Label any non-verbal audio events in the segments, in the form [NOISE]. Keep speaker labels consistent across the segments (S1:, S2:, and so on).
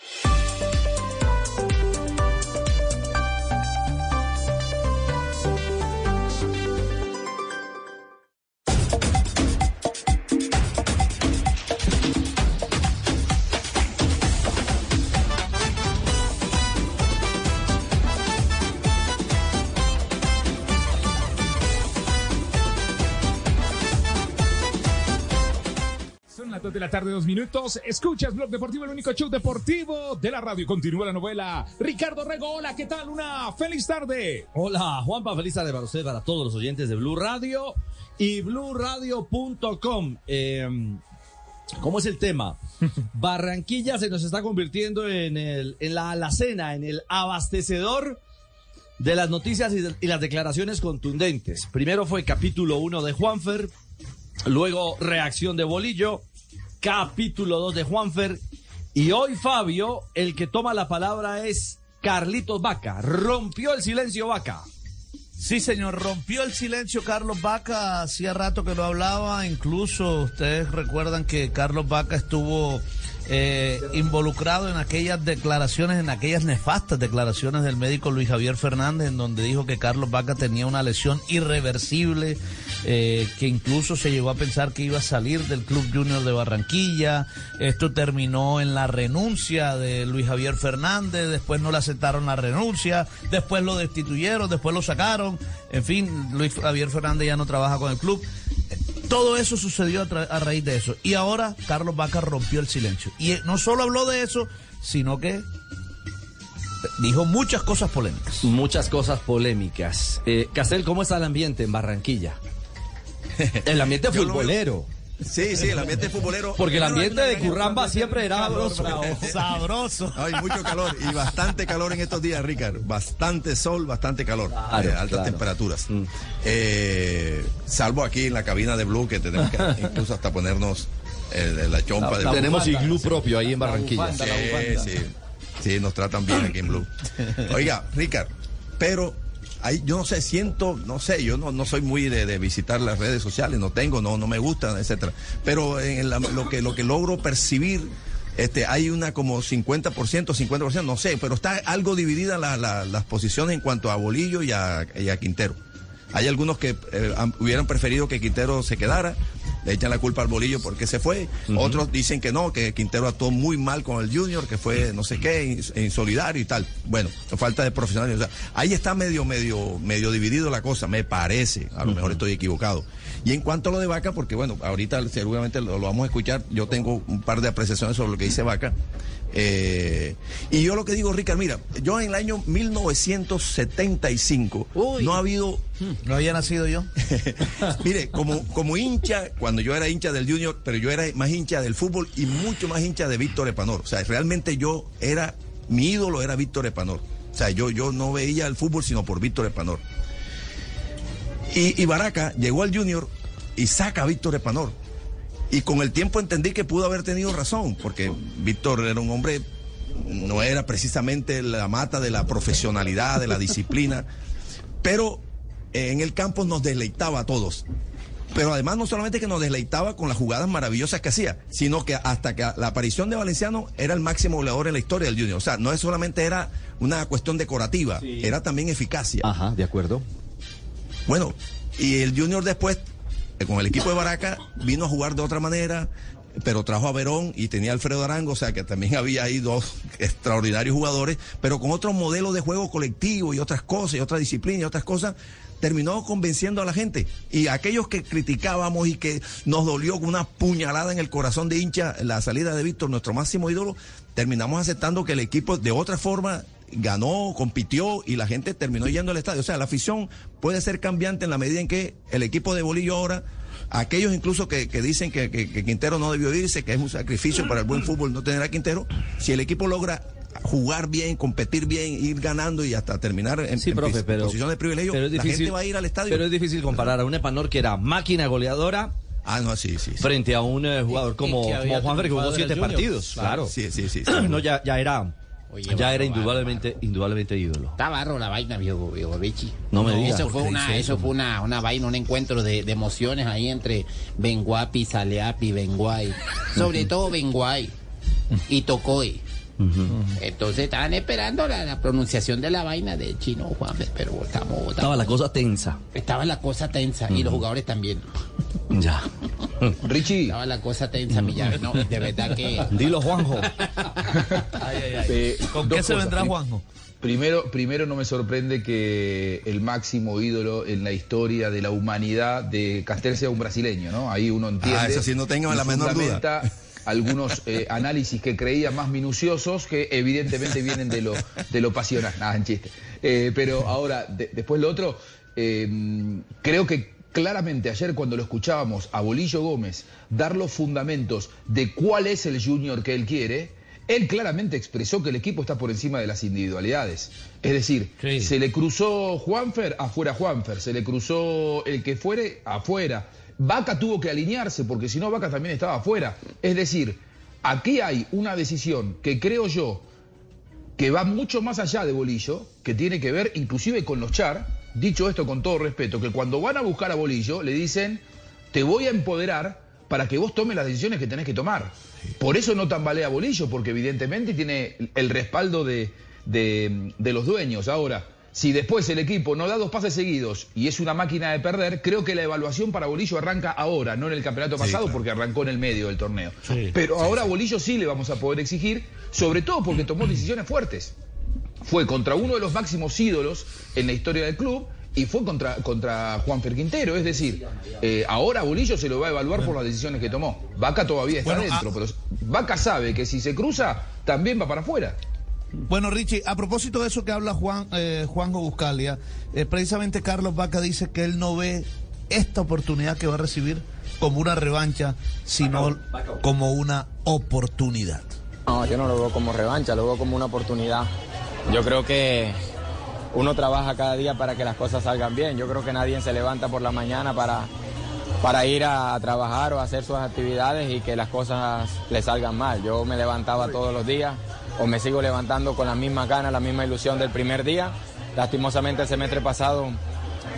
S1: Son de la tarde, dos minutos. Escuchas Blog Deportivo, el único show deportivo de la radio. Continúa la novela. Ricardo Rego, hola, ¿qué tal? Una feliz tarde.
S2: Hola, Juanpa, feliz tarde para usted, para todos los oyentes de Blue Radio y BlueRadio.com. Eh, ¿Cómo es el tema? [LAUGHS] Barranquilla se nos está convirtiendo en, el, en la alacena, en el abastecedor de las noticias y, de- y las declaraciones contundentes. Primero fue capítulo 1 de Juanfer, luego reacción de Bolillo, capítulo 2 de Juanfer, y hoy Fabio, el que toma la palabra es Carlitos Vaca. Rompió el silencio Vaca.
S3: Sí, señor, rompió el silencio Carlos Vaca, hacía rato que lo hablaba, incluso ustedes recuerdan que Carlos Vaca estuvo eh, involucrado en aquellas declaraciones, en aquellas nefastas declaraciones del médico Luis Javier Fernández, en donde dijo que Carlos Vaca tenía una lesión irreversible, eh, que incluso se llegó a pensar que iba a salir del Club Junior de Barranquilla, esto terminó en la renuncia de Luis Javier Fernández, después no le aceptaron la renuncia, después lo destituyeron, después lo sacaron, en fin, Luis Javier Fernández ya no trabaja con el club. Todo eso sucedió a, raíz de eso. Y ahora Carlos Vaca rompió el silencio. Y eh, no solo habló de eso, sino que dijo muchas cosas polémicas.
S2: Muchas cosas polémicas. Eh, Castel, ¿cómo está el ambiente en Barranquilla? [LAUGHS] El ambiente futbolero.
S4: Sí, sí, el ambiente futbolero.
S2: Porque el ambiente de Curramba siempre era sabroso.
S3: Sabroso.
S4: Hay mucho calor y bastante calor en estos días, Ricardo. Bastante sol, bastante calor.
S2: Claro,
S4: eh, altas
S2: claro.
S4: temperaturas.
S2: Mm.
S4: Eh, salvo aquí en la cabina de Blue, que tenemos que [LAUGHS] incluso hasta ponernos eh, la chompa de Blue.
S2: Tenemos iglú propio ahí en Barranquilla.
S4: Sí, sí. Sí, nos tratan bien aquí en Blue. [LAUGHS] Oiga, Ricardo, pero ahí, yo no sé, siento, no sé, yo no, no soy muy de, visitar las redes sociales, no tengo, no, no me gustan, etcétera. Pero en la- lo que lo que logro percibir, este, hay una como 50%, 50%, no sé, pero está algo dividida la- la- las posiciones en cuanto a Bolillo y a, Quintero. Hay algunos que eh, hubieran preferido que Quintero se quedara, le echan la culpa al bolillo porque se fue. Otros dicen que no, que Quintero actuó muy mal con el Junior, que fue no sé qué, ins- insolidario y tal. Bueno, falta de profesionalismo. O sea, ahí está medio, medio, medio dividido la cosa, me parece. A lo mejor estoy equivocado. Y en cuanto a lo de Vaca, porque bueno, ahorita seguramente lo, lo vamos a escuchar, yo tengo un par de apreciaciones sobre lo que dice Vaca. Eh, y yo lo que digo, Ricardo, mira, yo en el año 1975 no ha habido
S3: ¿No había nacido yo? [LAUGHS]
S4: Mire, como, como hincha, cuando yo era hincha del Junior, pero yo era más hincha del fútbol y mucho más hincha de Víctor Epanor. O sea, realmente yo era, mi ídolo era Víctor Epanor. O sea, yo, yo no veía el fútbol sino por Víctor Epanor. Y, y Baraca llegó al Junior y saca a Víctor Epanor. Y con el tiempo entendí que pudo haber tenido razón, porque Víctor era un hombre, no era precisamente la mata de la profesionalidad, de la disciplina, pero en el campo nos deleitaba a todos. Pero además no solamente que nos deleitaba con las jugadas maravillosas que hacía, sino que hasta que la aparición de Valenciano era el máximo goleador en la historia del Junior. O sea, no es solamente era una cuestión decorativa, era también eficacia.
S2: Ajá, de acuerdo.
S4: Bueno, y el Junior después, eh, con el equipo de Baraca, vino a jugar de otra manera, pero trajo a Verón y tenía a Alfredo Arango, o sea que también había ahí dos [LAUGHS] extraordinarios jugadores, pero con otro modelo de juego colectivo y otras cosas, y otra disciplina y otras cosas, terminó convenciendo a la gente. Y aquellos que criticábamos y que nos dolió una puñalada en el corazón de hincha la salida de Víctor, nuestro máximo ídolo, terminamos aceptando que el equipo de otra forma ganó, compitió y la gente terminó yendo al estadio. O sea, la afición puede ser cambiante en la medida en que el equipo de Bolillo ahora, aquellos incluso que, que dicen que, que- que Quintero no debió irse, que es un sacrificio para el buen fútbol no tener a Quintero, si el equipo logra jugar bien, competir bien, ir ganando y hasta terminar en,
S2: Sí,
S4: en
S2: profe,
S4: pis-
S2: pero,
S4: posición de privilegio,
S2: pero es
S4: la
S2: difícil,
S4: gente va a ir al estadio.
S2: Pero es difícil comparar a un Epanor que era máquina goleadora
S4: ah, no, sí, sí. sí.
S2: frente a un eh, jugador como,
S3: que
S2: como Juanfer que jugó siete partidos. Claro.
S4: Sí, sí, sí. sí. [CLEARS THROAT]
S2: No, ya, ya era,
S5: Oye,
S2: ya
S5: barro,
S2: era
S5: barro,
S2: indudablemente, indudablemente ídolo.
S5: Está barro la vaina, viejo, viejo Richie.
S2: No me digas.
S5: Eso fue
S2: ¿Por qué
S5: una, eso
S2: eso?
S5: fue una, una vaina, un encuentro de, de emociones ahí entre Benguapi, Saleapi, Benguay. [LAUGHS] Sobre todo Benguay y Tocoy. Entonces estaban esperando la, la pronunciación de la vaina de chino, Juan, pero estamos,
S2: Estaba la cosa tensa.
S5: estaba la cosa tensa y los jugadores también.
S2: Ya.
S6: Richie,
S5: Estaba la cosa tensa, mi llave. No, de verdad que.
S2: Dilo, Juanjo. [LAUGHS]
S6: eh,
S3: ¿Con
S6: dos
S3: qué se vendrá Juanjo?
S6: Primero, primero no me sorprende que el máximo ídolo en la historia de la humanidad de Castel sea un brasileño, ¿no? Ahí uno entiende.
S4: Ah, eso sí, no tengan
S6: y
S4: la menor duda.
S6: Algunos eh, análisis que creía más minuciosos que evidentemente vienen de lo, de lo pasional. Nada, en chiste. Eh, pero ahora, de- después lo otro, eh, creo que claramente ayer cuando lo escuchábamos a Bolillo Gómez dar los fundamentos de cuál es el junior que él quiere, él claramente expresó que el equipo está por encima de las individualidades. Es decir,
S3: Sí.
S6: se le cruzó Juanfer, afuera Juanfer, se le cruzó el que fuere, afuera. Vaca tuvo que alinearse porque si no Vaca también estaba afuera. Es decir, aquí hay una decisión que creo yo que va mucho más allá de Bolillo, que tiene que ver inclusive con los char, dicho esto con todo respeto, que cuando van a buscar a Bolillo le dicen, te voy a empoderar para que vos tomes las decisiones que tenés que tomar. Por eso no tambalea Bolillo, porque evidentemente tiene el respaldo de, de- de los dueños. Ahora, si después el equipo no da dos pases seguidos y es una máquina de perder, creo que la evaluación para Bolillo arranca ahora, no en el campeonato pasado,
S4: claro.
S6: porque arrancó en el medio del torneo. Pero ahora a Bolillo sí le vamos a poder exigir, sobre todo porque tomó decisiones fuertes. Fue contra uno de los máximos ídolos en la historia del club y fue contra, contra Juan Quintero. Es decir, eh, ahora Bolillo se lo va a evaluar por las decisiones que tomó. Vaca todavía está
S3: Bueno,
S6: dentro,
S3: ah-
S6: pero Vaca sabe que si se cruza, también va para afuera.
S3: Bueno, Richie, a propósito de eso que habla Juan eh, Juanjo Buscalia, eh, precisamente Carlos Vaca dice que él no ve esta oportunidad que va a recibir como una revancha, sino como una oportunidad.
S7: No, yo no lo veo como revancha, lo veo como una oportunidad. Yo creo que uno trabaja cada día para que las cosas salgan bien. Yo creo que nadie se levanta por la mañana para, para ir a trabajar o a hacer sus actividades y que las cosas le salgan mal. Yo me levantaba todos los días o me sigo levantando con la misma ganas, la misma ilusión del primer día. Lastimosamente el semestre pasado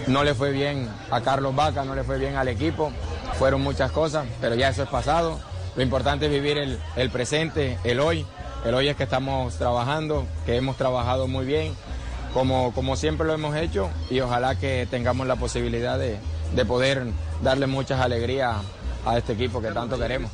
S7: no le fue bien a Carlos Vaca, no le fue bien al equipo, fueron muchas cosas, pero ya eso es pasado. Lo importante es vivir el, el presente, el hoy. El hoy es que estamos trabajando, que hemos trabajado muy bien, como, como siempre lo hemos hecho, y ojalá que tengamos la posibilidad de, de poder darle muchas alegrías a este equipo que tanto queremos.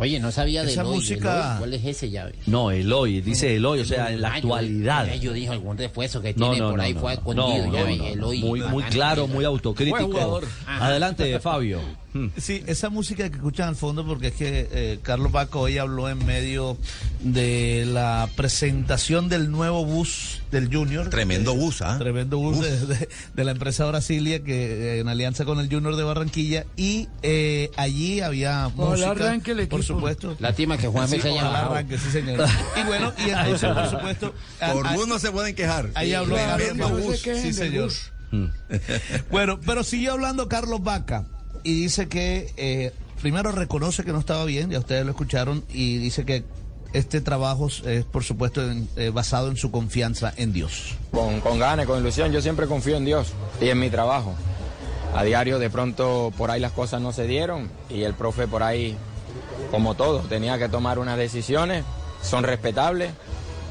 S5: Oye, no sabía de
S3: Esa
S5: Eloy,
S3: música-
S5: Eloy, ¿Cuál es ese llave?
S2: No, Eloy, dice Eloy, o sea, en la
S5: Ah, yo-
S2: actualidad.
S5: Yo, dije algún refuerzo que tiene
S2: no,
S5: por
S2: no,
S5: ahí
S2: no,
S5: fue
S2: no,
S5: escondido.
S2: no,
S5: ya
S2: no,
S5: vi,
S2: no,
S5: Eloy,
S2: muy, muy
S5: bacano,
S2: claro, muy autocrítico. Adelante, Fabio. Hmm.
S3: Sí, esa música que escuchan al fondo, porque es que eh, Carlos Vaca hoy habló en medio de la presentación del nuevo bus del Junior.
S4: Tremendo
S3: Eh,
S4: bus, ¿ah?
S3: Tremendo bus de, de- de la empresa Brasilia, que eh, en alianza con el Junior de Barranquilla. Y eh, allí había música,
S8: arranque el
S3: por supuesto.
S5: Lástima que Juan
S3: Sí,
S5: se haya
S3: ojalá
S5: bajado.
S3: arranque, sí, señor. Y bueno, y entonces, por supuesto... [LAUGHS]
S4: Por
S3: a-
S4: uno se pueden quejar.
S3: Ahí habló
S8: no se quejen
S3: Sí, señor.
S8: bus.
S3: bueno, pero siguió hablando Carlos Vaca y dice que eh, primero reconoce que no estaba bien, ya ustedes lo escucharon, y dice que este trabajo es, por supuesto, eh, basado en su confianza en Dios.
S7: con, con ganas, con ilusión. Yo siempre confío en Dios y en mi trabajo. A diario de pronto por ahí las cosas no se dieron y el profe por ahí, como todo, tenía que tomar unas decisiones, son respetables,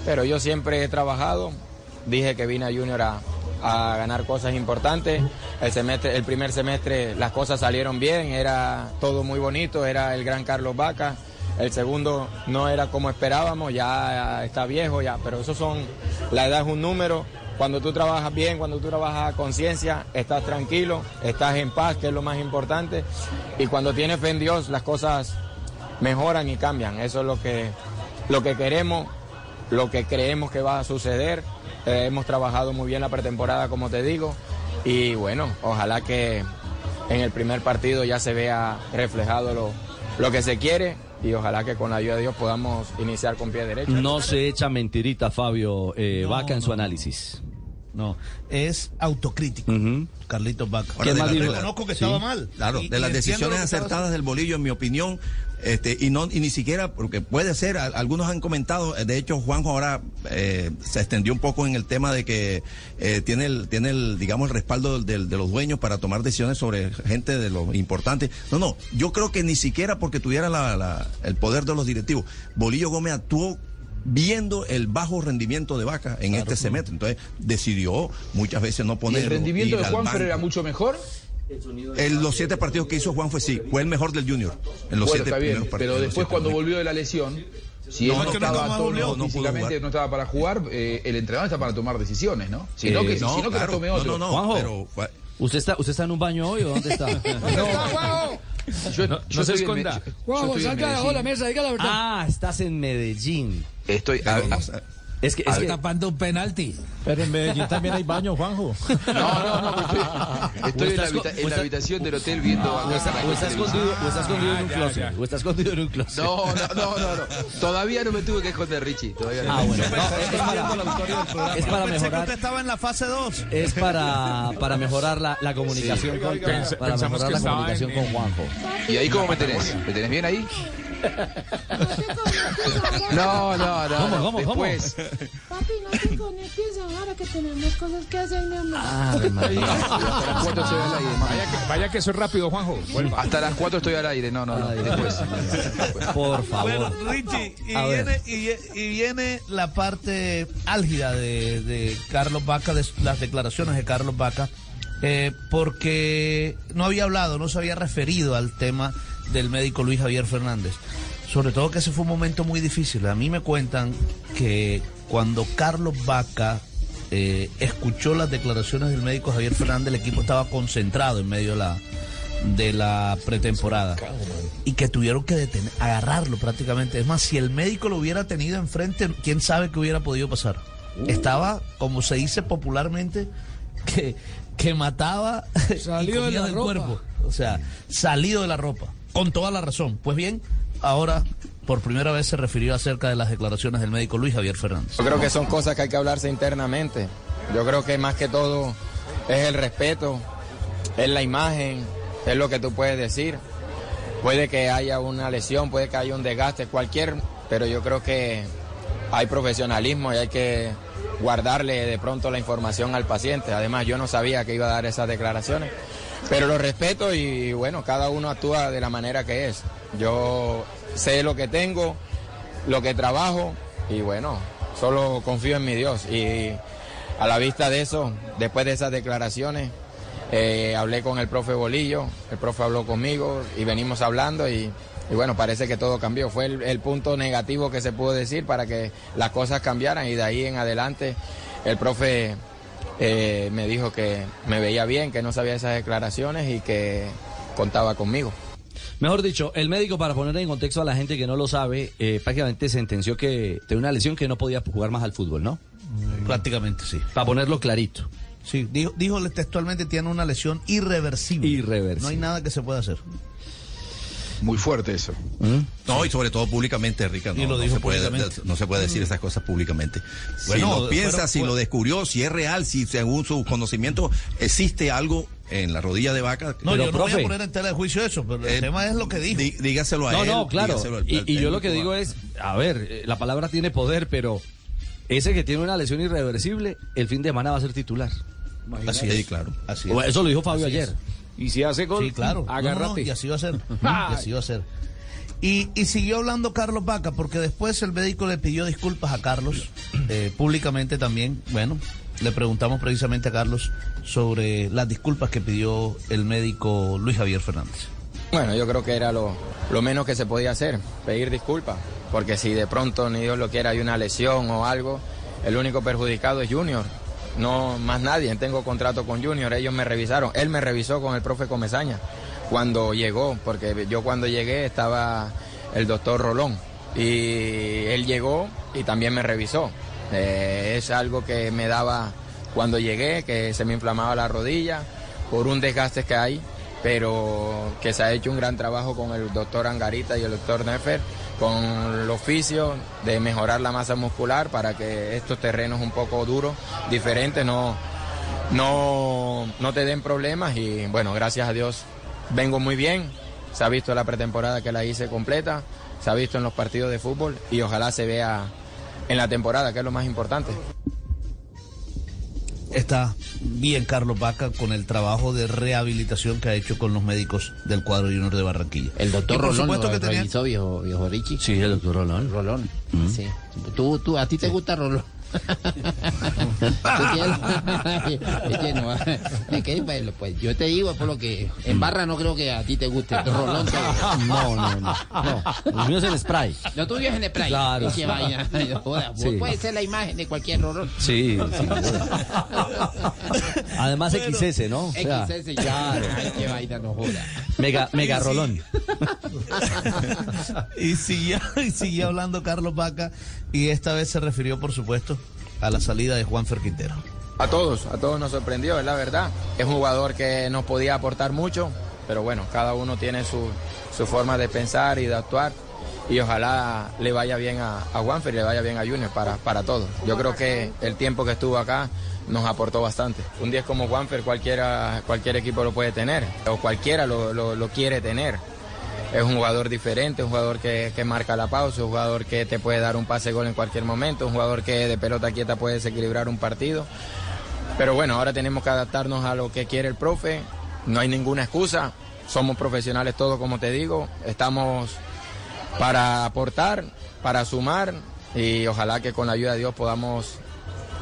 S7: pero yo siempre he trabajado, dije que vine a Junior a, a ganar cosas importantes, el, semestre, el primer semestre las cosas salieron bien, era todo muy bonito, era el gran Carlos Vaca, el segundo no era como esperábamos, ya está viejo, ya, pero eso son, la edad es un número. Cuando tú trabajas bien, cuando tú trabajas a conciencia, estás tranquilo, estás en paz, que es lo más importante. Y cuando tienes fe en Dios, las cosas mejoran y cambian. Eso es lo que, lo que queremos, lo que creemos que va a suceder. Eh, hemos trabajado muy bien la pretemporada, como te digo. Y bueno, ojalá que en el primer partido ya se vea reflejado lo, lo que se quiere y ojalá que con la ayuda de Dios podamos iniciar con pie derecho.
S2: No se echa mentirita, Fabio eh,
S3: No,
S2: Vaca, en su análisis.
S3: No, es autocrítico. Carlitos Vaca.
S4: Ahora, de la- de la-
S3: Reconozco que
S4: sí,
S3: estaba mal.
S4: Claro,
S3: Y-
S4: de
S3: y
S4: las decisiones acertadas del bolillo, en mi opinión, este, y no y ni siquiera, porque puede ser, a- algunos han comentado, eh, de hecho Juanjo ahora eh, se extendió un poco en el tema de que eh, tiene el, tiene el, digamos, el respaldo del- de los dueños para tomar decisiones sobre gente de lo importante. No, no, yo creo que ni siquiera porque tuviera la- la- el poder de los directivos. Bolillo Gómez actuó viendo el bajo rendimiento de Vaca en este semestre. Entonces decidió muchas veces no
S6: ¿Y
S4: poner.
S6: el rendimiento de Juanfer era mucho mejor?
S4: En los siete partidos que hizo Juan fue sí, fue el mejor del Junior. En los
S6: Bueno,
S4: siete
S6: está bien,
S4: primeros partidos.
S6: pero después cuando volvió de la lesión, si
S4: No,
S6: él no, estaba
S4: no,
S6: a
S4: no,
S6: tono,
S4: no, no pudo
S6: físicamente no estaba para jugar, eh, el entrenador está para tomar decisiones, ¿no? Si no,
S2: Eh,
S6: que, si
S4: no,
S6: no, que
S4: claro,
S6: la tome
S4: no,
S6: otro.
S4: no, no,
S2: Juanjo.
S4: pero
S2: ¿Usted está, ¿Usted está en un baño hoy o dónde está? [LAUGHS] [LAUGHS]
S6: Yo,
S1: No-
S6: yo
S1: no se esconda.
S8: Juanjo, salga de la mesa, diga la verdad.
S2: ah, estás en Medellín.
S6: Estoy, a- a-
S2: Es que, es que
S8: tapando un penalti.
S9: Pero en Medellín también hay baño, Juanjo. [LAUGHS]
S6: no, no, no, estoy, estoy en, la,
S2: estás
S6: habita- en la
S2: estás-
S6: habitación del hotel viendo
S2: o
S6: acá
S2: está,
S6: la
S2: o está
S6: televisión.
S2: escondido, o está escondido en un
S1: ya,
S2: closet.
S1: ya.
S2: O está escondido en un closet.
S6: No, no, no, no, no. Todavía no me tuve que esconder, Richie. Todavía no.
S2: Ah, bueno. No, es, es para, es para
S3: Pensé que usted
S2: mejorar.
S3: estaba en la fase 2.
S2: Es para, para mejorar la, la comunicación con,
S1: Pens-
S2: para mejorar la comunicación
S1: en-
S2: con Juanjo.
S6: ¿Y ahí cómo me tenés? ¿Me tenés bien ahí? No, no, no.
S2: ¿Cómo,
S6: no.
S2: cómo, cómo?
S6: Después.
S10: Papi, no te conectes ahora que tenemos cosas que hacer, mi amor.
S2: María.
S6: Hasta las 4 estoy al aire.
S1: Vaya que, vaya que es rápido, Juanjo. Vuelva.
S6: Hasta las 4 estoy al aire. No, no, no. Después.
S2: Por
S3: Bueno,
S2: favor.
S3: Richie, y
S2: A ver.
S3: viene, y, y viene la parte álgida de, de Carlos Vaca, de las declaraciones de Carlos Vaca, eh, porque no había hablado, no se había referido al tema del médico Luis Javier Fernández. Sobre todo que ese fue un momento muy difícil. A mí me cuentan que cuando Carlos Vaca eh, escuchó las declaraciones del médico Javier Fernández, el equipo estaba concentrado en medio de la, de la pretemporada y que tuvieron que detener, agarrarlo prácticamente. Es más, si el médico lo hubiera tenido enfrente, quién sabe qué hubiera podido pasar. Estaba, como se dice popularmente, que, que mataba y
S8: de la
S3: del
S8: ropa.
S3: cuerpo. O sea, salido de la ropa. Con toda la razón. Pues bien, ahora por primera vez se refirió acerca de las declaraciones del médico Luis Javier Fernández.
S7: Yo creo que son cosas que hay que hablarse internamente. Yo creo que más que todo es el respeto, es la imagen, es lo que tú puedes decir. Puede que haya una lesión, puede que haya un desgaste, cualquier, pero yo creo que hay profesionalismo y hay que guardarle de pronto la información al paciente. Además, yo no sabía que iba a dar esas declaraciones, pero lo respeto y bueno, cada uno actúa de la manera que es. Yo sé lo que tengo, lo que trabajo y bueno, solo confío en mi Dios. Y a la vista de eso, después de esas declaraciones, eh, hablé con el profe Bolillo, el profe habló conmigo y venimos hablando y, bueno, parece que todo cambió. Fue el punto negativo que se pudo decir para que las cosas cambiaran y de ahí en adelante el profe eh, me dijo que me veía bien, que no sabía esas declaraciones y que contaba conmigo.
S2: Mejor dicho, el médico, para poner en contexto a la gente que no lo sabe, eh, prácticamente sentenció que tenía una lesión que no podía jugar más al fútbol, ¿no?
S3: Prácticamente sí.
S2: Para ponerlo clarito.
S3: Sí, dijo, dijo textualmente tiene una lesión irreversible.
S2: Irreversible.
S3: No hay nada que se pueda hacer.
S6: Muy fuerte eso.
S4: No, y sobre todo públicamente, Rica. No,
S3: Y lo
S4: no
S3: dijo
S4: se puede, no se puede decir esas cosas públicamente.
S3: Bueno,
S4: si lo piensa,
S3: pero-
S4: si
S3: bueno.
S4: lo descubrió, si es real, si según su conocimiento existe algo en la rodilla de vaca.
S3: No,
S2: Pero,
S3: yo no voy a poner en tela de juicio eso, pero el
S4: Eh,
S3: tema es lo que dijo.
S4: dí- dígaselo a
S2: No,
S4: él.
S2: no, claro.
S4: dígaselo al-
S2: Y,
S4: al
S2: y yo lo que digo es, a ver, eh, la palabra tiene poder, pero ese que tiene una lesión irreversible, el fin de semana va a ser titular.
S3: Así
S4: Sí,
S3: es.
S4: claro.
S3: Así es.
S2: Eso lo dijo Fabio
S3: Así es.
S9: Y si hace gol,
S3: Sí, claro. No, no, y así va a ser. [LAUGHS] y así va a ser. Y, y siguió hablando Carlos Vaca, porque después el médico le pidió disculpas a Carlos, eh, públicamente también. Bueno, le preguntamos precisamente a Carlos sobre las disculpas que pidió el médico Luis Javier Fernández.
S7: Bueno, yo creo que era lo, lo menos que se podía hacer, pedir disculpas, porque si de pronto, ni Dios lo quiera, hay una lesión o algo, el único perjudicado es Junior, no más nadie, tengo contrato con Junior, ellos me revisaron, él me revisó con el profe Comezaña cuando llegó, porque yo cuando llegué estaba el doctor Rolón. Y él llegó y también me revisó. Eh, es algo que me daba cuando llegué, que se me inflamaba la rodilla por un desgaste que hay pero que se ha hecho un gran trabajo con el doctor Angarita y el doctor Nefer, con el oficio de mejorar la masa muscular para que estos terrenos un poco duros, diferentes, no, no, no te den problemas y bueno, gracias a Dios vengo muy bien, se ha visto la pretemporada que la hice completa, se ha visto en los partidos de fútbol y ojalá se vea en la temporada, que es lo más importante.
S3: Está bien Carlos Vaca con el trabajo de rehabilitación que ha hecho con los médicos del cuadro Junior de Barranquilla.
S5: El doctor
S3: por
S5: Rolón
S3: supuesto
S5: lo
S3: que tenía-
S5: revisó, viejo, viejo Richie.
S2: Sí, el doctor Rolón.
S5: Rolón, sí. ¿Tú, tú, ¿A ti te gusta Rolón? Bueno, [LAUGHS] pues yo te digo por lo que en barra no creo que a ti te guste Rolón. te-
S2: No, no, no. no. Los míos en spray.
S5: Lo tuyo es en el play.
S2: Claro,
S5: que [LAUGHS]
S2: sí.
S5: vaina. Joda,
S2: Sí.
S5: Puede ser la imagen de cualquier Rolón.
S2: Sí, sí. Además XS, ¿no? O sea,
S5: XS,
S2: claro.
S5: Ay, qué vaina, no joda.
S2: Mega, mega rolón.
S3: y siguió, y siguió hablando Carlos Vaca y esta vez se refirió, por supuesto, a la salida de Juan Quintero.
S7: A todos, a todos nos sorprendió, es la verdad. Es un jugador que nos podía aportar mucho, pero bueno, cada uno tiene su, su forma de pensar y de actuar. Y ojalá le vaya bien a, Juanfer y le vaya bien a Junior para, para todos. Yo creo que el tiempo que estuvo acá nos aportó bastante. Un 10 como Juanfer cualquiera, cualquier equipo lo puede tener, o cualquiera lo- lo quiere tener. Es un jugador diferente, un jugador que, que marca la pausa, un jugador que te puede dar un pase gol en cualquier momento, un jugador que de pelota quieta puede desequilibrar un partido. Pero bueno, ahora tenemos que adaptarnos a lo que quiere el profe. No hay ninguna excusa. Somos profesionales todos, como te digo. Estamos para aportar, para sumar y ojalá que con la ayuda de Dios podamos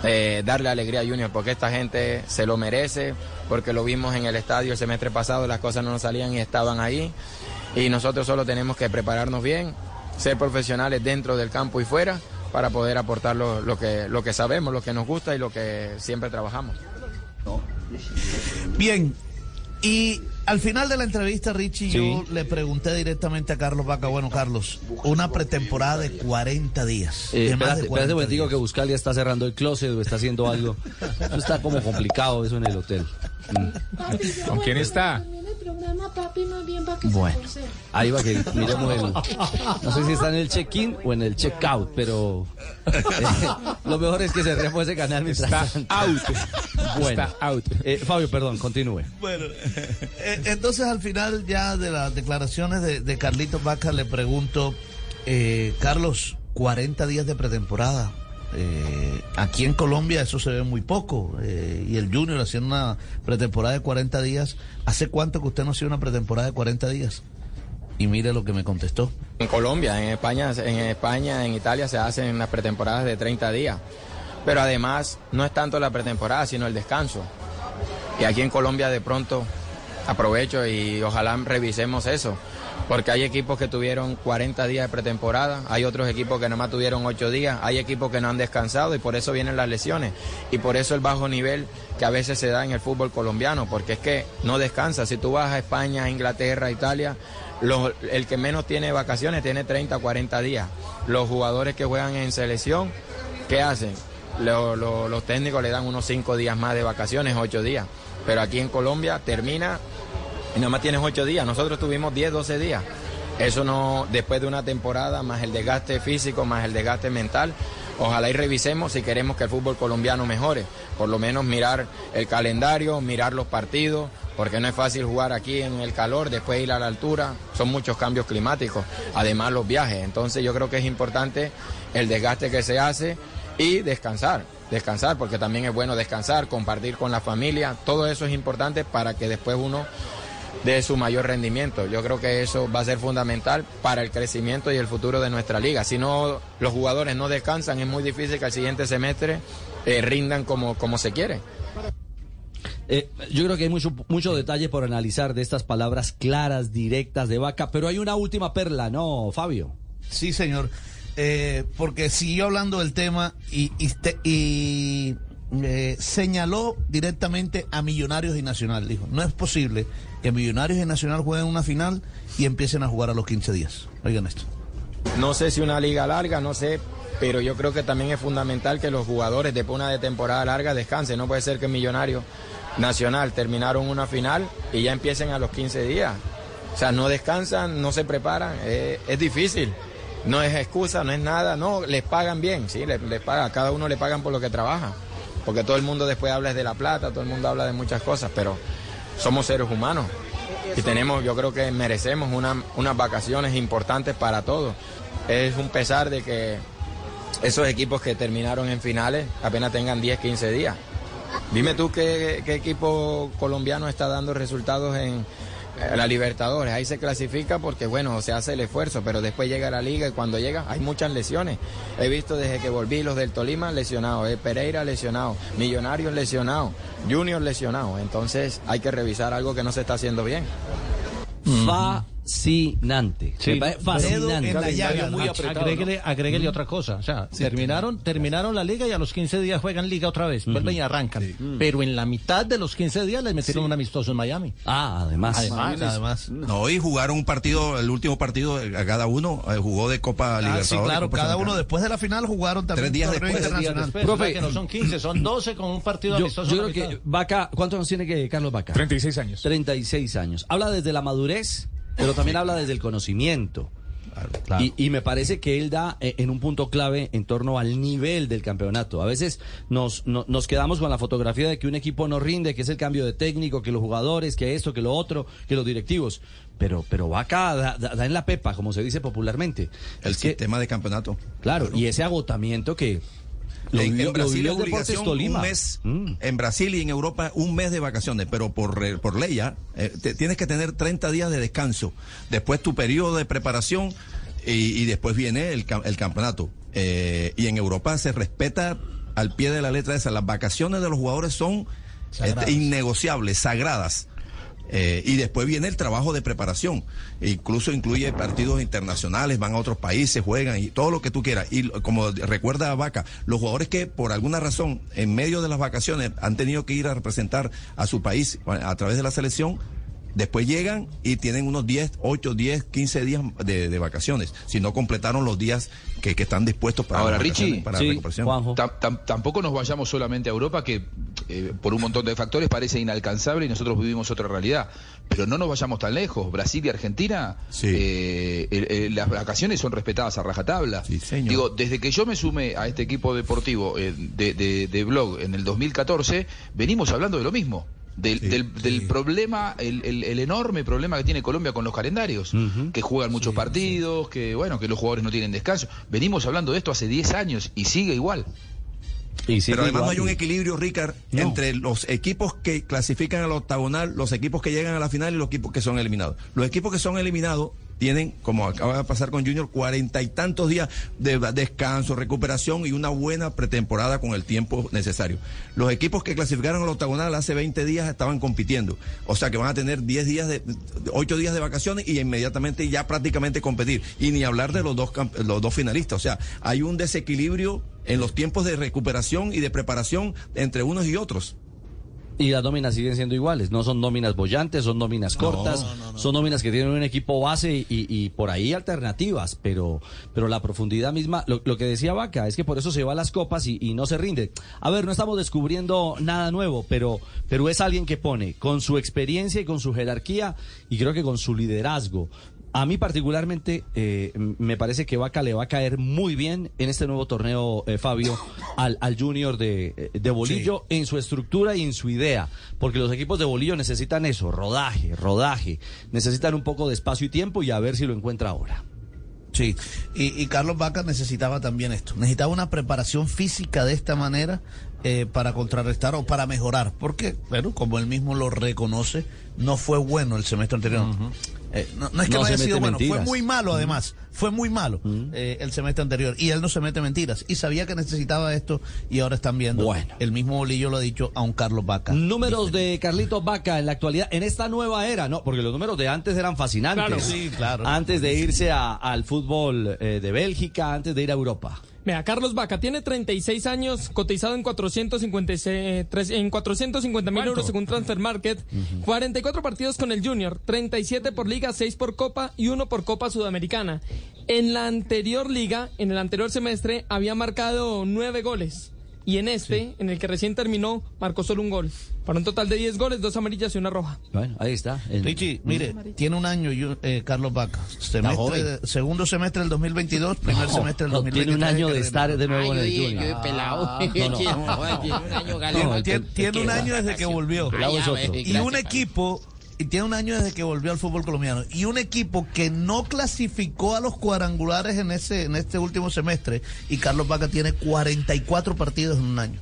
S7: eh, darle alegría a Junior porque esta gente se lo merece, porque lo vimos en el estadio el semestre pasado, las cosas no nos salían y estaban ahí. Y nosotros solo tenemos que prepararnos bien, ser profesionales dentro del campo y fuera para poder aportar lo, lo que, lo que sabemos, lo que nos gusta y lo que siempre trabajamos.
S3: Bien, y al final de la entrevista, Richie,
S2: Sí.
S3: yo le pregunté directamente a Carlos Vaca, bueno, Carlos, una pretemporada de 40 días.
S2: Eh, espérate,
S3: de
S2: espérate un
S3: 40
S2: momentico que Buscalia está cerrando el closet o está haciendo algo. [LAUGHS] Eso está como complicado eso en el hotel. Mm.
S1: ¿Con quién está?
S10: Papi, más bien para que
S2: Bueno.
S10: se.
S2: Ahí va que miremos el. No sé si está en el check-in o en el check-out, pero eh, lo mejor es que cerremos ese canal mientras
S1: Está
S2: tanto.
S1: out.
S2: Bueno,
S1: Está out.
S2: Eh, Fabio, perdón, continúe.
S3: Bueno, eh, entonces al final ya de las declaraciones de, de Carlitos Vaca le pregunto, eh, Carlos, 40 días de pretemporada. Eh, aquí en Colombia eso se ve muy poco. eh, y el Junior haciendo una pretemporada de 40 días. ¿Hace cuánto que usted no hacía una pretemporada de 40 días? Y mire lo que me contestó.
S7: En Colombia, en España, en España, en Italia se hacen las pretemporadas de 30 días. Pero además no es tanto la pretemporada, sino el descanso. Y aquí en Colombia de pronto aprovecho y ojalá revisemos eso. Porque hay equipos que tuvieron 40 días de pretemporada, hay otros equipos que nada más tuvieron 8 días, hay equipos que no han descansado y por eso vienen las lesiones. Y por eso el bajo nivel que a veces se da en el fútbol colombiano, porque es que no descansa. Si tú vas a España, Inglaterra, Italia, los- el que menos tiene vacaciones tiene 30, 40 días. Los jugadores que juegan en selección, ¿qué hacen? Lo- lo- los técnicos le dan unos 5 días más de vacaciones, 8 días. Pero aquí en Colombia termina y nada más tienes 8 días. Nosotros tuvimos 10, 12 días. Eso no, después de una temporada, más el desgaste físico, más el desgaste mental, ojalá y revisemos si queremos que el fútbol colombiano mejore. Por lo menos mirar el calendario, mirar los partidos, porque no es fácil jugar aquí en el calor, después ir a la altura, son muchos cambios climáticos, además los viajes. Entonces yo creo que es importante el desgaste que se hace y descansar, descansar, porque también es bueno descansar, compartir con la familia, todo eso es importante para que después uno de su mayor rendimiento. Yo creo que eso va a ser fundamental para el crecimiento y el futuro de nuestra liga. Si no, los jugadores no descansan, es muy difícil que al siguiente semestre eh, rindan como, como se quiere.
S2: Eh, yo creo que hay mucho, mucho detalle por analizar de estas palabras claras, directas de Vaca, pero hay una última perla, ¿no, Fabio?
S3: Sí, señor. Eh, porque siguió hablando del tema y, y, te- y, eh, señaló directamente a Millonarios y Nacional. Dijo, no es posible que Millonarios y Nacional jueguen una final y empiecen a jugar a los 15 días. Oigan esto.
S7: No sé si una liga larga, no sé, pero yo creo que también es fundamental que los jugadores después de una de temporada larga descansen. No puede ser que Millonarios Nacional terminaron una final y ya empiecen a los 15 días. O sea, no descansan, no se preparan, es, es difícil. No es excusa, no es nada, no, les pagan bien, sí, les, les pagan, a cada uno le pagan por lo que trabaja. Porque todo el mundo después habla de la plata, todo el mundo habla de muchas cosas, pero somos seres humanos y tenemos, yo creo que merecemos una- unas vacaciones importantes para todos. Es un pesar de que esos equipos que terminaron en finales apenas tengan 10, 15 días. Dime tú qué, qué equipo colombiano está dando resultados en la Libertadores. Ahí se clasifica porque, bueno, se hace el esfuerzo, pero después llega la liga y cuando llega hay muchas lesiones. He visto desde que volví los del Tolima lesionados, eh, Pereira lesionado, Millonarios lesionados, Junior lesionado. Entonces hay que revisar algo que no se está haciendo bien.
S2: Fascinante.
S9: Sí.
S2: Fascinante.
S9: Agréguele, otra cosa. O sea, terminaron, terminaron la liga y a los 15 días juegan liga otra vez. Vuelven y arrancan. Pero en la mitad de los 15 días les metieron un amistoso en Miami.
S2: Ah, además.
S9: Además, además.
S4: No, y jugaron un partido, el último partido, eh, a cada uno eh, jugó de Copa
S3: Ah,
S4: Libertadores.
S3: sí, claro,
S4: Copa
S3: cada uno después de la final jugaron también
S4: Tres días después, tres días
S3: internacional.
S9: Profe, que no son 15, son 12 con un partido
S2: Yo,
S9: amistoso.
S2: yo creo que. Vaca, ¿cuántos años tiene que Carlos Vaca?
S1: 36 años.
S2: 36 años. Habla desde la madurez, pero también habla desde el conocimiento.
S4: Claro.
S2: Y, y me parece que él da eh, en un punto clave en torno al nivel del campeonato. A veces nos, no- nos quedamos con la fotografía de que un equipo no rinde, que es el cambio de técnico, que los jugadores, que esto, que lo otro, que los directivos. Pero, pero Vaca da, da- da en la pepa, como se dice popularmente.
S4: el
S2: Es que,
S4: sistema de campeonato.
S2: claro, y ese agotamiento que lo
S4: en,
S2: vivió,
S4: en Brasil
S2: lo
S4: es
S2: vivió Deportes
S4: obligación
S2: Tolima.
S4: un mes,
S2: Mm.
S4: en Brasil y en Europa un mes de vacaciones, pero por, re- por ley ya, eh, te- tienes que tener 30 días de descanso. Después tu periodo de preparación y, y después viene el, el campeonato. Eh, y en Europa se respeta al pie de la letra esa. Las vacaciones de los jugadores son este, innegociables, sagradas. Eh, y después viene el trabajo de preparación. Incluso incluye partidos internacionales, van a otros países, juegan y todo lo que tú quieras. Y como recuerda Vaca, los jugadores que por alguna razón en medio de las vacaciones han tenido que ir a representar a su país a través de la selección, después llegan y tienen unos 10, 8, 10, 15 días de, de vacaciones, si no completaron los días que, que están dispuestos para,
S6: Ahora, Richie,
S4: para
S2: Sí,
S4: la recuperación.
S2: Juanjo.
S6: Tam- tam- tampoco nos vayamos solamente a Europa, que eh, por un montón de factores parece inalcanzable y nosotros vivimos otra realidad. Pero no nos vayamos tan lejos. Brasil y Argentina,
S4: Sí.
S6: eh, las vacaciones son respetadas a rajatabla.
S4: Sí, señor.
S6: Digo, desde que yo me sumé a este equipo deportivo eh, de, de- de blog en el 2014, venimos hablando de lo mismo. Del,
S4: Sí,
S6: del- del problema, el, el- el enorme problema que tiene Colombia con los calendarios, que juegan muchos partidos, que bueno, que los jugadores no tienen descanso. Venimos hablando de esto hace 10 años y sigue igual.
S2: Y sigue
S4: Pero además no
S2: igual.
S4: hay un equilibrio, Ricard,
S2: No.
S4: entre los equipos que clasifican al octagonal, los equipos que llegan a la final y los equipos que son eliminados. Los equipos que son eliminados tienen, como acaba de pasar con Junior, cuarenta y tantos días de descanso, recuperación y una buena pretemporada con el tiempo necesario. Los equipos que clasificaron al octagonal hace 20 días estaban compitiendo. O sea que van a tener 10 días de, 8 días de vacaciones y inmediatamente ya prácticamente competir. Y ni hablar de los dos, los dos finalistas. O sea, hay un desequilibrio en los tiempos de recuperación y de preparación entre unos y otros.
S2: Y las nóminas siguen siendo iguales, no son nóminas bollantes, son nóminas cortas, son nóminas que tienen un equipo base y, y por ahí alternativas, pero, pero la profundidad misma, lo, lo que decía Vaca, es que por eso se va a las copas y, y no se rinde. A ver, no estamos descubriendo nada nuevo, pero, pero es alguien que pone con su experiencia y con su jerarquía y creo que con su liderazgo. A mí particularmente eh, me parece que Vaca le va a caer muy bien en este nuevo torneo, eh, Fabio, al, al Junior de, eh, de Bolillo en su estructura y en su idea, porque los equipos de Bolillo necesitan eso, rodaje, rodaje, necesitan un poco de espacio y tiempo y a ver si lo encuentra ahora.
S3: Sí, y, y Carlos Vaca necesitaba también esto, necesitaba una preparación física de esta manera eh, para contrarrestar o para mejorar, porque, bueno, como él mismo lo reconoce, no fue bueno el semestre anterior. Eh, no, no es que
S2: No
S3: haya sido bueno, fue
S2: mentiras.
S3: muy malo además, fue muy malo eh, el semestre anterior y él no se mete mentiras y sabía que necesitaba esto y ahora están viendo,
S2: Bueno.
S3: el mismo Bolillo lo ha dicho a un Carlos Vaca.
S2: Números de Carlitos Vaca en la actualidad, en esta nueva era, no, porque los números de antes eran fascinantes.
S1: Claro.
S3: Sí, claro.
S2: Antes de irse a- al fútbol eh, de Bélgica, antes de ir a Europa.
S10: Mira, Carlos Vaca tiene 36 años, cotizado en 456, tres- en 450 mil euros según Transfer Market, 44 partidos con el Junior, 37 por liga, 6 por Copa y 1 por Copa Sudamericana. En la anterior liga, en el anterior semestre, había marcado 9 goles. Y en este, en el que recién terminó, marcó solo un gol. Para un total de 10 goles, dos amarillas y una roja.
S2: Bueno, ahí está. En-
S3: Richie, mire, tiene un año eh, Carlos Vaca. Semestre segundo semestre del 2022, primer
S2: No,
S3: semestre del
S2: no,
S3: 2023.
S2: tiene un año de estar de nuevo en el Junior.
S5: yo he pelado.
S2: No, no. [LAUGHS]
S5: Tiene un año, [LAUGHS]
S2: el
S5: el
S3: desde que volvió.
S5: Ya, ve,
S3: Y un equipo, tiene un año desde que volvió al fútbol colombiano, y un equipo que no clasificó a los cuadrangulares en ese en este último semestre, y Carlos Vaca tiene 44 partidos en un año.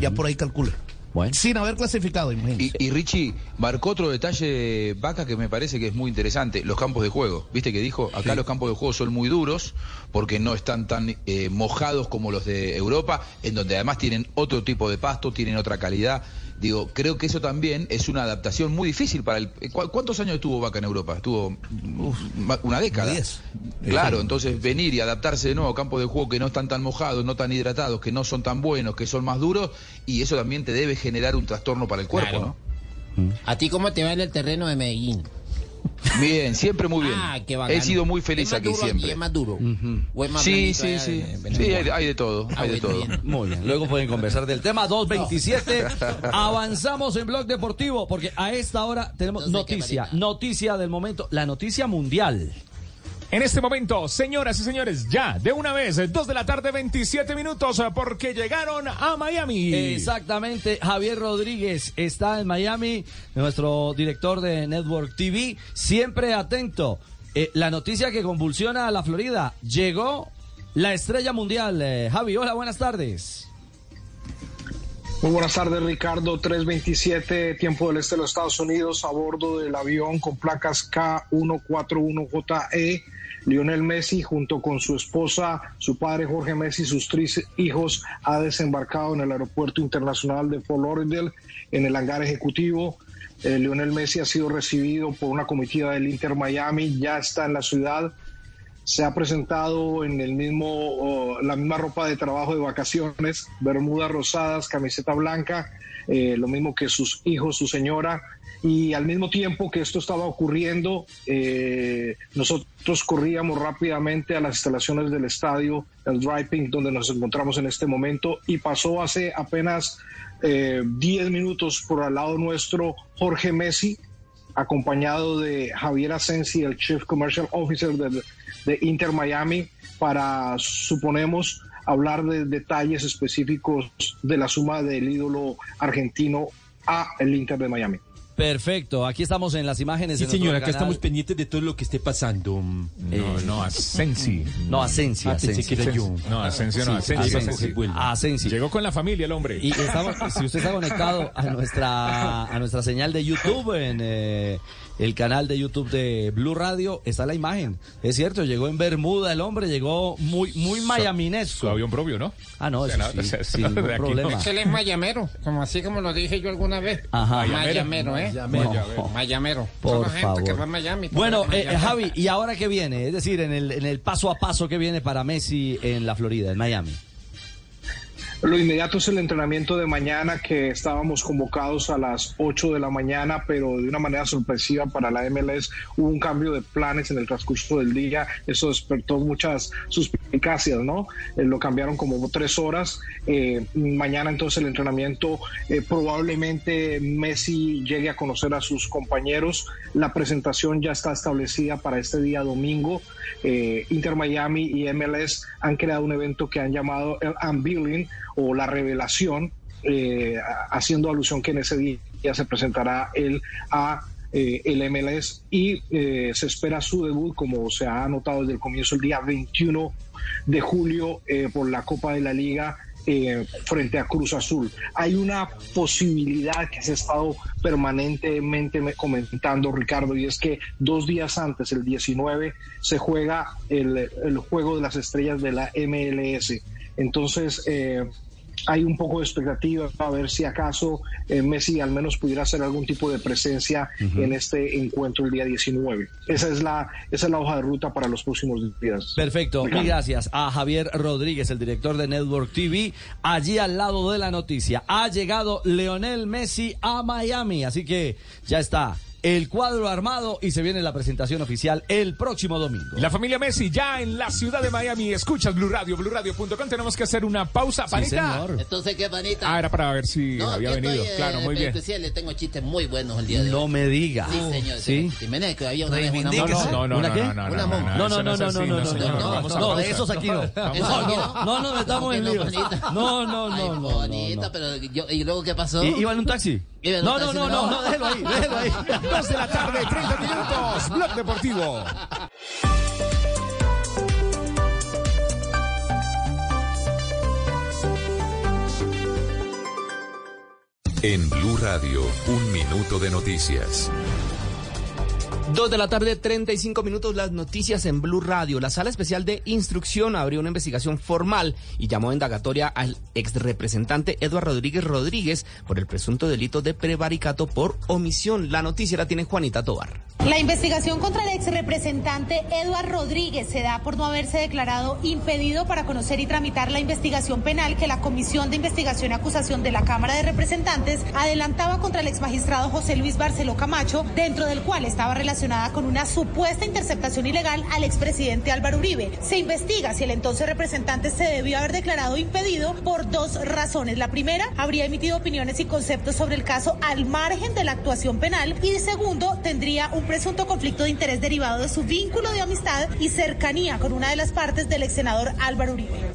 S3: Ya por ahí calcula.
S2: Bueno.
S3: Sin haber clasificado, imagínense.
S6: Y, y Richie marcó otro detalle, Vaca, que me parece que es muy interesante, los campos de juego. Viste que dijo, acá los campos de juego son muy duros porque no están tan eh, mojados como los de Europa, en donde además tienen otro tipo de pasto, tienen otra calidad. Digo, creo que eso también es una adaptación muy difícil para el... ¿cu- ¿Cuántos años estuvo Vaca en Europa? Estuvo una década.
S3: diez.
S6: Claro, entonces venir y adaptarse de nuevo a campos de juego que no están tan mojados, no tan hidratados, que no son tan buenos, que son más duros, y eso también te debe generar un trastorno para el cuerpo,
S5: Claro.
S6: ¿no?
S5: ¿A ti cómo te va en el terreno de Medellín?
S6: Bien, siempre muy bien. [LAUGHS]
S5: Ah, qué.
S6: He sido muy feliz
S5: ¿Es más
S6: aquí
S5: duro
S6: siempre.
S5: ¿Es más duro? ¿O es más
S6: Sí, sí, sí.
S5: en
S6: Sí, hay, hay de todo,
S5: Ah,
S6: hay de todo.
S5: bien.
S2: Muy bien, luego pueden conversar del tema 227. [LAUGHS] Avanzamos en Blog Deportivo porque a esta hora tenemos
S5: No
S2: noticia, noticia del momento, la noticia mundial.
S1: En este momento, señoras y señores, ya, de una vez, 2 de la tarde, 27 minutos, porque llegaron a Miami.
S2: Exactamente, Javier Rodríguez está en Miami, nuestro director de Network TV, siempre atento. Eh, la noticia que convulsiona a la Florida, llegó la estrella mundial. Eh, Javi, hola, buenas tardes.
S8: Muy buenas tardes, Ricardo. 327, tiempo del este de los Estados Unidos, a bordo del avión con placas K141JE. Lionel Messi, junto con su esposa, su padre Jorge Messi sus tres hijos, ha desembarcado en el Aeropuerto Internacional de Fort Lauderdale, en el hangar ejecutivo. Eh, Lionel Messi ha sido recibido por una comitiva del Inter Miami, ya está en la ciudad se ha presentado en el mismo la misma ropa de trabajo de vacaciones, bermudas rosadas, camiseta blanca, eh, lo mismo que sus hijos, su señora. Y al mismo tiempo que esto estaba ocurriendo, eh, nosotros corríamos rápidamente a las instalaciones del estadio, el Driving, donde nos encontramos en este momento, y pasó hace apenas eh, 10 minutos por al lado nuestro Jorge Messi, acompañado de Javier Asensi, el Chief Commercial Officer de, de Inter Miami, para, suponemos, hablar de detalles específicos de la suma del ídolo argentino a el Inter de Miami.
S2: Perfecto, aquí estamos en las imágenes.
S11: Sí, señora, acá
S2: canal.
S11: estamos pendientes de todo lo que esté pasando.
S1: No, no, Asensi.
S2: No, Asensi,
S11: Ah, pensé
S2: Asensi.
S11: que era yo.
S1: No, Asensio no,
S2: Sí,
S1: Asensi.
S2: Asensi.
S1: Asensi.
S11: vuelve.
S2: Asensi.
S1: Llegó con la familia el hombre.
S2: Y estamos, si usted está conectado a nuestra a nuestra señal de YouTube en eh, el canal de YouTube de Blue Radio, está la imagen. Es cierto, llegó en Bermuda el hombre, llegó muy muy
S1: Su
S2: mayaminesco.
S1: avión propio, ¿no?
S2: Ah, no, eso sí, [LAUGHS]
S1: no, no.
S2: problema.
S5: Es que él es mayamero, como así como lo dije yo alguna vez.
S2: Ajá.
S5: Mayamero, ¿eh?
S2: No,
S5: Mayamero.
S2: por
S5: Son la gente que
S2: favor.
S5: va a Miami.
S2: Bueno, eh. Javi, ¿y ahora qué viene? Es decir, en el, en el paso a paso que viene para Messi en la Florida, en Miami.
S8: Lo inmediato es el entrenamiento de mañana que estábamos convocados a las 8 de la mañana, pero de una manera sorpresiva para la MLS hubo un cambio de planes en el transcurso del día. Eso despertó muchas suspicacias, ¿no? Eh, lo cambiaron como tres horas. Eh, mañana entonces el entrenamiento, eh, probablemente Messi llegue a conocer a sus compañeros. La presentación ya está establecida para este día domingo. Inter Miami y MLS han creado un evento que han llamado el Unveiling o la revelación, eh, haciendo alusión que en ese día se presentará él a eh, el MLS y eh, se espera su debut, como se ha anotado desde el comienzo, el día 21 de julio eh, por la Copa de la Liga eh, frente a Cruz Azul. Hay una posibilidad que se ha estado permanentemente me- comentando, Ricardo, y es que dos días antes, el 19, se juega el, el juego de las estrellas de la MLS. Entonces, eh, hay un poco de expectativa a ver si acaso eh, Messi al menos pudiera hacer algún tipo de presencia en este encuentro el día 19. Esa es la esa es la hoja de ruta para los próximos días.
S2: Perfecto, mil gracias a Javier Rodríguez, el director de Network TV. Allí al lado de la noticia, ha llegado Leonel Messi a Miami, así que ya está el cuadro armado y se viene la presentación oficial el próximo domingo.
S1: La familia Messi ya en la ciudad de Miami. Escuchas Blue Radio, BlueRadio.com. Tenemos que hacer una pausa, panita.
S12: Entonces, ¿qué, panita?
S1: Ah, era para ver si
S12: No,
S1: había venido.
S12: estoy, eh,
S1: claro, muy bien.
S12: especial, le tengo chistes muy buenos el día de
S2: No
S12: hoy.
S2: me diga.
S12: Sí, señor.
S2: ¿Sí?
S12: Jiménez, que había una vez una
S1: No, no, no,
S2: ¿Una
S1: no,
S2: qué?
S1: no, no, no.
S2: No, no, no, no, no, no, no, no, de esos aquí no.
S12: ¿Eso
S2: No, no, no, no metamos en
S12: bonita.
S2: No, no, no, no, no,
S12: bonita,
S2: no.
S12: pero yo, ¿y luego qué pasó?
S2: ¿I- ¿Iba en un taxi? No, no, no, no, no, déjelo ahí, déjelo ahí. [LAUGHS]
S1: Dos de la tarde, 30 minutos. Blog Deportivo.
S13: En Blue Radio, un minuto de noticias.
S14: Dos de la tarde, 35 minutos, las noticias en Blue Radio. La Sala Especial de Instrucción abrió una investigación formal y llamó a indagatoria al exrepresentante Eduardo Rodríguez Rodríguez por el presunto delito de prevaricato por omisión. La noticia la tiene Juanita Tobar.
S15: La investigación contra el ex representante Eduard Rodríguez se da por no haberse declarado impedido para conocer y tramitar la investigación penal que la Comisión de Investigación y Acusación de la Cámara de Representantes adelantaba contra el ex magistrado José Luis Barceló Camacho, dentro del cual estaba relacionada con una supuesta interceptación ilegal al expresidente Álvaro Uribe. Se investiga si el entonces representante se debió haber declarado impedido por dos razones. La primera, habría emitido opiniones y conceptos sobre el caso al margen de la actuación penal y segundo, tendría un presunto conflicto de interés derivado de su vínculo de amistad y cercanía con una de las partes del ex senador Álvaro Uribe.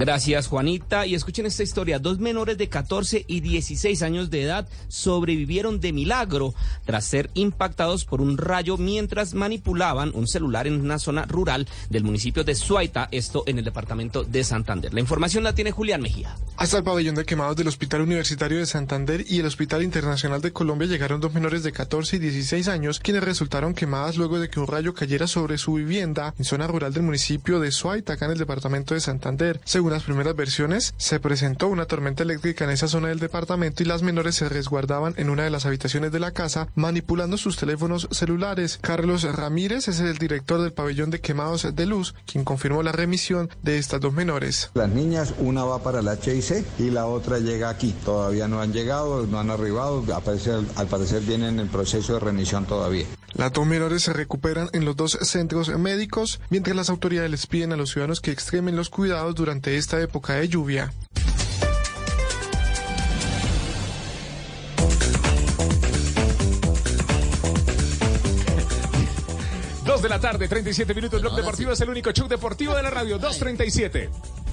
S14: Gracias, Juanita. Y escuchen esta historia. Dos menores de 14 y 16 años de edad sobrevivieron de milagro tras ser impactados por un rayo mientras manipulaban un celular en una zona rural del municipio de Suaita, esto en el departamento de Santander. La información la tiene Julián Mejía.
S16: Hasta el pabellón de quemados del Hospital Universitario de Santander y el Hospital Internacional de Colombia llegaron dos menores de 14 y 16 años, quienes resultaron quemadas luego de que un rayo cayera sobre su vivienda en zona rural del municipio de Suaita, acá en el departamento de Santander. Según las primeras versiones, se presentó una tormenta eléctrica en esa zona del departamento y las menores se resguardaban en una de las habitaciones de la casa manipulando sus teléfonos celulares. Carlos Ramírez es el director del pabellón de quemados de luz, quien confirmó la remisión de estas dos menores.
S17: Las niñas, una va para la HIC y la otra llega aquí. Todavía no han llegado, no han arribado, al parecer, al parecer vienen en proceso de remisión todavía.
S16: Las dos menores se recuperan en los dos centros médicos, mientras las autoridades les piden a los ciudadanos que extremen los cuidados durante esta época de lluvia.
S1: Dos de la tarde, 37 minutos. Blog Deportivo es el único show deportivo de la radio. 2.37.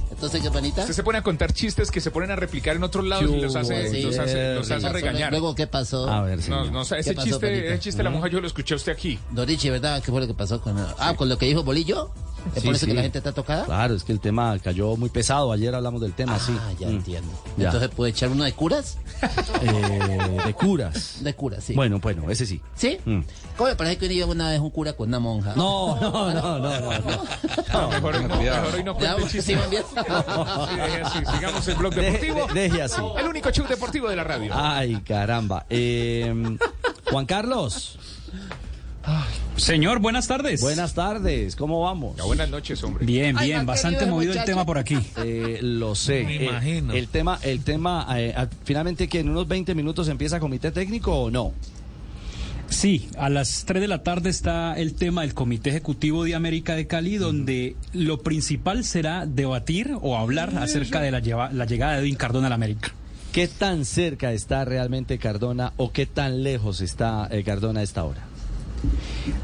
S12: Entonces, ¿qué panita?
S1: Usted se pone a contar chistes que se ponen a replicar en otros lados y los hace,
S12: Sí.
S1: los hace, los hace
S12: Luego,
S1: regañar.
S12: Luego, ¿qué pasó?
S2: A ver,
S1: No, no, o sea, ese
S12: ¿Qué pasó,
S1: chiste, ese chiste de la monja yo lo escuché a usted aquí.
S12: Dorichi, ¿verdad? ¿Qué fue lo que pasó con Ah, con lo que dijo Bolillo? ¿Es
S2: Sí,
S12: por eso
S2: sí.
S12: que la gente está tocada?
S2: Claro, es que el tema cayó muy pesado. Ayer hablamos del tema, sí.
S12: Ah, ya
S2: Mm.
S12: entiendo.
S2: Ya.
S12: Entonces, ¿puede echar uno de curas?
S2: Eh, de curas. [LAUGHS]
S12: De curas, sí.
S2: Bueno, bueno, ese sí.
S12: ¿Sí?
S2: Mm.
S12: ¿Cómo me parece que iba una vez un cura con una monja?
S2: No, no, no, no, no.
S1: No, mejor, hoy no, mejor hoy no cuente
S12: sí,
S1: sigamos el blog [LAUGHS]
S2: De-
S1: deportivo.
S2: de- deje así.
S1: El único show deportivo de la radio.
S2: Ay, caramba. Eh, Juan Carlos.
S18: Señor, buenas tardes.
S2: Buenas tardes, ¿cómo vamos?
S1: Ya, buenas noches, hombre.
S18: Bien, bien, bastante movido el tema por aquí. [LAUGHS]
S2: Eh, lo sé.
S3: Me
S2: Eh,
S3: imagino.
S2: el tema, el tema, eh, ah, finalmente que en unos 20 minutos empieza comité técnico o no?
S18: Sí, a las 3 de la tarde está el tema del Comité Ejecutivo de América de Cali, donde lo principal será debatir o hablar acerca de la, lleva- la llegada de Edwin Cardona a la América.
S2: ¿Qué tan cerca está realmente Cardona o qué tan lejos está eh, Cardona a esta hora?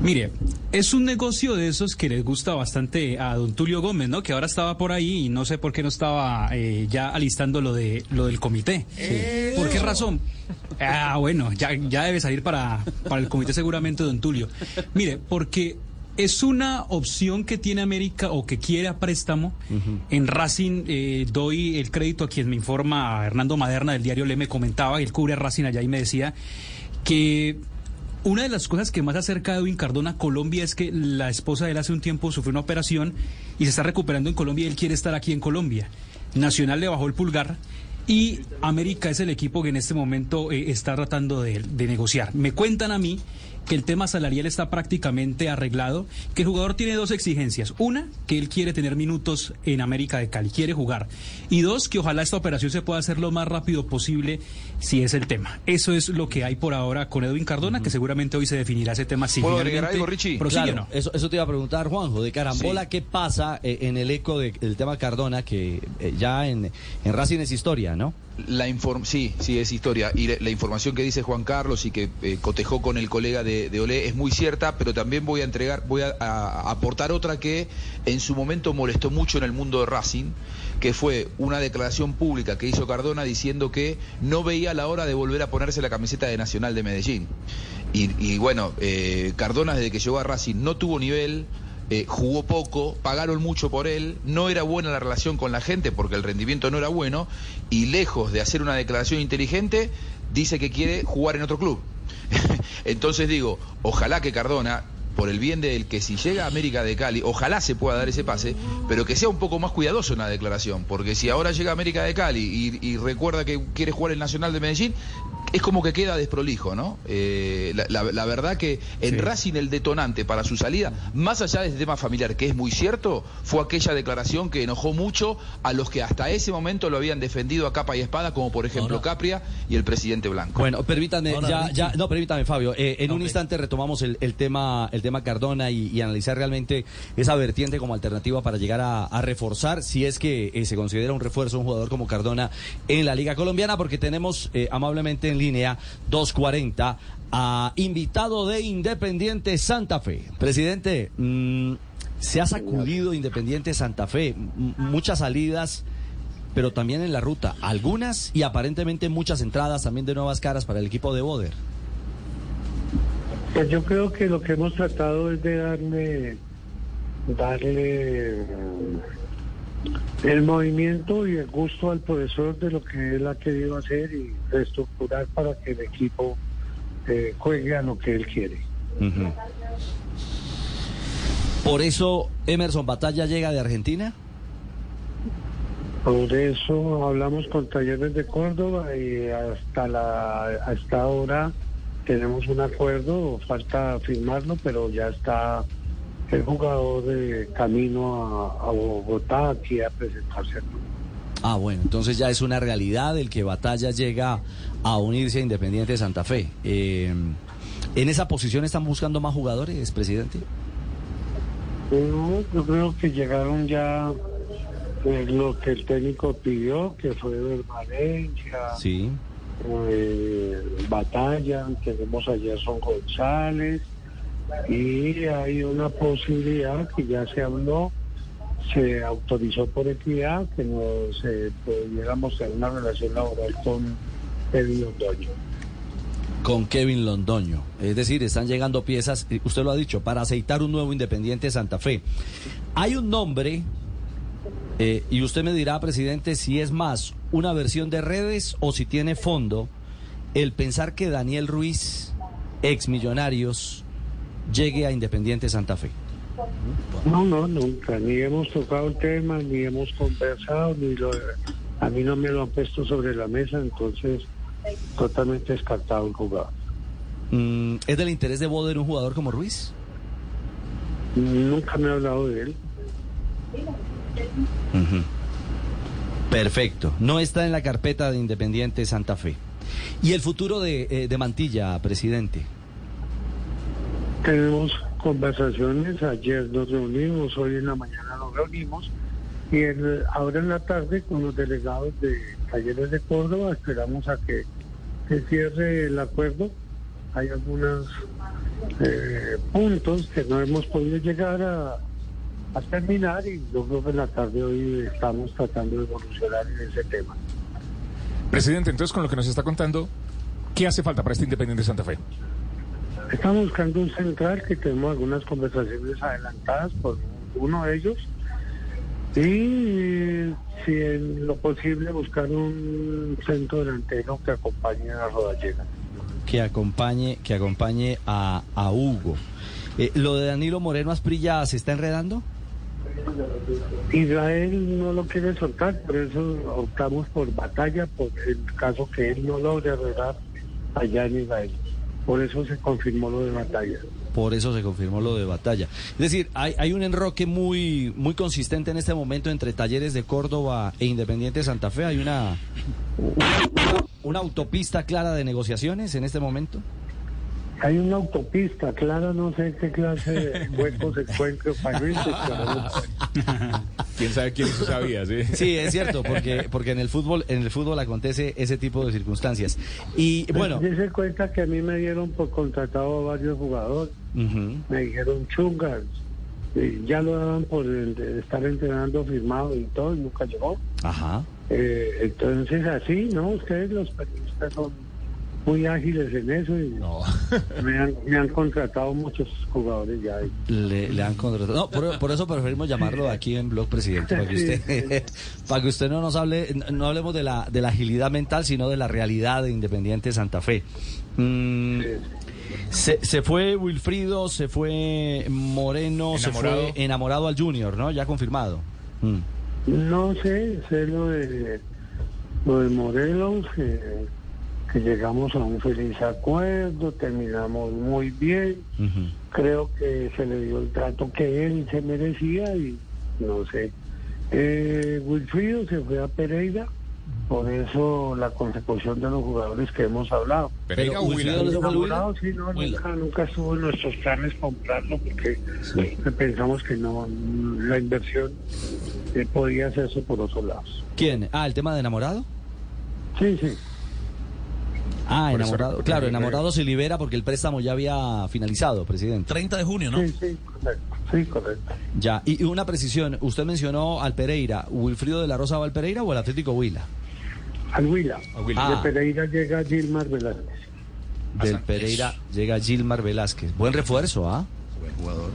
S18: Mire, es un negocio de esos que les gusta bastante a don Tulio Gómez, ¿no? Que ahora estaba por ahí y no sé por qué no estaba eh, ya alistando lo de lo del comité. ¿Por qué razón? Ah, bueno, ya, ya debe salir para, para el comité seguramente don Tulio. Mire, porque es una opción que tiene América o que quiere a préstamo. En Racing eh, doy el crédito a quien me informa, a Hernando Maderna del diario Le me comentaba, él cubre a Racing allá y me decía que una de las cosas que más acerca de Edwin Cardona a Colombia es que la esposa de él hace un tiempo sufrió una operación y se está recuperando en Colombia y él quiere estar aquí en Colombia. Nacional le bajó el pulgar
S19: y América es el equipo que en este momento eh, está tratando de, de negociar. Me cuentan a mí que el tema salarial está prácticamente arreglado, que el jugador tiene dos exigencias. Una, que él quiere tener minutos en América de Cali, quiere jugar. Y dos, que ojalá esta operación se pueda hacer lo más rápido posible si es el tema. Eso es lo que hay por ahora con Edwin Cardona, que seguramente hoy se definirá ese tema si
S6: ¿Puedo agregar algo, Richie?
S2: Claro,
S19: no.
S2: eso, eso te iba a preguntar, Juanjo, de carambola, ¿qué pasa eh, en el eco de- del tema Cardona, que eh, ya en, en Racing es historia, ¿no?
S6: La inform sí, sí, es historia. Y la, información que dice Juan Carlos y que eh, cotejó con el colega de, de Olé es muy cierta, pero también voy a entregar, voy a, a aportar otra que en su momento molestó mucho en el mundo de Racing, que fue una declaración pública que hizo Cardona diciendo que no veía la hora de volver a ponerse la camiseta de Nacional de Medellín. Y, y bueno, eh, Cardona desde que llegó a Racing no tuvo nivel, eh, jugó poco, pagaron mucho por él, no era buena la relación con la gente porque el rendimiento no era bueno y lejos de hacer una declaración inteligente, dice que quiere jugar en otro club. [LAUGHS] Entonces digo, ojalá que Cardona, por el bien del que si llega a América de Cali, ojalá se pueda dar ese pase, pero que sea un poco más cuidadoso en la declaración, porque si ahora llega a América de Cali y, y recuerda que quiere jugar el Nacional de Medellín, es como que queda desprolijo, ¿no? Eh, la, la- la verdad que en Racing el detonante para su salida, más allá de este tema familiar, que es muy cierto, fue aquella declaración que enojó mucho a los que hasta ese momento lo habían defendido a capa y espada, como por ejemplo Capria y el presidente Blanco.
S2: Bueno, permítanme,
S6: Ahora,
S2: ya, ya, no, permítame, Fabio. eh, en un instante retomamos el, el tema, el tema Cardona y, analizar realmente esa vertiente como alternativa para llegar a, reforzar, si es que eh, se considera un refuerzo un jugador como Cardona en la Liga Colombiana, porque tenemos eh, amablemente en línea 240 a invitado de Independiente Santa Fe. Presidente, mm, se ha sacudido Independiente Santa Fe, muchas salidas pero también en la ruta. Algunas y aparentemente muchas entradas también de nuevas caras para el equipo de Boder.
S20: Pues yo creo que lo que hemos tratado es de darle, darle mm, el movimiento y el gusto al profesor de lo que él ha querido hacer y reestructurar para que el equipo eh, juegue a lo que él quiere.
S2: Por eso Emerson Batalla llega de Argentina.
S20: Por eso hablamos con Talleres de Córdoba y hasta la hasta ahora tenemos un acuerdo, falta firmarlo, pero ya está el jugador de camino a, a Bogotá aquí a presentarse.
S2: Ah, bueno, entonces ya es una realidad el que Batalla llega a unirse a Independiente de Santa Fe. Eh, ¿En esa posición están buscando más jugadores, presidente?
S20: No, yo creo que llegaron ya eh, lo que el técnico pidió, que fue Valencia,
S2: Sí.
S20: Eh, Batalla, tenemos a Gerson González y hay una posibilidad que ya se habló, se autorizó por equidad que nos eh, pudiéramos tener una relación laboral con Kevin Londoño.
S2: Con Kevin Londoño. Es decir, están llegando piezas, usted lo ha dicho, para aceitar un nuevo Independiente de Santa Fe. Hay un nombre, eh, y usted me dirá, presidente, si es más una versión de redes o si tiene fondo, el pensar que Daniel Ruiz, ex Millonarios, llegue a Independiente Santa Fe.
S20: No, no, nunca, ni hemos tocado el tema, ni hemos conversado, ni lo, a mí no me lo han puesto sobre la mesa, entonces totalmente descartado el jugador.
S2: Mm, ¿Es del interés de Boder un jugador como Ruiz?
S20: Nunca me ha hablado de él.
S2: Ujú. Perfecto. No está en la carpeta de Independiente Santa Fe. ¿Y el futuro de, eh, de Mantilla, presidente?
S20: Tenemos conversaciones, ayer nos reunimos, hoy en la mañana nos reunimos y ahora en la tarde con los delegados de Talleres de Córdoba esperamos a que se cierre el acuerdo. Hay algunos eh, puntos que no hemos podido llegar a, a terminar y yo creo que en la tarde hoy estamos tratando de evolucionar en ese tema.
S1: Presidente, entonces con lo que nos está contando, ¿qué hace falta para este Independiente Santa Fe?
S20: Estamos buscando un central que tenemos algunas conversaciones adelantadas por uno de ellos y si en lo posible buscar un centro delantero que acompañe a Rodallega.
S2: Que acompañe, que acompañe a, a Hugo. Eh, ¿Lo de Danilo Moreno Asprilla se está enredando?
S20: Israel no lo quiere soltar, por eso optamos por batalla, por el caso que él no logre arreglar allá en Israel. Por eso se confirmó lo de batalla.
S2: Por eso se confirmó lo de batalla. Es decir, hay, hay un enroque muy, muy consistente en este momento entre Talleres de Córdoba e Independiente Santa Fe. Hay una, una, una autopista clara de negociaciones en este momento.
S20: Hay una autopista, clara, no sé qué clase de [LAUGHS] huecos encuentro pero
S1: ¿Quién sabe quién eso sabía? Sí,
S2: Sí, es cierto, porque, porque en el fútbol, en el fútbol acontece ese tipo de circunstancias. Y bueno,
S20: Dese cuenta que a mí me dieron por contratado a varios jugadores. Me dijeron chungas. Y ya lo daban por el de estar entrenando firmado y todo, y nunca llegó.
S2: ajá.
S20: Eh, entonces, así, ¿no? Ustedes, los periodistas, son muy ágiles en eso y me, han, me han contratado muchos jugadores ya.
S2: Le, le han contratado. No, por, por eso preferimos llamarlo aquí en Blog Presidente, para que usted, [LAUGHS] para que usted no nos hable, no hablemos de la, de la agilidad mental, sino de la realidad de Independiente Santa Fe. Mm, se, se fue Wilfrido, se fue Moreno, se fue enamorado al Junior, ¿no? Ya confirmado. Mm.
S20: No sé, sé lo de, lo de Morelos, que, que llegamos a un feliz acuerdo, terminamos muy bien.
S2: Ujú.
S20: Creo que se le dio el trato que él se merecía y no sé. Eh, Wilfrido se fue a Pereira, por eso la consecución de los jugadores que hemos hablado.
S1: Pereira o
S20: enamorado, sí, no, nunca, nunca estuvo en nuestros planes comprarlo porque pensamos que no, la inversión eh, podía hacerse por otros lados.
S2: ¿Quién? Ah, el tema de enamorado.
S20: Sí, sí.
S2: Ah,
S20: Por eso-
S2: enamorado. Claro, enamorado se libera porque el préstamo ya había finalizado, presidente.
S3: 30 de junio, ¿no?
S20: Sí, sí, correcto. Sí, correcto.
S2: Ya, y una precisión, usted mencionó al Pereira, ¿Wilfrido de la Rosa va al Pereira o al Atlético Huila?
S20: Al Huila.
S2: Huila.
S20: De
S2: Ah.
S20: Pereira llega Gilmar Velázquez.
S2: Del Pereira llega Gilmar Velázquez. Buen refuerzo, ¿ah?
S4: Buen jugador.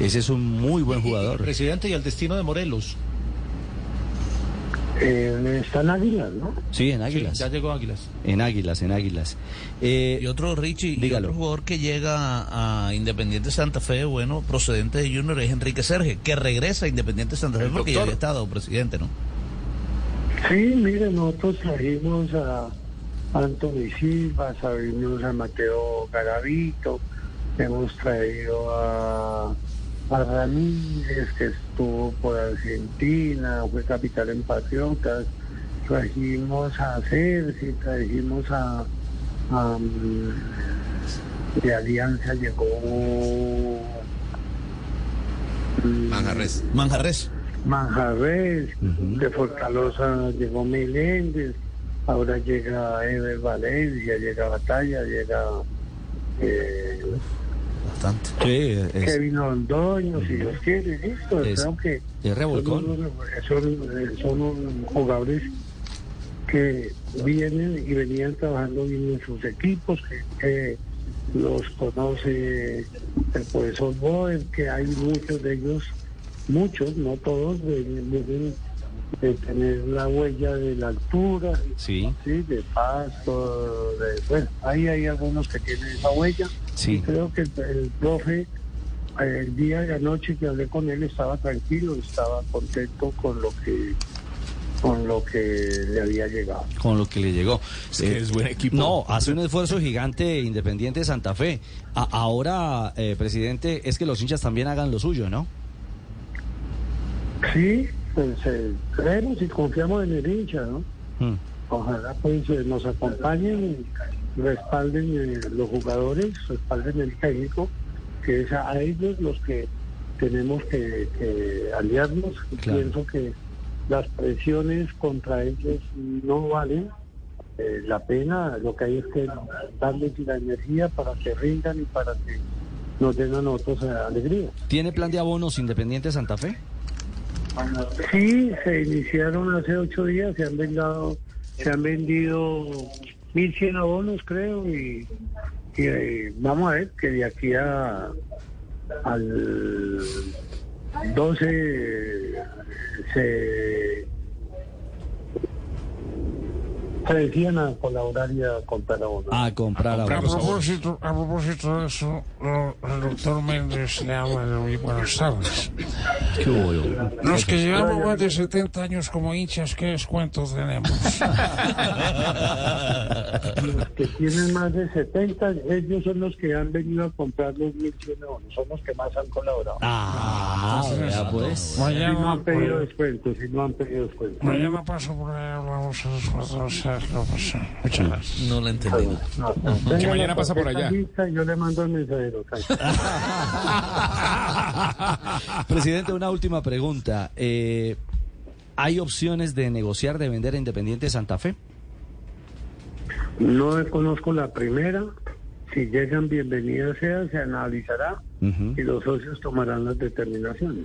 S2: Ese es un muy buen jugador.
S9: Presidente, y el destino de Morelos.
S20: Eh, está en Águilas, ¿no?
S2: Sí, en Águilas.
S9: Sí, ya llegó Águilas.
S2: En Águilas, en Águilas. Eh,
S3: Y otro, Richie, y
S2: dígalo.
S3: otro jugador que llega a Independiente Santa Fe, bueno, procedente de Junior, es Enrique Serge, que regresa a Independiente Santa Fe porque ya había estado presidente, ¿no?
S20: Sí, mire, nosotros trajimos a Anthony Silva, trajimos a Mateo Garavito, hemos traído a Ramírez, que estuvo por Argentina, fue capital en Patriotas, trajimos a Cerci, trajimos a, a, mm, de Alianza llegó mm,
S4: Manjarres.
S3: Manjarres.
S20: Manjarres, de Fortaleza llegó Meléndez, ahora llega Ever Valencia, llega Batalla, llega eh,
S3: Bastante.
S2: Sí, es,
S20: Kevin Londoño, si Dios quiere, listo,
S2: Es-
S20: creo que
S2: es revolcón.
S20: son, son, son unos jugadores que vienen y venían trabajando bien en sus equipos, que, que los conoce el profesor Boer, que hay muchos de ellos, muchos, no todos, vienen vienen de tener la huella de la altura,
S2: Sí.
S20: sí, de pasto, de, bueno, ahí hay algunos que tienen esa huella.
S2: Sí.
S20: Y creo que el, el profe, eh, el día de la noche que hablé con él, estaba tranquilo, estaba contento con lo que con lo que le había llegado.
S2: con lo que le llegó.
S1: Es que es buen equipo.
S2: No, hace un esfuerzo gigante Independiente de Santa Fe. A- ahora, eh, presidente, es que los hinchas también hagan lo suyo, ¿no?
S20: Sí, pues eh, creemos y confiamos en el hincha, ¿no?
S2: Mm.
S20: Ojalá pues eh, nos acompañen, respalden eh, los jugadores, respalden el técnico, que es a ellos los que tenemos que, que aliarnos. Y
S2: Claro.
S20: Pienso que las presiones contra ellos no valen eh, la pena, lo que hay es que darles la energía para que rindan y para que nos den a nosotros eh, alegría.
S2: ¿Tiene plan de abonos Independiente de Santa Fe?
S20: Sí, se iniciaron hace ocho días, se han vendido, se han vendido 1.100 abonos creo y, y, eh, vamos a ver que de aquí a al 12 se Se decían a colaborar y a comprar abonos.
S2: A comprar
S20: A
S2: abonos.
S20: comprar
S21: A propósito, a propósito de eso, el doctor Méndez le habla de muy buenas tardes.
S2: ¿Qué yo?
S21: Los que llevamos más de 70 años como hinchas, ¿qué descuentos tenemos?
S20: Los que tienen más de 70, ellos son los que han venido a comprar los 1.100 abonos, son los que más han colaborado.
S2: Ah, vea, pues.
S20: Si no
S21: Mañana,
S20: han pedido descuentos, si no han pedido descuentos.
S21: mañana paso por ahí, hablamos a los cuatro, o sea,
S2: No lo entendí.
S20: No,
S1: Que
S20: tenga
S1: mañana pasa por allá.
S20: yo le mando el mensajero. [LAUGHS]
S2: Presidente, una última pregunta. Eh, ¿Hay opciones de negociar, de vender a Independiente Santa Fe?
S20: No conozco la primera. Si llegan, bienvenida sea, se analizará y los socios tomarán las determinaciones.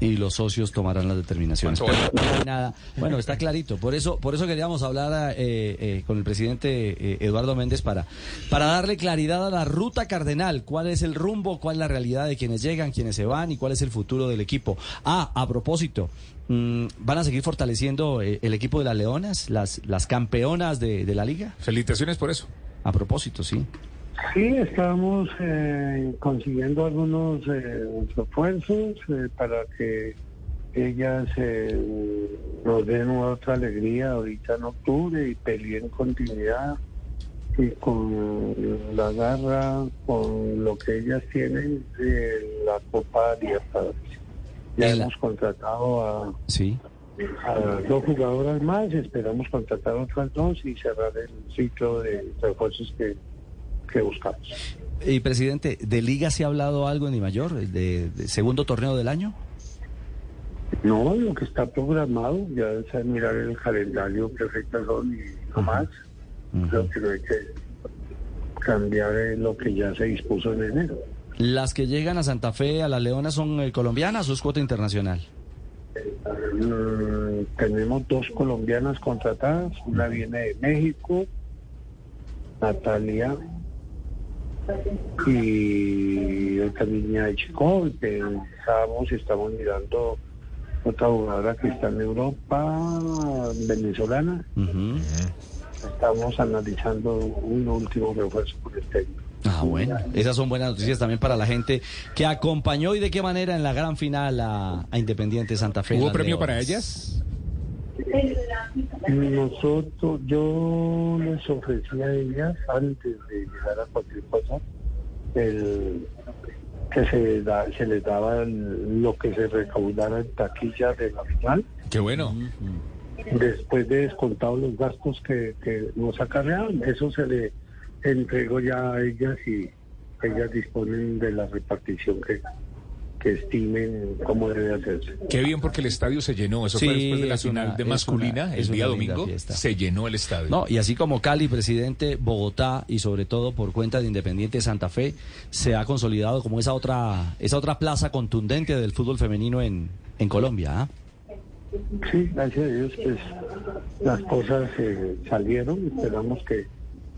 S2: Y los socios tomarán las determinaciones. Pero no hay nada. Bueno, está clarito. Por eso, por eso queríamos hablar eh, eh, con el presidente eh, Eduardo Méndez para, para darle claridad a la ruta cardenal. ¿Cuál es el rumbo? ¿Cuál es la realidad de quienes llegan, quienes se van y cuál es el futuro del equipo? Ah, a propósito. mm, ¿Van a seguir fortaleciendo el equipo de las Leonas, las, las campeonas de, de la liga?
S1: Felicitaciones por eso.
S2: A propósito, sí.
S20: Sí, estamos eh, consiguiendo algunos eh, refuerzos eh, para que ellas eh, nos den otra alegría ahorita en octubre y peleen continuidad y con la garra, con lo que ellas tienen de la Copa Libertadores. Ya hemos contratado a,
S2: Sí.
S20: a dos jugadoras más, esperamos contratar otras dos y cerrar el ciclo de refuerzos que, que buscamos.
S2: Y presidente, ¿de liga se ha hablado algo en Di Mayor? ¿De, de segundo torneo del año?
S20: No, lo que está programado, ya es mirar el calendario fechas son y no más. Creo que no hay que cambiar lo que ya se dispuso en enero.
S2: ¿Las que llegan a Santa Fe, a las Leonas, son eh, colombianas o es cuota internacional?
S20: Mm, tenemos dos colombianas contratadas, una viene de México, Natalia, y otra niña de Chico, y pensamos, estamos mirando otra jugadora que está en Europa, venezolana. Estamos analizando un último refuerzo por el técnico.
S2: Ah, bueno. Esas son buenas noticias también para la gente que acompañó y de qué manera en la gran final a, a Independiente Santa Fe.
S1: ¿Hubo premio para ellas?
S20: Nosotros, yo les ofrecí a ellas antes de llegar a cualquier cosa el, que se, da- se les daba el- lo que se recaudara en taquilla de la final.
S1: Qué bueno.
S20: Después de descontado los gastos que, que nos acarreaban, eso se le entregó ya a ellas y ellas disponen de la repartición que, que estimen cómo debe hacerse.
S1: Qué bien porque el estadio se llenó. Eso
S2: Sí,
S1: fue después de la
S2: es una-
S1: final de masculina,
S2: una-
S1: el
S2: es
S1: día domingo.
S2: fiesta.
S1: Se llenó el estadio.
S2: No, y así como Cali, presidente, Bogotá y sobre todo por cuenta de Independiente Santa Fe, se ha consolidado como esa otra, esa otra plaza contundente del fútbol femenino en, en Colombia. ¿ah?
S20: Sí, gracias a Dios, pues las cosas eh, salieron. Esperamos que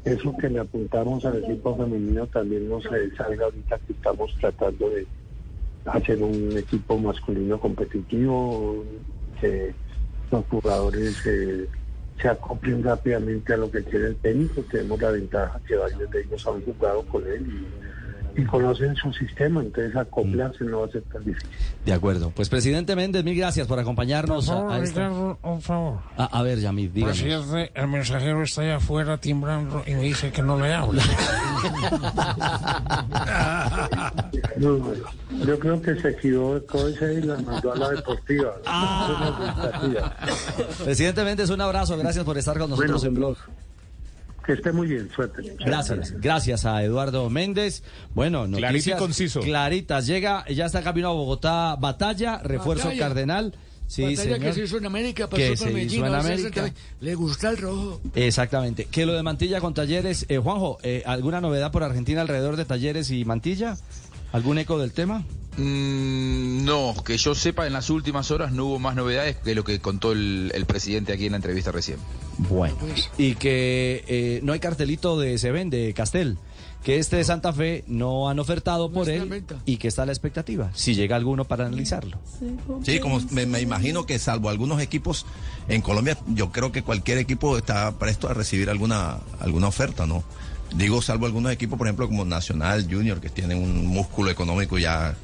S20: eso que le apuntamos al equipo femenino también nos eh, salga ahorita que estamos tratando de hacer un equipo masculino competitivo, que los jugadores eh, se acoplen rápidamente a lo que quiere el técnico. Tenemos la ventaja que varios de ellos han jugado con él y, y conocen su sistema, entonces acoplarse no va a ser tan difícil.
S2: De acuerdo. Pues presidente Méndez, mil gracias por acompañarnos a,
S21: favor,
S2: a esta...
S21: Ricardo, un favor.
S2: A, a ver, Yamid, dígame.
S21: Presidente, el mensajero está allá afuera timbrando y me dice que no le hable. [LAUGHS]
S20: No, no, yo creo que se equivocó ese y la mandó a la deportiva.
S2: Presidente Méndez, un abrazo. Gracias por estar con nosotros
S20: Bueno,
S2: en Blog.
S20: Que esté muy bien, suerte.
S2: Gracias, gracias a Eduardo Méndez. Bueno,
S1: Clarito y
S2: noticias
S1: conciso.
S2: claritas. Llega, ya está camino a Bogotá, batalla, refuerzo
S22: Batalla.
S2: cardenal. Sí,
S22: Batalla
S2: señor.
S22: que se hizo en América, pasó
S2: Que
S22: por
S2: se hizo
S22: Medellín,
S2: en
S22: ahora se
S2: América.
S22: Le gusta el rojo.
S2: Exactamente. Que lo de Mantilla con Talleres, eh, Juanjo, eh, ¿alguna novedad por Argentina alrededor de Talleres y Mantilla? ¿Algún eco del tema?
S6: Mm, no, que yo sepa, en las últimas horas no hubo más novedades que lo que contó el, el presidente aquí en la entrevista recién.
S2: Bueno. Y que eh, no hay cartelito de Seven, de Castel. Que este de Santa Fe no han ofertado por él y que está a la expectativa. Si llega alguno para analizarlo.
S4: Sí, como me, me imagino que salvo algunos equipos en Colombia, yo creo que cualquier equipo está presto a recibir alguna, alguna oferta, ¿no? Digo, salvo algunos equipos, por ejemplo, como Nacional, Junior, que tienen un músculo económico ya,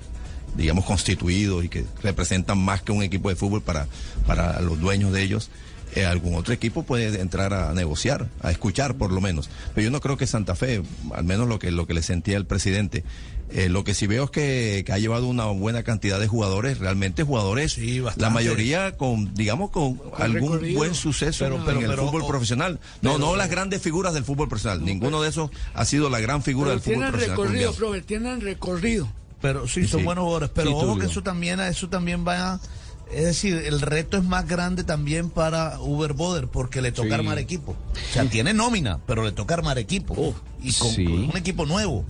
S4: digamos, constituido y que representan más que un equipo de fútbol para, para los dueños de ellos. Eh, algún otro equipo puede entrar a negociar, a escuchar por lo menos. Pero yo no creo que Santa Fe, al menos lo que, lo que le sentía el presidente, eh, lo que sí veo es que, que ha llevado una buena cantidad de jugadores, realmente jugadores, la mayoría con, digamos, con, algún
S22: recorrido.
S4: buen suceso
S22: Pero-
S4: en el
S22: pero-
S4: fútbol profesional. No,
S22: pero-
S4: no las grandes figuras del fútbol profesional. Ninguno de esos ha sido la gran figura del fútbol
S22: tienen
S4: profesional
S22: recorrido, profe, tienen recorrido.
S3: Pero sí, son
S4: Sí.
S3: buenos jugadores. Pero
S4: Sí,
S3: ojo que eso también, eso también va. Es decir, el reto es más grande también para Uber Boder porque le toca
S2: Sí.
S3: armar equipo. O sea, tiene nómina, pero le toca armar equipo. y con,
S2: sí.
S3: con un equipo nuevo.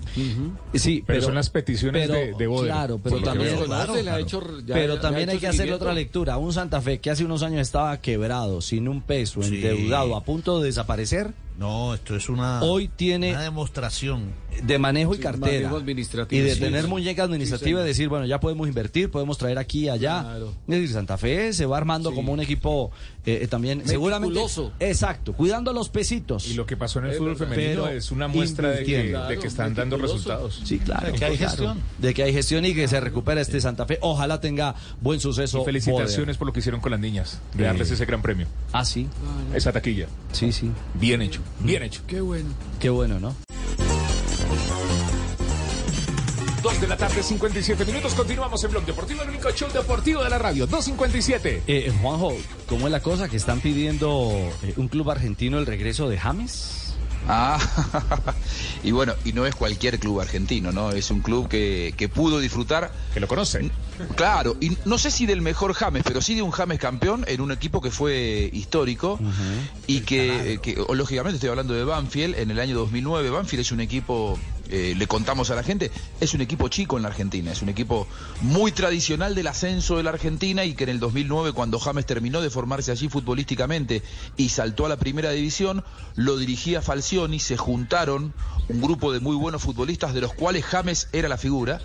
S2: Sí,
S1: Pero son las peticiones
S2: pero,
S1: de- de Boder,
S2: Claro, pero también, claro,
S1: ha hecho- ya-
S2: pero
S1: ya
S2: también
S1: ha
S2: hay que hacer otra lectura. Un Santa Fe que hace unos años estaba quebrado, sin un peso, endeudado, a punto de desaparecer.
S3: No, esto es una,
S2: Hoy tiene
S3: una demostración
S2: de manejo y
S3: Sí,
S2: cartera.
S3: manejo administrativo,
S2: Y de
S3: sí,
S2: tener
S3: sí.
S2: muñeca administrativa
S3: Sí,
S2: y decir, bueno, ya podemos invertir, podemos traer aquí y allá.
S22: Claro.
S2: Es decir, Santa Fe se va armando como un equipo eh, eh, también, seguramente. Exacto, cuidando los pesitos.
S1: Y lo que pasó en el fútbol
S22: verdad.
S1: femenino
S2: Pero
S1: es una muestra de que,
S2: invirtiendo.
S1: de que están dando resultados.
S2: Sí, claro.
S1: De que hay gestión.
S2: De que hay gestión y que se recupera este Santa Fe. Ojalá tenga buen suceso.
S1: Y felicitaciones por lo que hicieron con las niñas, de
S2: Eh.
S1: darles ese gran premio.
S2: Ah, sí.
S1: Esa taquilla.
S2: Sí, sí.
S1: Bien hecho, bien hecho.
S22: Qué bueno.
S2: Qué bueno, ¿no?
S1: Dos de la tarde, 57 minutos. Continuamos en Blog Deportivo, el único show deportivo de la radio. 2.57.
S2: Eh, Juanjo, ¿cómo es la cosa que están pidiendo eh, un club argentino el regreso de James?
S6: Ah, [LAUGHS] y bueno, y no es cualquier club argentino, ¿no? Es un club que, que pudo disfrutar.
S1: Que lo conocen.
S6: Claro, y no sé si del mejor James, pero sí de un James campeón en un equipo que fue histórico y que, que, o, lógicamente estoy hablando de Banfield en el año 2009. Banfield es un equipo, eh, le contamos a la gente, es un equipo chico en la Argentina, es un equipo muy tradicional del ascenso de la Argentina y que en el 2009 cuando James terminó de formarse allí futbolísticamente y saltó a la primera división, lo dirigía Falcioni, se juntaron un grupo de muy buenos futbolistas de los cuales James era la figura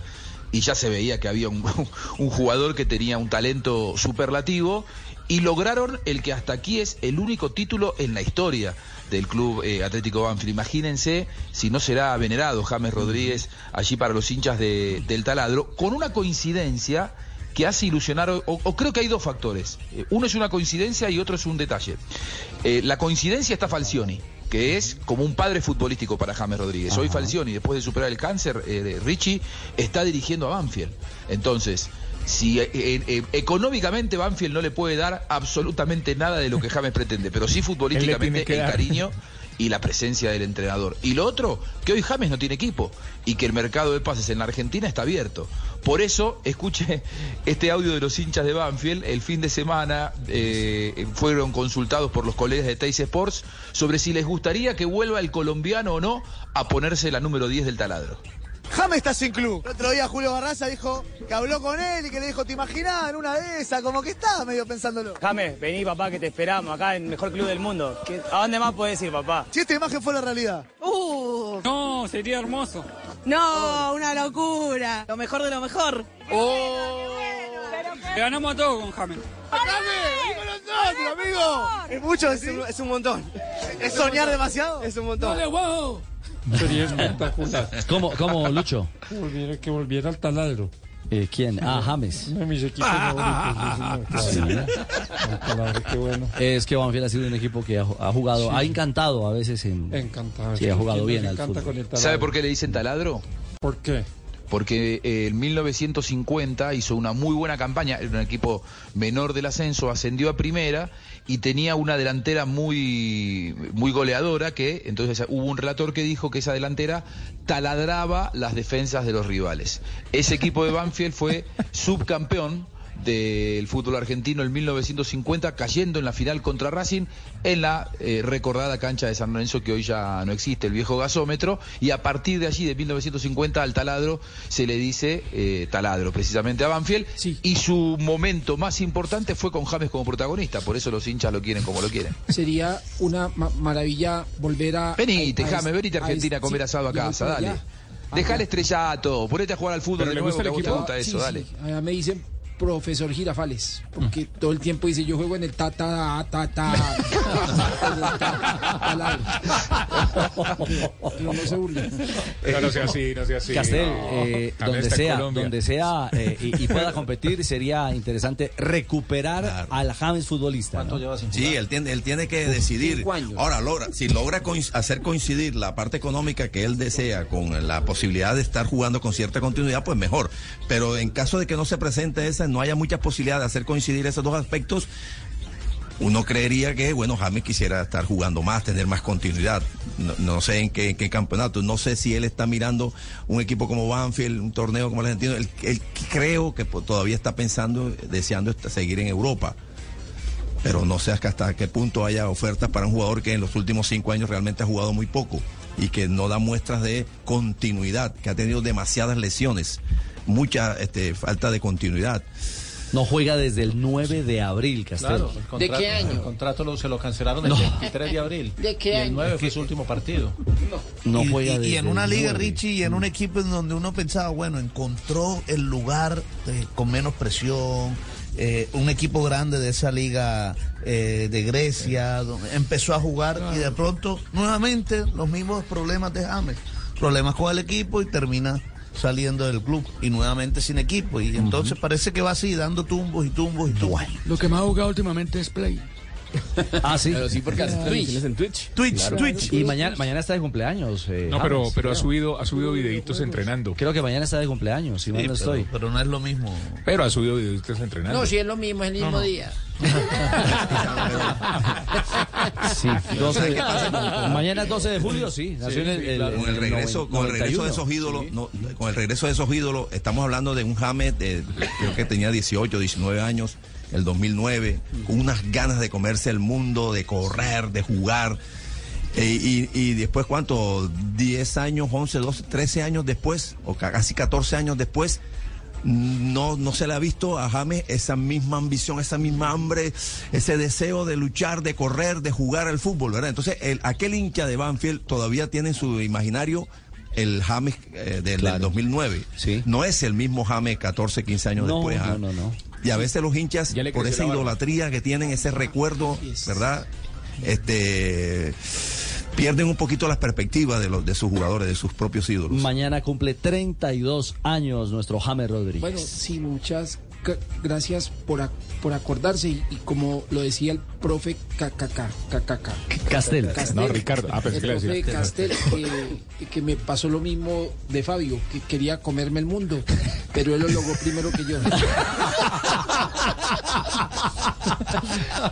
S6: y ya se veía que había un, [LAUGHS] un jugador que tenía un talento superlativo y lograron el que hasta aquí es el único título en la historia del club eh, Atlético Banfield. Imagínense si no será venerado James Rodríguez allí para los hinchas de- del taladro, con una coincidencia que hace ilusionar, o, creo que hay dos factores. Eh, Uno es una coincidencia y otro es un detalle. Eh, la coincidencia está Falcioni, que es como un padre futbolístico para James Rodríguez. Hoy Falcioni, después de superar el cáncer, eh, Richie está dirigiendo a Banfield. Entonces, si eh, eh, eh, económicamente Banfield no le puede dar absolutamente nada de lo que James pretende, pero sí [LAUGHS] futbolísticamente el cariño [LAUGHS] y la presencia del entrenador. Y lo otro, que hoy James no tiene equipo y que el mercado de pases en la Argentina está abierto. Por eso, escuche [LAUGHS] este audio de los hinchas de Banfield. El fin de semana eh, fueron consultados por los colegas de Teis Sports sobre si les gustaría que vuelva el colombiano o no a ponerse la número 10 del taladro.
S23: James está sin club. El otro día Julio Barraza dijo que habló con él y que le dijo, ¿te imaginás en una de esas? Como que estaba medio pensándolo.
S24: James, vení papá que te esperamos acá en el mejor club del mundo. ¿Qué- ¿A dónde más puedes ir papá?
S23: Si esta imagen fue la realidad.
S24: Uh, no, sería hermoso.
S23: No, una locura.
S24: Lo mejor de lo mejor.
S23: Le ganamos a todos con James. ¡James! ¡Con nosotros, amigo! Es mucho, es un, es un montón. ¿Es soñar demasiado? Es un montón.
S22: Dale, wow.
S21: Sería [LAUGHS] espectacular.
S2: ¿Cómo, cómo Lucho?
S21: Que volviera, que volviera al taladro.
S2: Eh, ¿Quién? Ah, James.
S21: Uno de mis equipos favoritos. sí, señor, taladro, qué bueno.
S2: Es que Banfield ha sido un equipo que ha, ha jugado,
S21: Sí.
S2: ha encantado a veces en.
S21: Encantado.
S2: Sí, ha jugado
S21: ¿Quién
S2: bien al
S21: encanta
S2: fútbol.
S21: con el taladro?
S6: ¿Sabe por qué le dicen taladro?
S21: ¿Por qué?
S6: Porque eh, en 1950 hizo una muy buena campaña, era un equipo menor del ascenso, ascendió a primera y tenía una delantera muy, muy goleadora que entonces hubo un relator que dijo que esa delantera taladraba las defensas de los rivales. Ese equipo de Banfield fue subcampeón del fútbol argentino en 1950, cayendo en la final contra Racing en la eh, recordada cancha de San Lorenzo que hoy ya no existe, el viejo gasómetro, y a partir de allí, de 1950, al taladro se le dice eh, taladro, precisamente a Banfield, y su momento más importante fue con James como protagonista, por eso los hinchas lo quieren como lo quieren.
S25: Sería una ma- maravilla volver a...
S6: Venite,
S25: a- a-
S6: James, venite a Argentina a comer
S25: sí,
S6: asado a casa, dale. Deja el estrellato, ponete a jugar al fútbol
S25: ¿Pero
S6: de nuevo,
S25: gusta
S6: que
S25: el
S6: a vos te
S25: equipo?
S6: gusta eso,
S25: Sí,
S6: dale.
S25: me dicen profesor Girafales, porque todo el tiempo dice yo juego en el ta ta ta ta. Pero no se burle.
S1: No, no sea así, no sea así.
S2: Castel,
S1: No,
S2: eh, donde sea, donde sea eh, y, y pueda [LAUGHS] competir, sería interesante recuperar al James futbolista. ¿no?
S4: Sí, él tiene, él tiene que decidir. Ahora, logra, si logra coinc- hacer coincidir la parte económica que él desea con la posibilidad de estar jugando con cierta continuidad, pues mejor. Pero en caso de que no se presente esa, no haya mucha posibilidad de hacer coincidir esos dos aspectos, uno creería que, bueno, James quisiera estar jugando más, tener más continuidad. No, sé en qué, campeonato, no sé si él está mirando un equipo como Banfield, un torneo como el argentino. Él, creo que todavía está pensando, deseando seguir en Europa. Pero no sé hasta qué punto haya ofertas para un jugador que en los últimos cinco años realmente ha jugado muy poco y que no da muestras de continuidad, que ha tenido demasiadas lesiones, mucha este, falta de continuidad.
S2: No juega desde el 9 de abril, Castel.
S9: Claro, el contrato, El contrato lo, se lo cancelaron el
S2: No.
S9: 23 de abril.
S25: ¿De qué
S9: y el
S25: año?
S9: 9 fue su último partido.
S2: No
S3: y,
S2: juega
S3: y- y
S2: desde
S3: en una liga,
S2: 9.
S3: Richie, y en un equipo en donde uno pensaba, bueno, encontró el lugar eh, con menos presión, eh, un equipo grande de esa liga eh, de Grecia, donde empezó a jugar y de pronto nuevamente los mismos problemas de James, problemas con el equipo y termina saliendo del club y nuevamente sin equipo y entonces parece que va así dando tumbos y tumbos y tumbos.
S22: Lo que más ha jugado últimamente es Play. [LAUGHS]
S2: Ah, sí.
S22: Pero sí, porque hace transmisiones
S2: en
S25: Twitch.
S3: Twitch,
S2: Twitch. Y mañana, mañana está de cumpleaños. eh,
S1: No, pero,
S2: James,
S1: pero ha subido, ha subido videitos entrenando.
S2: Creo que mañana está de cumpleaños, si mal
S3: Sí,
S2: no
S3: pero-
S2: estoy.
S3: pero no es lo mismo.
S1: Pero ha subido videitos entrenando.
S25: No, si es lo mismo, es el mismo
S3: No, no.
S25: día.
S2: Sí, 12 de- mañana es 12 de julio, sí. Nació en el, el-
S4: con el regreso, con el regreso de esos
S2: 91.
S4: ídolos, no, con el regreso de esos ídolos, estamos hablando de un James de, creo que tenía 18, 19 años, el 2009, con unas ganas de comerse el mundo, de correr, de jugar. Eh, y, y después, ¿cuánto? 10 años, 11, 12, 13 años después, o ca- casi 14 años después, no, no se le ha visto a James esa misma ambición, esa misma hambre, ese deseo de luchar, de correr, de jugar al fútbol, ¿verdad? Entonces, el, aquel hincha de Banfield todavía tiene en su imaginario el James eh, del, del 2009. No es el mismo James 14, 15 años
S2: No,
S4: después.
S2: no,
S4: ¿ah?
S2: no, no.
S4: Y a veces los hinchas, por esa idolatría que tienen, ese recuerdo, ¿verdad? Este pierden un poquito las perspectivas de los de sus jugadores, de sus propios ídolos.
S2: Mañana cumple 32 años nuestro James Rodríguez.
S25: Bueno, sí, muchas gracias por, por acordarse y, y como lo decía el profe KKK, KKK.
S2: Castel.
S1: No, Ricardo. Ah, pensé
S25: el
S1: que le
S25: profe. Castel, que, que me pasó lo mismo de Fabio, que quería comerme el mundo, pero él lo logró primero que yo. [LAUGHS]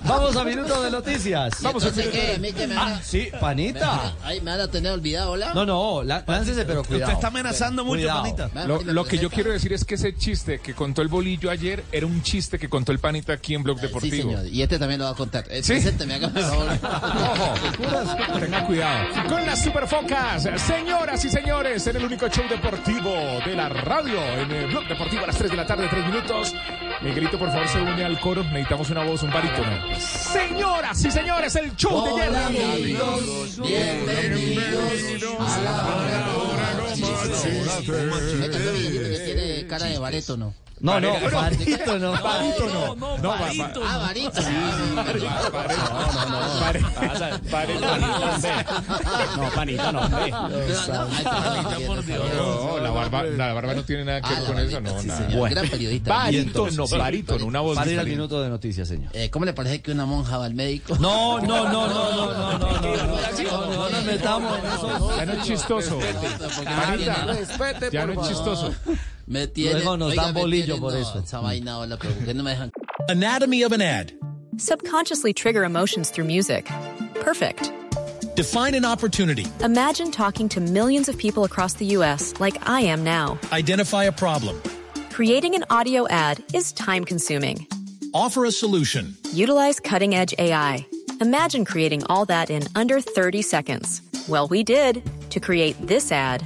S2: Vamos a minuto de noticias.
S25: Vamos a
S12: Entonces, ¿qué? ¿A mí qué me van a-
S2: Ah, sí, panita.
S12: Ay, me van a tener olvidado, ¿hola?
S2: No, no, láncese, pero cuidado.
S3: Usted está amenazando mucho,
S2: Cuidado.
S3: panita.
S1: Lo, lo que yo quiero decir es que ese chiste que contó el bolillo ayer era un chiste que contó el panita aquí en Blog
S12: Sí,
S1: Deportivo.
S12: señor. Y este también lo va a contar. Eh,
S1: ¿Sí?
S12: Presénteme acá, por favor. [LAUGHS]
S1: Tenga cuidado. Con las superfocas, señoras y señores, en el único show deportivo de la radio, en el Blog Deportivo a las 3 de la tarde, 3 minutos. Miguelito, por favor, se une al coro. Necesitamos una voz, un barítono. Señoras y señores, el show de
S12: Hola,
S1: hierro.
S12: amigos, bienvenidos a la Este Miguelito que tiene cara de barétono.
S2: No, no,
S1: Barito
S2: no.
S1: Barito no. No, Barito.
S12: Ah, Barito.
S24: No, no, no. No, Panita no, hombre.
S1: No, la barba, la barba no tiene nada que ver con eso, no, nada.
S12: Gran periodista.
S1: Barito
S12: no,
S1: Barito no, una voz
S2: Para ir minuto de noticias, señor.
S12: ¿Cómo le parece que una monja va al médico?
S2: No, no, no, no, no, no, no, no. No nos metamos en eso.
S1: Ya no es chistoso. Panita, ya no es chistoso.
S12: Me tiene,
S2: Luego nos dan bolillo
S12: tienen-
S2: por
S12: no,
S2: eso.
S12: Esa mm. vaina, hola, pero ¿por qué no me dejan?
S26: Anatomy of an ad.
S27: Subconsciously trigger emotions through music. Perfect.
S26: Define an opportunity.
S27: Imagine talking to millions of people across the U.S. like I am now.
S26: Identify a problem.
S27: Creating an audio ad is time consuming.
S26: Offer a solution.
S27: Utilize cutting edge AI. Imagine creating all that in under 30 seconds. Well, we did to create this ad.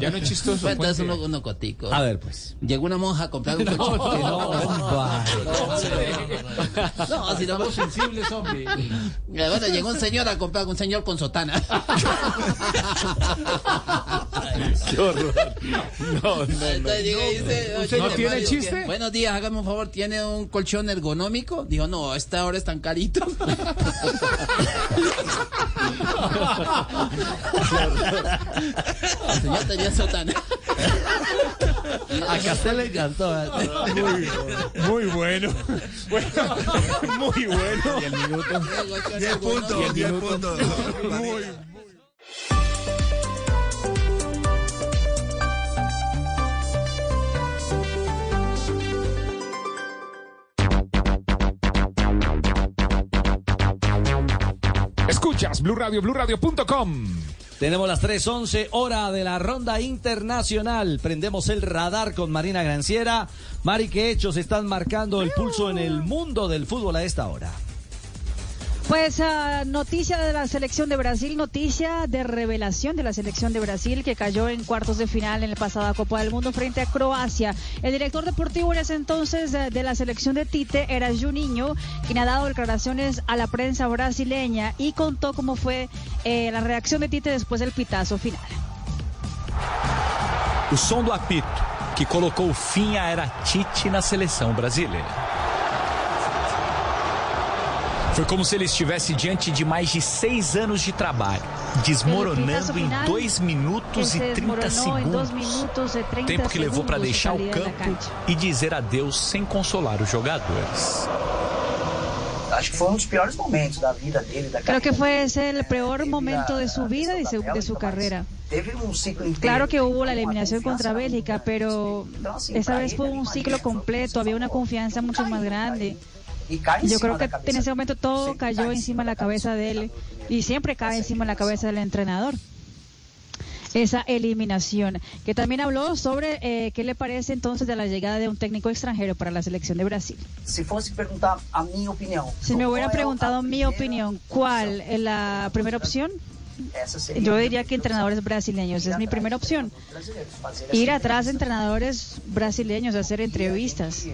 S14: Ya no es chistoso.
S12: Cuentas
S14: Puente.
S12: uno, uno cotico.
S2: A ver, pues.
S12: Llegó una monja a comprar un
S14: No,
S12: colchón.
S14: no,
S12: No, si no
S9: Somos sensibles, hombre.
S12: Eh, Bueno, llegó un señor a comprar un señor con sotana.
S14: Qué horror. No, no, no.
S12: Entonces
S14: ¿No
S12: "Oye,
S14: tiene chiste?
S12: Buenos días, hágame un favor, ¿tiene un colchón ergonómico? Dijo, no, a esta hora es tan carito. El señor tenía sotana.
S2: A Castel le encantó.
S1: Muy, muy bueno. Bueno, muy bueno.
S4: Y el minuto. 10 puntos,
S1: Y el
S4: 10
S1: minuto.
S4: puntos.
S1: Muy, Escuchas Blue Radio, BlueRadio.com.
S2: Tenemos las 3.11 hora de la ronda internacional. Prendemos el radar con Marina Granciera. Mari, ¿qué hechos están marcando el pulso en el mundo del fútbol a esta hora?
S28: Pues ah, noticia de la selección de Brasil, noticia de revelación de la selección de Brasil que cayó en cuartos de final en la pasada Copa del Mundo frente a Croacia. El director deportivo en ese entonces eh, de la selección de Tite era Juninho, quien ha dado declaraciones a la prensa brasileña y contó cómo fue eh, la reacción de Tite después del pitazo final.
S29: O som do apito que colocou fim à era Tite na seleção brasileira. Foi como se ele estivesse diante de mais de seis anos de trabalho, desmoronando em
S28: final,
S29: dois minutos
S28: que
S29: e
S28: se
S29: 30
S28: desmoronou em dois
S29: segundos.
S28: minutos e 30
S29: Tempo que levou para deixar o campo e dizer adeus sem consolar os jogadores.
S30: Acho que foi um dos piores momentos da vida dele, da
S28: Creo que
S30: carreira
S28: fue ese el peor momento de su vida y su- de su carrera.
S30: Teve um ciclo inteiro.
S28: Claro que hubo la eliminación contra Bélgica, pero esa vez fue un ciclo completo, había una confianza mucho más grande. Yo creo que en ese momento todo cayó encima de la cabeza de él y siempre cae encima de la cabeza del entrenador. Esa eliminación, que también habló sobre eh, qué le parece entonces de la llegada de un técnico extranjero para la selección de Brasil.
S30: Se fosse perguntar a minha opinião.
S28: Si me hubiera preguntado mi opinión, ¿cuál es la primera opción? Yo diría que entrenadores brasileños es mi primera opción. Ir atrás de entrenadores brasileños, hacer entrevistas.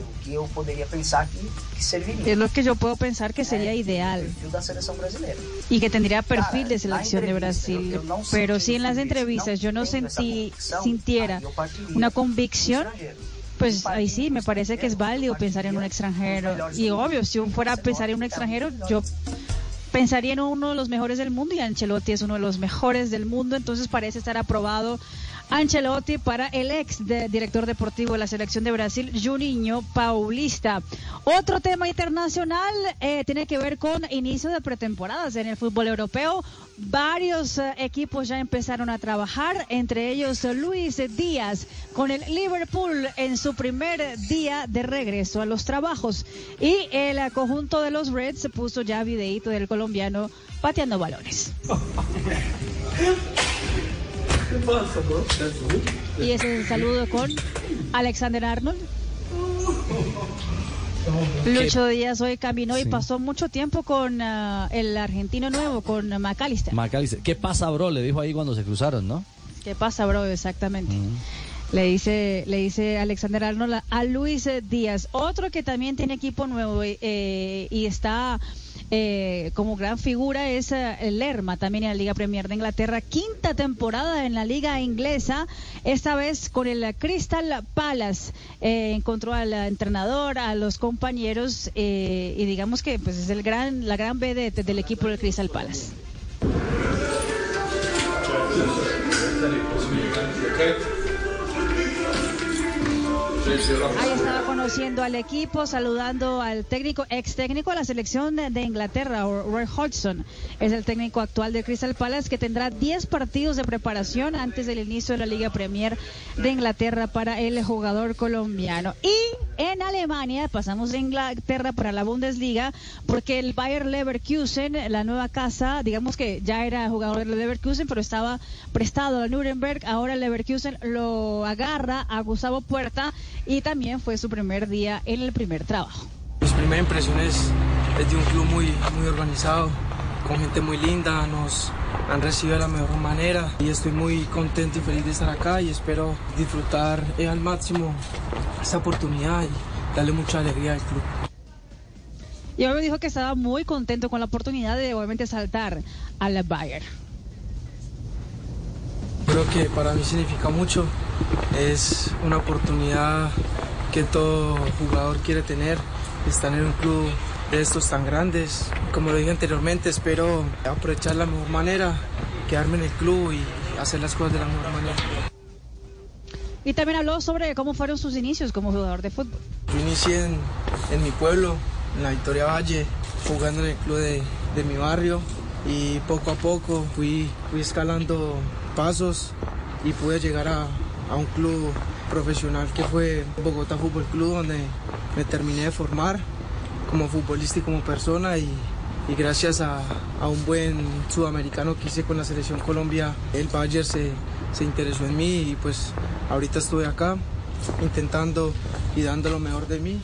S28: Es lo que yo puedo pensar que sería ideal y que tendría perfil de selección de Brasil. Pero si en las entrevistas yo no sentí, sintiera una convicción, pues ahí sí, me parece que es válido pensar en un extranjero. Y obvio, si uno fuera a pensar en un extranjero, yo pensaría en uno de los mejores del mundo y Ancelotti es uno de los mejores del mundo, entonces parece estar aprobado Ancelotti para el ex director deportivo de la selección de Brasil, Juninho Paulista. Otro tema internacional eh, tiene que ver con inicio de pretemporadas en el fútbol europeo. Varios eh, equipos ya empezaron a trabajar, entre ellos Luis Díaz con el Liverpool en su primer día de regreso a los trabajos. Y el eh, conjunto de los Reds puso ya videíto del colombiano pateando balones. [LAUGHS] Y ese es el saludo con Alexander Arnold. Lucho Díaz hoy caminó y pasó mucho tiempo con ah, el argentino nuevo, con McAllister.
S2: Macalister. ¿Qué pasa, bro? Le dijo ahí cuando se cruzaron, ¿no?
S28: ¿Qué pasa, bro? Exactamente. Le dice, le dice Alexander Arnold a- Luis Díaz, otro que también tiene equipo nuevo eh, y está eh, como gran figura es eh, Lerma, también en la Liga Premier de Inglaterra, quinta temporada en la Liga Inglesa, esta vez con el Crystal Palace, Eh, encontró al entrenador, a los compañeros y digamos que pues es el gran, la gran vedette del equipo del Crystal Palace. Ahí estaba conociendo al equipo, saludando al técnico, ex técnico de la selección de, de Inglaterra, Roy Hodgson. Es el técnico actual de Crystal Palace que tendrá 10 partidos de preparación antes del inicio de la Liga Premier de Inglaterra para el jugador colombiano. Y en Alemania, pasamos de Inglaterra para la Bundesliga, porque el Bayer Leverkusen, la nueva casa, digamos que ya era jugador del Leverkusen, pero estaba prestado a Nuremberg, ahora Leverkusen lo agarra a Gustavo Puerta y también fue su primer día en el primer trabajo.
S31: Mis primeras impresiones es de un club muy, muy organizado, con gente muy linda, nos han recibido de la mejor manera y estoy muy contento y feliz de estar acá y espero disfrutar eh, al máximo esta oportunidad y darle mucha alegría al club.
S28: Y luego dijo que estaba muy contento con la oportunidad de obviamente saltar a la Bayern.
S31: Creo que para mí significa mucho, es una oportunidad que todo jugador quiere tener, estar en un club de estos tan grandes. Como lo dije anteriormente, espero aprovechar la mejor manera, quedarme en el club y hacer las cosas de la mejor manera.
S28: Y también habló sobre cómo fueron sus inicios como jugador de fútbol.
S31: Yo inicié en, en mi pueblo, en la Victoria Valle, jugando en el club de, de mi barrio y poco a poco fui, fui escalando pasos y pude llegar a, a un club profesional que fue Bogotá Fútbol Club, donde me terminé de formar como futbolista y como persona y, gracias a, un buen sudamericano que hice con la selección Colombia, el Bayer se, se interesó en mí y pues ahorita estoy acá intentando y dando lo mejor de mí.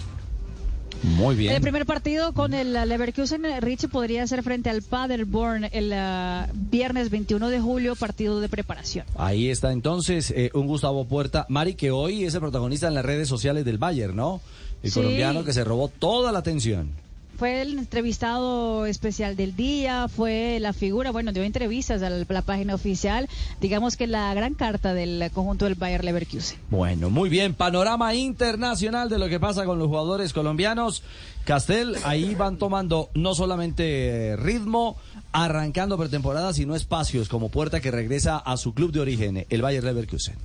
S2: Muy bien.
S28: El primer partido con el Leverkusen, Richie, podría ser frente al Paderborn el uh, viernes 21 de julio, partido de preparación.
S2: Ahí está entonces eh, un Gustavo Puerta, Mari, que hoy es el protagonista en las redes sociales del Bayern, ¿no? El
S28: Sí.
S2: colombiano que se robó toda la atención.
S28: Fue el entrevistado especial del día, fue la figura, bueno, dio entrevistas a la, página oficial, digamos que la gran carta del conjunto del Bayer Leverkusen.
S2: Bueno, muy bien. Panorama internacional de lo que pasa con los jugadores colombianos. Castel, ahí van tomando no solamente eh, ritmo, arrancando pretemporada, sino espacios como Puerta que regresa a su club de origen, el Bayer Leverkusen.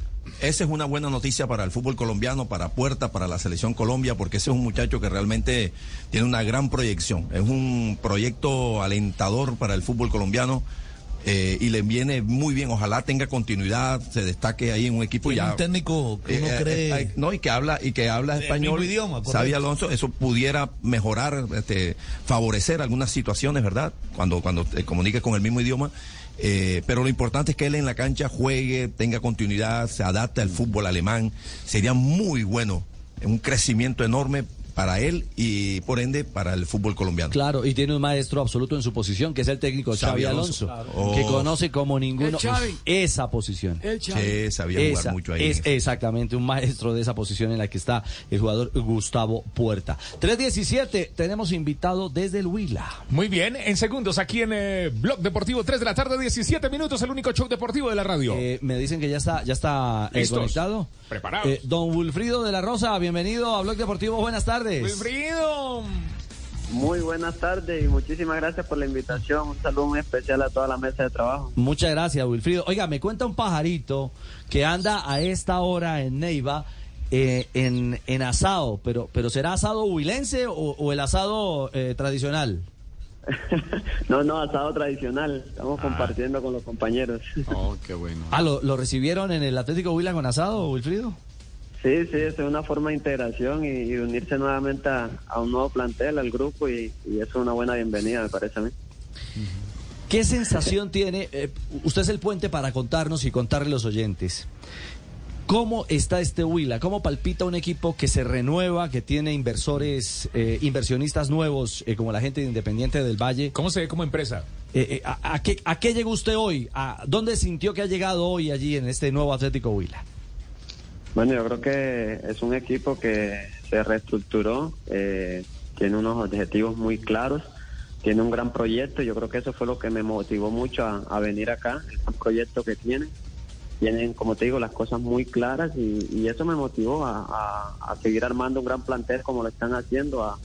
S4: Esa es una buena noticia para el fútbol colombiano, para Puerta, para la selección Colombia, porque ese es un muchacho que realmente tiene una gran proyección. Es un proyecto alentador para el fútbol colombiano. eh, y le viene muy bien, ojalá tenga continuidad, se destaque ahí en un equipo ya.
S3: un técnico que uno
S4: Eh, eh,
S3: cree-
S4: eh, no, y que habla, y que habla español.
S3: idioma.
S4: Xavi Alonso, eso pudiera mejorar, este, favorecer algunas situaciones, ¿verdad? Cuando, cuando te comuniques con el mismo idioma. Eh, pero lo importante es que él en la cancha juegue, tenga continuidad, se adapte al fútbol alemán. Sería muy bueno, un crecimiento enorme para él y por ende para el fútbol colombiano.
S2: Claro, y tiene un maestro absoluto en su posición, que es el técnico Xavi,
S4: Xavi
S2: Alonso,
S4: Alonso, claro.
S2: que
S4: Oh.
S2: conoce como ninguno
S4: El Xavi.
S2: esa posición.
S4: El Xavi. Sí, sabía jugar
S2: Esa-
S4: mucho ahí.
S2: Es exactamente un maestro de esa posición en la que está el jugador Gustavo Puerta. 317, tenemos invitado desde el Huila.
S1: Muy bien, en segundos aquí en eh, Blog Deportivo, 3 de la tarde, 17 minutos, el único show deportivo de la radio.
S2: Eh, me dicen que ya está, ya está eh, conectado.
S1: Preparados.
S2: Eh, don Wilfrido de la Rosa, bienvenido a Blog Deportivo, buenas tardes.
S1: Wilfrido.
S32: Muy buenas tardes y muchísimas gracias por la invitación. Un saludo muy especial a toda la mesa de trabajo.
S2: Muchas gracias, Wilfrido. Oiga, me cuenta un pajarito que anda a esta hora en Neiva eh, en, en asado, pero, pero ¿será asado huilense o, o el asado eh, tradicional? [LAUGHS]
S32: No, no, asado tradicional. Estamos compartiendo con los compañeros.
S2: Oh, qué bueno. Ah, ¿lo, lo recibieron en el Atlético Huila con asado, Wilfrido?
S32: Sí, sí, es una forma de integración y, unirse nuevamente a, a un nuevo plantel, al grupo y, es una buena bienvenida, me parece a mí.
S2: ¿Qué sensación [LAUGHS] tiene? eh, usted es el puente para contarnos y contarle a los oyentes. ¿Cómo está este Huila? ¿Cómo palpita un equipo que se renueva, que tiene inversores, eh, inversionistas nuevos, eh, como la gente de Independiente del Valle?
S1: ¿Cómo se ve como empresa?
S2: Eh, eh, a, a qué, ¿A qué llegó usted hoy? ¿A ¿Dónde sintió que ha llegado hoy allí en este nuevo Atlético Huila?
S32: Bueno, yo creo que es un equipo que se reestructuró, eh, tiene unos objetivos muy claros, tiene un gran proyecto. Yo creo que eso fue lo que me motivó mucho a, venir acá, el gran proyecto que tienen. Tienen, como te digo, las cosas muy claras y, eso me motivó a, seguir armando un gran plantel como lo están haciendo, a,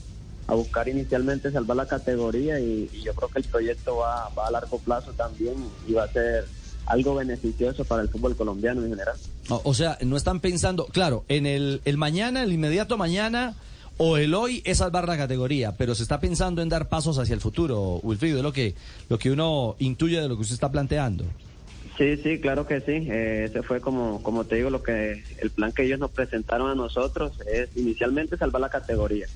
S32: a buscar inicialmente salvar la categoría y, y yo creo que el proyecto va, va a largo plazo también y va a ser algo beneficioso para el fútbol colombiano en general.
S2: O, o sea, no están pensando, claro, en el, el mañana, el inmediato mañana o el hoy es salvar la categoría, pero se está pensando en dar pasos hacia el futuro, Wilfrido, es lo que, lo que uno intuye de lo que usted está planteando.
S32: Sí, sí, claro que sí. Eh, ese fue como, como te digo, lo que el plan que ellos nos presentaron a nosotros es inicialmente salvar la categoría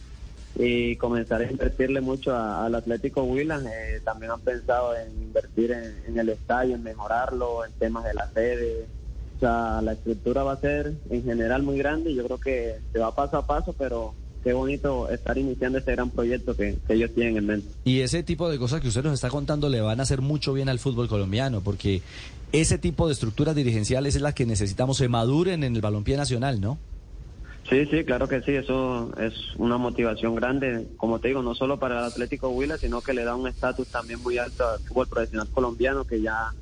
S32: y comenzar a invertirle mucho al Atlético Huila. Eh, también han pensado en invertir en, el estadio, en mejorarlo, en temas de la sede. O sea, la estructura va a ser en general muy grande y yo creo que se va paso a paso, pero qué bonito estar iniciando este gran proyecto que, ellos tienen en mente.
S2: Y ese tipo de cosas que usted nos está contando le van a hacer mucho bien al fútbol colombiano, porque ese tipo de estructuras dirigenciales es la que necesitamos se maduren en el balompié nacional, ¿no?
S32: Sí, sí, claro que sí, eso es una motivación grande, como te digo, no solo para el Atlético Huila, sino que le da un estatus también muy alto al fútbol profesional colombiano, que ya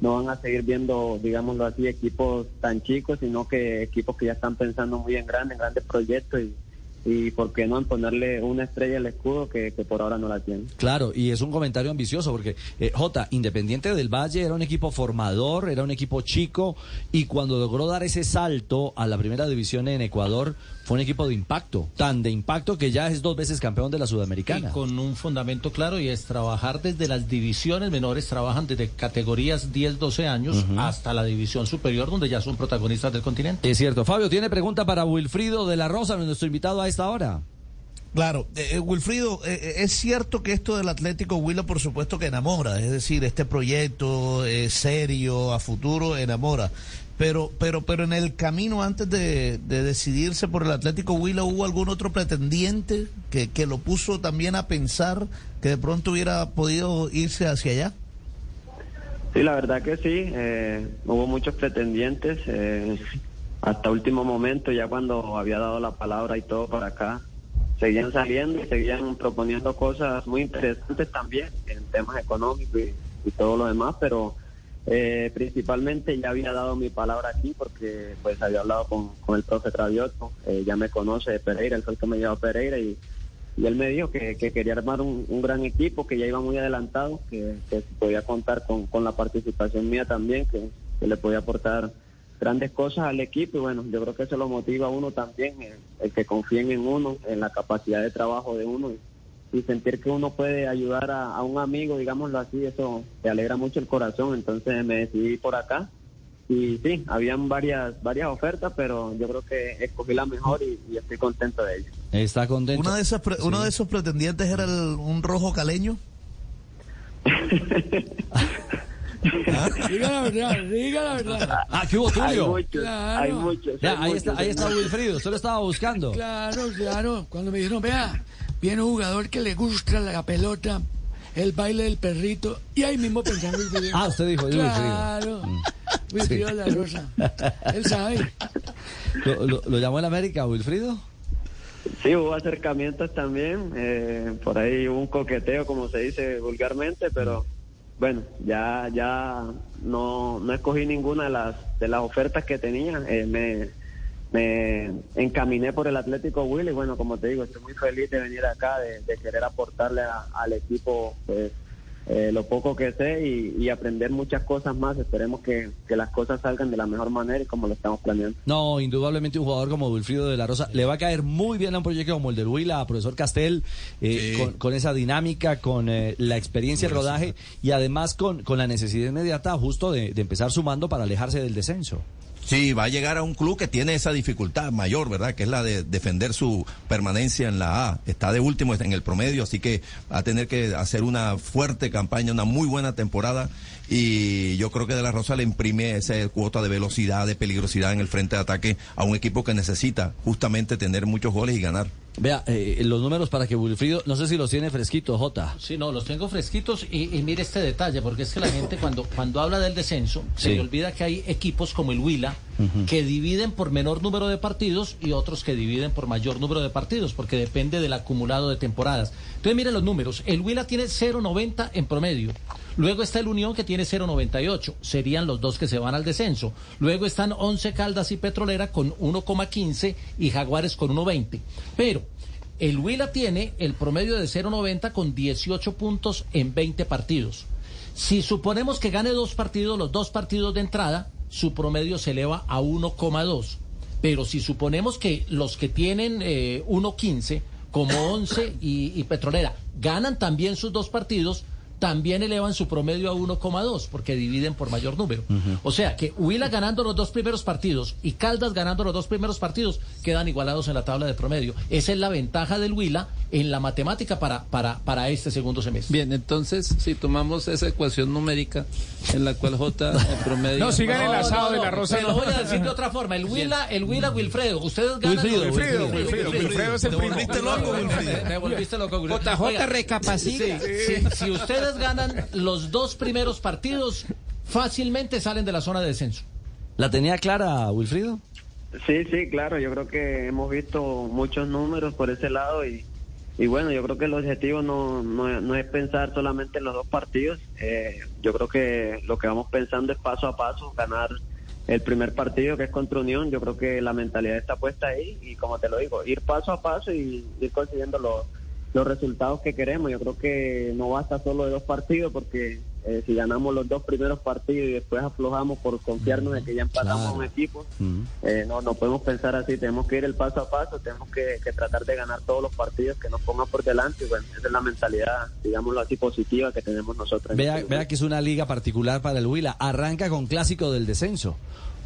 S32: no van a seguir viendo, digámoslo así, equipos tan chicos, sino que equipos que ya están pensando muy en grande, en grandes proyectos y, y por qué no en ponerle una estrella al escudo que, que por ahora no la tiene.
S2: Claro, y es un comentario ambicioso porque eh, J, Independiente del Valle era un equipo formador, era un equipo chico y cuando logró dar ese salto a la primera división en Ecuador fue un equipo de impacto, tan de impacto que ya es dos veces campeón de la Sudamericana.
S9: Y con un fundamento claro y es trabajar desde las divisiones menores, trabajan desde categorías 10, 12 años hasta la división superior donde ya son protagonistas del continente.
S2: Es cierto. Fabio, ¿tiene pregunta para Wilfrido de la Rosa, nuestro invitado a esta hora?
S3: Claro, eh, eh, Wilfrido, eh, eh, es cierto que esto del Atlético Huila, por supuesto que enamora, es decir, este proyecto eh, serio, a futuro, enamora. Pero, pero, pero en el camino antes de, de decidirse por el Atlético Huila, ¿hubo algún otro pretendiente que, que lo puso también a pensar que de pronto hubiera podido irse hacia allá?
S32: Sí, la verdad que sí. eh, hubo muchos pretendientes eh, hasta último momento, ya cuando había dado la palabra y todo para acá. Seguían saliendo y seguían proponiendo cosas muy interesantes también en temas económicos y, y todo lo demás, pero eh, principalmente ya había dado mi palabra aquí porque pues había hablado con, con el profe Travioto, eh, ya me conoce Pereira, él fue el que me llevó a Pereira y, él me dijo que, que quería armar un, un gran equipo, que ya iba muy adelantado, que, que podía contar con, con la participación mía también, que, que le podía aportar grandes cosas al equipo y bueno, yo creo que eso lo motiva a uno también, el, el que confíen en uno, en la capacidad de trabajo de uno y, y sentir que uno puede ayudar a, a un amigo, digámoslo así, eso te alegra mucho el corazón, entonces me decidí por acá y sí, habían varias varias ofertas, pero yo creo que escogí la mejor y, y estoy contento de ello.
S2: Está contento.
S3: Una de esas pre- Uno de esos pretendientes era el- un rojo caleño.
S22: Diga la verdad, diga la verdad.
S2: Ah, ¿qué hubo, Tulio?
S22: Hay muchos, Claro. hay muchos,
S2: Ya,
S22: hay
S2: ahí
S22: muchos,
S2: está, ahí está. Wilfrido, usted lo estaba buscando.
S22: Claro, claro. Cuando me dijeron, vea, viene un jugador que le gusta la pelota, el baile del perrito, y ahí mismo pensando en [LAUGHS] Wilfrido.
S2: Ah, usted dijo.
S22: Claro. Wilfrido de la Rosa. [LAUGHS] Él sabe.
S2: ¿Lo, lo, lo llamó el América, Wilfrido?
S32: Sí, hubo acercamientos también, eh, por ahí hubo un coqueteo, como se dice vulgarmente, pero bueno, ya ya no, no escogí ninguna de las de las ofertas que tenía, eh, me, me encaminé por el Atlético Will y bueno, como te digo, estoy muy feliz de venir acá, de, de querer aportarle a- al equipo pues, eh, lo poco que sé y, y aprender muchas cosas más. Esperemos que, que las cosas salgan de la mejor manera y como lo estamos planeando.
S2: No, indudablemente un jugador como Wilfrido de la Rosa le va a caer muy bien a un proyecto como el del Huila, a profesor Castel, eh, con, con esa dinámica, con eh, la experiencia de rodaje y además con, con la necesidad inmediata justo de, de empezar sumando para alejarse del descenso.
S4: Sí, va a llegar a un club que tiene esa dificultad mayor, ¿verdad? Que es la de defender su permanencia en la A. Está de último en el promedio, así que va a tener que hacer una fuerte campaña, una muy buena temporada. Y yo creo que De La Rosa le imprime esa cuota de velocidad, de peligrosidad en el frente de ataque a un equipo que necesita justamente tener muchos goles y ganar.
S2: Vea, eh, los números para que Wilfrido, no sé si los tiene fresquitos, Jota.
S9: Sí, no, los tengo fresquitos y, y mire este detalle, porque es que la gente cuando, cuando habla del descenso se le olvida que hay equipos como el Huila Que dividen por menor número de partidos y otros que dividen por mayor número de partidos, porque depende del acumulado de temporadas. Entonces miren los números, el Huila tiene 0.90 en promedio. Luego está el Unión que tiene 0.98, serían los dos que se van al descenso. Luego están 11 Caldas y Petrolera con 1,15 y Jaguares con 1,20. Pero el Huila tiene el promedio de 0.90 con 18 puntos en 20 partidos. Si suponemos que gane dos partidos, los dos partidos de entrada, su promedio se eleva a 1,2. Pero si suponemos que los que tienen eh, 1.15, como 11 y, y Petrolera, ganan también sus dos partidos, también elevan su promedio a 1,2 porque dividen por mayor número. O sea que Huila ganando los dos primeros partidos y Caldas ganando los dos primeros partidos quedan igualados en la tabla de promedio. Esa es la ventaja del Huila en la matemática para, para, para este segundo semestre.
S33: Bien, entonces, si tomamos esa ecuación numérica en la cual J el [LAUGHS] promedio.
S1: No, sigan el asado de la Rosa.
S9: Lo voy a decir de otra forma. El Huila, el Huila Wilfredo. Ustedes ganan.
S1: Wilfrido, Wilfrido, Wilfrido, Wilfredo es el
S9: Wilfrido. Me volviste loco, Wilfrido.
S34: JJ recapacita.
S9: sí, sí, si ustedes ganan los dos primeros partidos, fácilmente salen de la zona de descenso.
S2: ¿La tenía clara, Wilfrido?
S32: Sí, sí, claro, yo creo que hemos visto muchos números por ese lado y, y bueno, yo creo que el objetivo no, no, no es pensar solamente en los dos partidos, eh, yo creo que lo que vamos pensando es paso a paso, ganar el primer partido que es contra Unión, yo creo que la mentalidad está puesta ahí y como te lo digo, ir paso a paso y ir consiguiendo los, los resultados que queremos, yo creo que no basta solo de dos partidos porque eh, si ganamos los dos primeros partidos y después aflojamos por confiarnos en que ya empatamos un equipo, eh, no, no podemos pensar así, tenemos que ir el paso a paso, tenemos que, que tratar de ganar todos los partidos que nos pongan por delante y bueno, esa es la mentalidad, digámoslo así, positiva que tenemos nosotros.
S2: Vea,
S32: este
S2: vea que es una liga particular para el Huila. Arranca con clásico del descenso.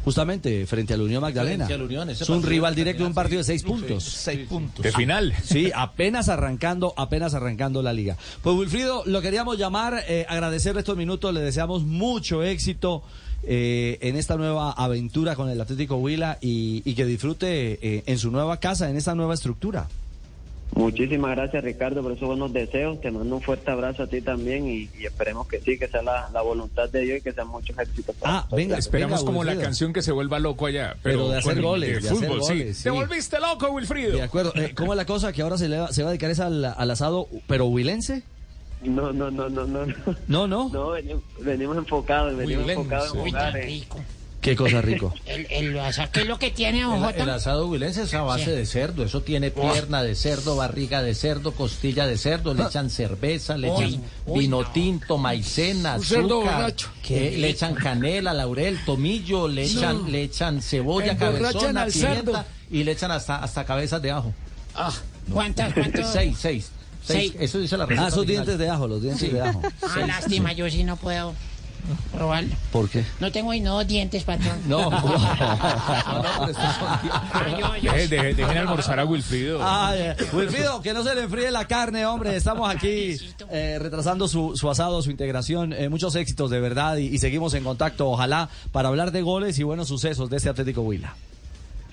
S2: Justamente frente a la Unión Magdalena.
S9: La Unión, ese
S2: es un
S9: partido
S2: rival
S9: de
S2: directo, un partido de seis puntos.
S35: Seis puntos.
S1: De final.
S2: Sí, apenas arrancando, apenas arrancando la liga. Pues Wilfrido, lo queríamos llamar, eh, agradecerle estos minutos, le deseamos mucho éxito eh, en esta nueva aventura con el Atlético Huila y, y que disfrute eh, en su nueva casa, en esta nueva estructura.
S32: Muchísimas gracias Ricardo por esos buenos deseos, te mando un fuerte abrazo a ti también y, y esperemos que sí, que sea la, la voluntad de Dios y que sean muchos éxitos. para
S2: Ah, venga,
S1: Esperamos
S2: venga,
S1: como la canción que se vuelva loco allá.
S2: Pero
S1: Pero,
S2: de hacer goles,
S1: de
S2: de hacer
S1: fútbol, sí.
S2: goles, sí.
S1: Te volviste loco, Wilfrido.
S2: De acuerdo. Eh, ¿Cómo es la cosa que ahora se, le va, se va a dedicar es al, al asado, pero huilense?
S32: No, no, no, no, no.
S2: No, no.
S32: No, venimos, venimos enfocados, venimos
S9: Huilense.
S32: enfocados en jugar. eh.
S2: Qué cosa [LAUGHS] rico.
S34: El, el, o sea, ¿Qué es lo que tiene, don
S9: El, asado huilense es a base
S34: Sí.
S9: de cerdo. Eso tiene pierna de cerdo, barriga de cerdo, costilla de cerdo. Le echan cerveza, le echan
S34: uy,
S9: vino
S34: no.
S9: tinto, maicena,
S22: Un
S9: azúcar. que le echan canela, laurel, tomillo, le echan, le echan cebolla, cabezona,
S22: al
S9: pimienta
S22: cerdo.
S9: y le echan hasta, hasta cabezas de ajo.
S22: Ah,
S34: ¿Cuántas, cuántas? [LAUGHS]
S9: Seis, seis. Seis. Eso dice la receta.
S2: Ah, esos dientes de ajo, los dientes de ajo.
S34: Ah, lástima, yo sí no puedo probarlo.
S2: ¿Por qué?
S34: No tengo ni dos dientes, patrón.
S9: No, no, no,
S1: Dejen almorzar a Wilfrido.
S2: Ah, eh, Wilfrido, que no se le enfríe la carne, hombre. Estamos aquí eh, retrasando su, su asado, su integración. Eh, muchos éxitos, de verdad, y, y seguimos en contacto, ojalá, para hablar de goles y buenos sucesos de este Atlético Huila.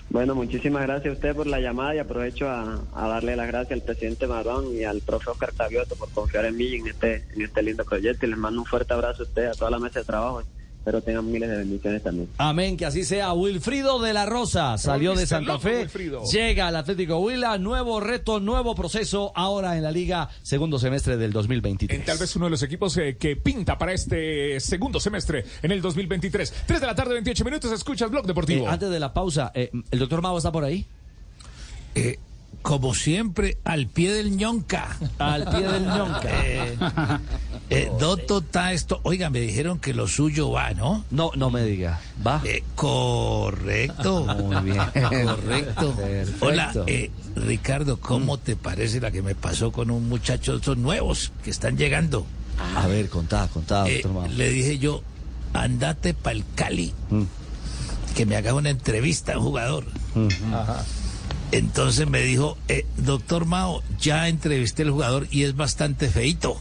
S32: Bueno, muchísimas gracias a usted por la llamada y aprovecho a, a darle las gracias al presidente Marrón y al profe Oscar Tavioto por confiar en mí en este, en este lindo proyecto y les mando un fuerte abrazo a usted, a toda la mesa de trabajo. Espero tengan miles de bendiciones también.
S2: Amén, que así sea. Wilfrido de la Rosa salió de Santa Fe,
S1: Wilfrido.
S2: llega al Atlético Huila, nuevo reto, nuevo proceso, ahora en la liga, segundo semestre del 2023.
S1: En tal vez uno de los equipos eh, que pinta para este segundo semestre en el 2023. 3 de la tarde, 28 minutos, escuchas Blog Deportivo.
S2: Eh, antes de la pausa, eh, ¿el doctor Mago está por ahí?
S35: Eh, como siempre, al pie del ñonca.
S2: Al pie del ñonca. [LAUGHS]
S35: Eh, eh, Doto está esto. Oiga, me dijeron que lo suyo va, ¿no?
S2: No, no me diga. Va.
S35: Eh, correcto. [LAUGHS]
S2: Muy bien.
S35: Correcto.
S2: Perfecto.
S35: Hola, eh, Ricardo, ¿cómo te parece la que me pasó con un muchacho de estos nuevos que están llegando?
S2: A ver, contá, contá,
S35: Eh,
S2: doctor
S35: le dije yo, andate pa'l Cali, que me haga una entrevista a un jugador. Entonces me dijo, eh, doctor Mao, ya entrevisté al jugador y es bastante feito.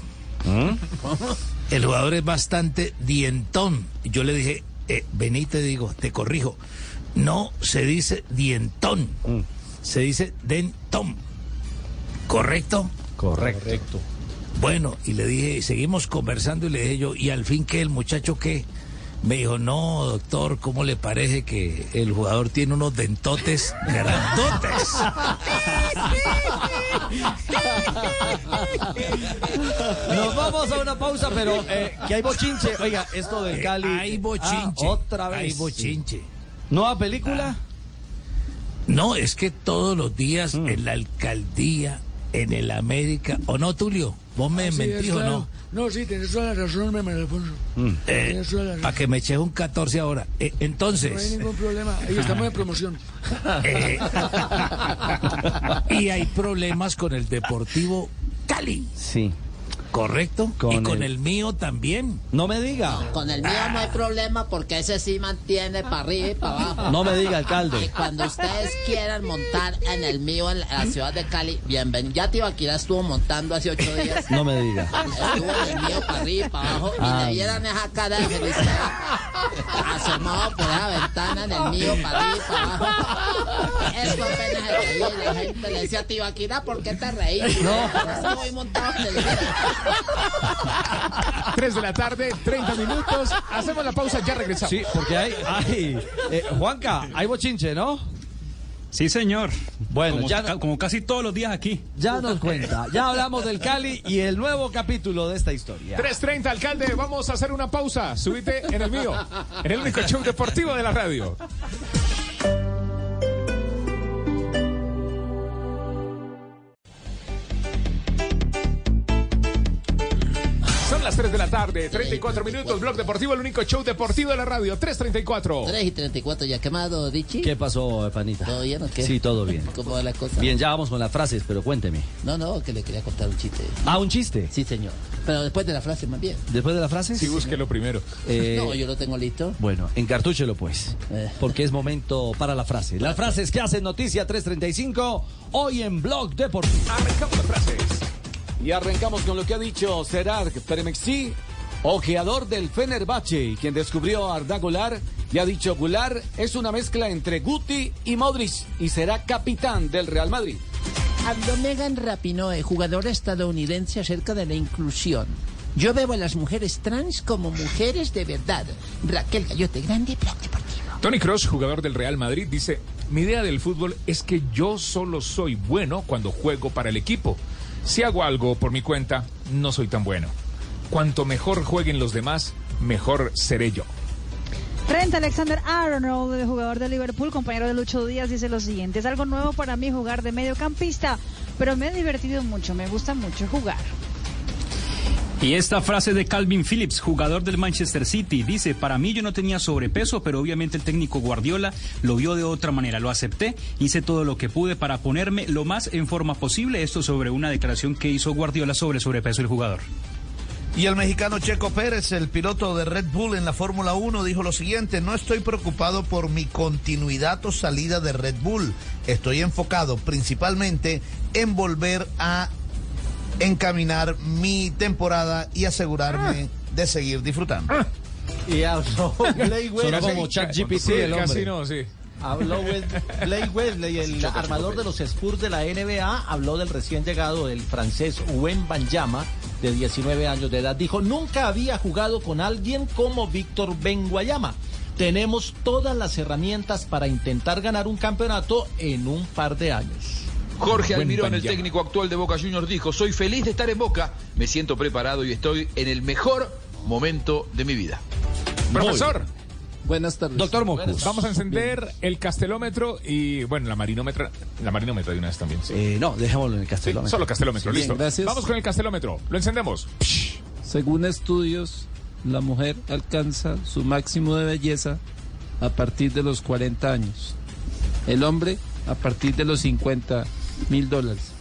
S35: El jugador es bastante dientón. Yo le dije, eh, vení te digo, te corrijo. No se dice dientón, se dice dentón. ¿Correcto?
S2: Correcto.
S35: Bueno, y le dije, seguimos conversando y le dije yo, ¿y al fin qué? ¿El muchacho qué? Me dijo, no, doctor, ¿cómo le parece que el jugador tiene unos dentotes grandotes?
S2: Nos vamos a una pausa, pero eh, que hay bochinche. Oiga, esto del
S35: Eh,
S2: Cali.
S35: hay bochinche.
S2: Ah, otra vez.
S35: Hay bochinche.
S2: ¿Nueva película?
S35: No, es que todos los días
S2: Mm.
S35: en la alcaldía, en el América, ¿o no, Tulio? ¿Vos me
S22: es,
S35: mentís o
S22: claro.
S35: no?
S22: No, sí, tenés toda la razón, me Alfonso.
S35: Eh,
S22: la razón.
S35: Para que me eches un 14 ahora. Eh,
S22: No hay
S35: entonces,
S22: ningún problema. Ahí estamos en promoción. [LAUGHS]
S35: eh, y hay problemas con el Deportivo Cali.
S2: Sí.
S35: Correcto.
S2: Con
S35: y con
S2: el-
S35: el... mío también.
S2: No me diga.
S12: Con el mío no hay problema porque ese sí mantiene para arriba y para abajo.
S2: No me diga,
S12: Y
S2: alcalde.
S12: cuando ustedes quieran montar en el mío en la ciudad de Cali, bienvenido. Ya Tibaquira estuvo montando hace ocho días.
S2: No me diga.
S12: Estuvo en el mío para arriba y para abajo y
S2: Ah.
S12: le vieran esa cara de felicidad. Asomado por esa ventana en el mío para arriba y para abajo. Eso apenas se reía y la gente le decía, Tibaquira, ¿por qué te reí?
S2: No.
S12: Estoy montado en el mío.
S1: 3 de la tarde, 30 minutos. Hacemos la pausa, ya regresamos.
S2: Sí, porque hay, hay eh, Juanca, hay bochinche, ¿no?
S18: Sí, señor.
S2: Bueno,
S18: como,
S2: ya
S18: ca- como casi todos los días aquí.
S2: Ya nos cuenta, ya hablamos del Cali y el nuevo capítulo de esta historia.
S1: 3.30, alcalde, vamos a hacer una pausa. Subite en el mío, en el único show deportivo de la radio. 3 de la tarde, 34 minutos, Blog Deportivo, el único show deportivo de la radio, 3.34.
S12: 3 y 34 ya quemado, Richie.
S2: ¿Qué pasó, Panita?
S12: ¿Todo bien o qué?
S2: Sí, todo bien. [LAUGHS]
S12: ¿Cómo va la cosa?
S2: Bien, ya vamos con las frases, pero cuénteme.
S12: No, no, que le quería contar un chiste.
S2: Ah, un chiste.
S12: Sí, señor. Pero después de la frase, más bien.
S2: Después de las frases.
S1: Sí, búsquelo primero.
S2: Eh, [LAUGHS]
S12: No, yo lo tengo listo.
S2: Bueno, encartúchelo pues,
S12: Eh.
S2: porque es momento para la frase. Las frases que hacen noticia 335 hoy en Blog Deportivo.
S1: Arrancamos las frases.
S36: Y arrancamos con lo que ha dicho Serar Peremexi, ojeador del Fenerbahce, y quien descubrió a Arda Golar, y ha dicho Golar es una mezcla entre Guti y Modric, y será capitán del Real Madrid.
S12: Habló Megan Rapinoe, jugadora estadounidense, acerca de la inclusión. Yo veo a las mujeres trans como mujeres de verdad. Raquel Gallote, grande Blog Deportivo.
S1: Tony Cross, jugador del Real Madrid, dice, mi idea del fútbol es que yo solo soy bueno cuando juego para el equipo. Si hago algo por mi cuenta, no soy tan bueno. Cuanto mejor jueguen los demás, mejor seré yo.
S28: Trent Alexander Arnold, jugador de Liverpool, compañero de Lucho Díaz, dice lo siguiente: Es algo nuevo para mí jugar de mediocampista, pero me he divertido mucho, me gusta mucho jugar.
S18: Y esta frase de Calvin Phillips, jugador del Manchester City, dice, para mí yo no tenía sobrepeso, pero obviamente el técnico Guardiola lo vio de otra manera, lo acepté, hice todo lo que pude para ponerme lo más en forma posible, esto sobre una declaración que hizo Guardiola sobre sobrepeso del jugador.
S3: Y el mexicano Checo Pérez, el piloto de Red Bull en la Fórmula 1, dijo lo siguiente, no estoy preocupado por mi continuidad o salida de Red Bull, estoy enfocado principalmente en volver a encaminar mi temporada y asegurarme de seguir disfrutando.
S9: Y habló Blake Wesley.
S2: como ChatGPT
S1: Sí,
S2: el hombre.
S1: casi no, sí.
S9: Habló Blake Wesley, el armador de los Spurs de la NBA, habló del recién llegado del francés Wen Banyama, de 19 años de edad. Dijo, nunca había jugado con alguien como Víctor Benguayama. Tenemos todas las herramientas para intentar ganar un campeonato en un par de años.
S6: Jorge Almirón, el técnico actual de Boca Juniors, dijo, soy feliz de estar en Boca, me siento preparado y estoy en el mejor momento de mi vida.
S1: Profesor,
S37: Buenas tardes.
S2: Doctor Mocus.
S1: vamos a encender el castelómetro y, bueno, la marinómetra, la marinómetra de una vez también. Sí.
S2: Eh, no, dejémoslo en el
S1: Sí,
S2: castelómetro.
S1: solo castelómetro, listo.
S37: gracias.
S1: Vamos con el castelómetro, lo encendemos.
S37: Según estudios, la mujer alcanza su máximo de belleza a partir de los 40 años. El hombre a partir de los 50 mil dólares.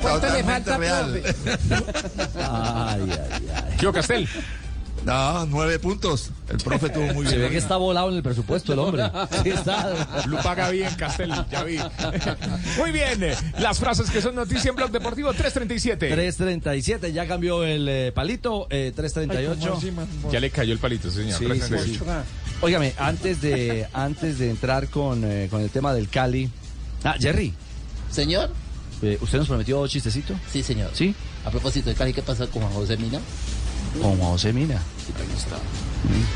S12: ¿Cuánto le falta,
S4: real.
S2: Ay, ay, ay.
S1: Yo, Castel.
S4: No, nueve puntos. El profe tuvo muy
S2: Se
S4: bien.
S2: ve que está volado en el presupuesto el hombre. [LAUGHS] Sí está.
S1: Lo paga bien, Castel, ya vi. [LAUGHS] Muy bien, eh, las frases que son noticia en Blog Deportivo 337.
S2: 337, ya cambió el eh, palito, eh, 338.
S1: Ya le cayó el palito, señor.
S2: Sí,
S1: 338.
S2: sí, sí. Óigame, antes de, antes de entrar con, eh, con el tema del Cali. Ah, Jerry,
S12: Señor,
S2: eh, ¿usted nos prometió chistecito?
S12: sí, señor.
S2: ¿Sí?
S12: A propósito de Cali, ¿qué pasó con Juan José Mina?
S2: Con Juan José Mina.
S12: Sí, ahí está.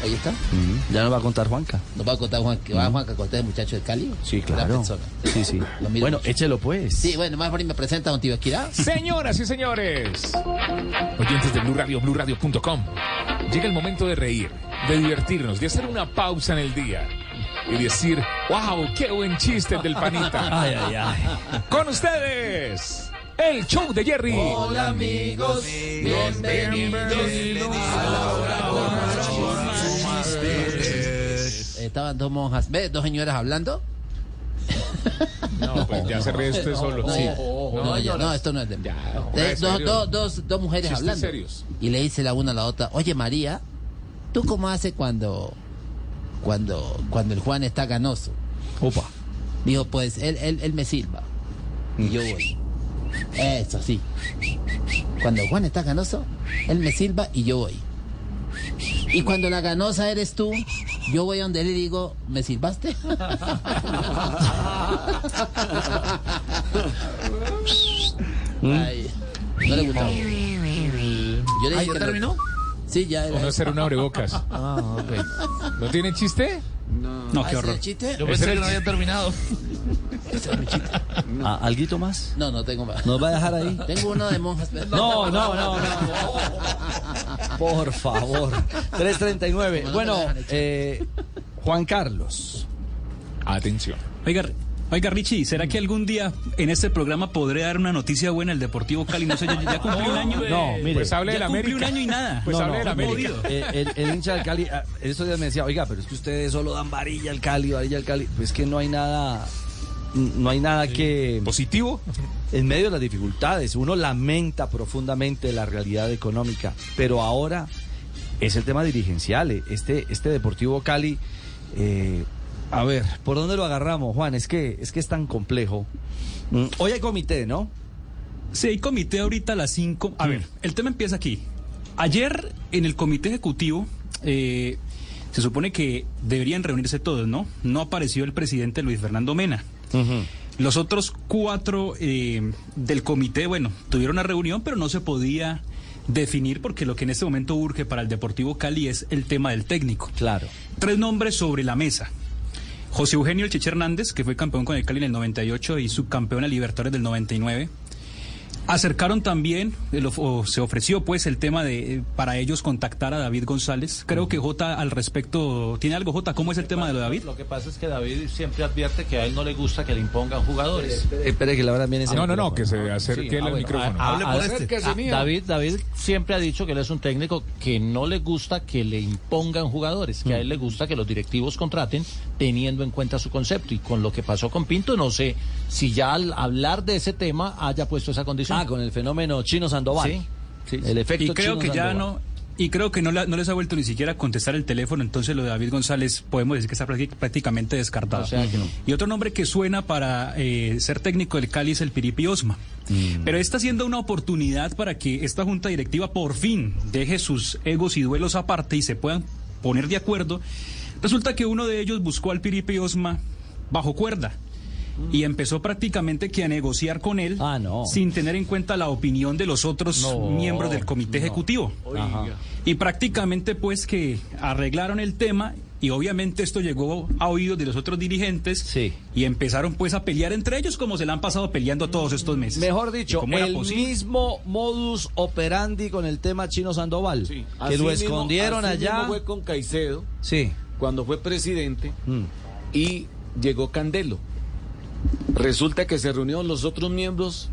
S12: Ahí está.
S2: Mm, Ya nos va a contar Juanca.
S12: Nos va a contar Juan, que va Juan a contar el muchacho de Cali.
S2: Sí, claro. Sí, sí. [LAUGHS] Bueno,
S12: mucho.
S2: échelo pues.
S12: Sí, bueno, más por ahí me presenta a don Tibaquirá. [LAUGHS]
S1: Señoras y señores, oyentes de Blue Radio, BlueRadio.com, llega el momento de reír, de divertirnos, de hacer una pausa en el día y decir, wow, qué buen chiste el del panita. [LAUGHS]
S2: Ay, ay, ay.
S1: Con ustedes, el show de Jerry.
S12: Hola amigos, bienvenidos a la hora Estaban dos monjas, ¿ves? Dos señoras hablando.
S1: No, pues ya se ríe usted solo. Sí.
S12: No, ya, no, esto no es de...
S1: Ya,
S12: dos,
S1: serio.
S12: dos, dos, dos mujeres
S1: Chistes
S12: hablando.
S1: serios.
S12: Y le dice la una a la otra, oye María, ¿tú cómo haces cuando, cuando, cuando el Juan está ganoso?
S2: Opa.
S12: Dijo, pues él, él, él me silba. Y yo voy. Eso sí. Cuando Juan está ganoso, él me silba y yo voy. Y cuando la ganosa eres tú, yo voy donde él y digo, ¿me silbaste? [LAUGHS] Ay, no le gustó. Yo le
S3: Ah,
S12: dije
S3: ¿ya
S12: que no-
S3: terminó?
S12: Sí, ya era.
S1: A hacer un abrebocas. [LAUGHS]
S3: Ah.
S1: ¿No tiene chiste?
S18: No,
S12: Ah,
S18: qué
S12: ¿ese
S18: horror.
S12: es el chiste?
S3: Yo pensé que no había terminado. [LAUGHS]
S2: Ah, ¿Alguito más?
S12: No, no tengo más.
S2: ¿Nos va a dejar ahí?
S12: Tengo uno de monjas. pero-
S2: No, no, no, no. Por favor. 339.
S12: Como no
S2: Bueno, eh, Juan Carlos.
S1: Atención.
S18: Oiga, oiga, Richie, ¿será que algún día en este programa podré dar una noticia buena al Deportivo Cali? No sé, ya, ya cumplí un año.
S2: No, mire.
S1: Pues hable
S18: ya
S1: de la
S18: cumplí
S1: América.
S18: un año y nada.
S1: Pues
S2: No,
S1: hable de
S2: no,
S1: América.
S2: eh, el, el hincha del Cali, ah, estos días me decía, oiga, pero es que ustedes solo dan varilla al Cali, varilla al Cali. Pues que no hay nada, no hay nada que...
S1: ¿Positivo?
S2: En medio de las dificultades, uno lamenta profundamente la realidad económica, pero ahora es el tema dirigencial. Este, este Deportivo Cali, eh, a ver, ¿por dónde lo agarramos, Juan? Es que es que es tan complejo. Mm, Hoy hay comité, ¿no?
S18: Sí, hay comité ahorita a las 5. A ver, el tema empieza aquí. Ayer en el comité ejecutivo eh, se supone que deberían reunirse todos, ¿no? No apareció el presidente Luis Fernando Mena. Los otros cuatro eh, del comité, bueno, tuvieron una reunión, pero no se podía definir porque lo que en este momento urge para el Deportivo Cali es el tema del técnico.
S2: Claro.
S18: Tres nombres sobre la mesa. José Eugenio El Cheche Hernández, que fue campeón con el Cali en el 98 y subcampeón a Libertadores del 99. Acercaron también, el o se ofreció pues el tema de eh, para ellos contactar a David González. Creo que J al respecto, ¿tiene algo J? ¿Cómo es el tema de lo de David?
S9: Lo que pasa es que David siempre advierte que a él no le gusta que le impongan jugadores.
S2: Espere que la verdad viene ese
S1: No, no, no, que se acerque
S9: Sí, ah, bueno,
S1: micrófono.
S9: a- a- a-
S3: este.
S9: David, David siempre ha dicho que él es un técnico que no le gusta que le impongan jugadores, que a él le gusta que los directivos contraten teniendo en cuenta su concepto. Y con lo que pasó con Pinto, no sé si ya al hablar de ese tema haya puesto esa condición.
S2: Ah, con el fenómeno Chino Sandoval.
S9: Sí, sí, sí.
S2: El efecto
S18: Y creo
S2: Chino
S18: que ya no y creo que no, la- no les ha vuelto ni siquiera a contestar el teléfono, entonces lo de David González podemos decir que está prácti- prácticamente descartado.
S9: O sea que no.
S18: Y otro nombre que suena para eh, ser técnico del Cali es el Piripi Osma. Pero está siendo una oportunidad para que esta junta directiva por fin deje sus egos y duelos aparte y se puedan poner de acuerdo. Resulta que uno de ellos buscó al Piripi Osma bajo cuerda y empezó prácticamente que a negociar con él
S2: Ah, no.
S18: sin tener en cuenta la opinión de los otros
S2: No,
S18: miembros del comité
S2: no.
S18: ejecutivo. Y prácticamente pues que arreglaron el tema y obviamente esto llegó a oídos de los otros dirigentes
S2: Sí.
S18: y empezaron pues a pelear entre ellos como se la han pasado peleando todos estos meses.
S2: Mejor dicho,
S18: ¿Y cómo era
S2: el
S18: posible?
S2: mismo modus operandi con el tema Chino Sandoval. que
S36: Así
S2: lo
S36: mismo-
S2: escondieron
S36: así
S2: allá.
S36: mismo fue con Caicedo
S2: Sí.
S36: cuando fue presidente
S2: Mm.
S36: y llegó Candelo. Resulta que se reunieron los otros miembros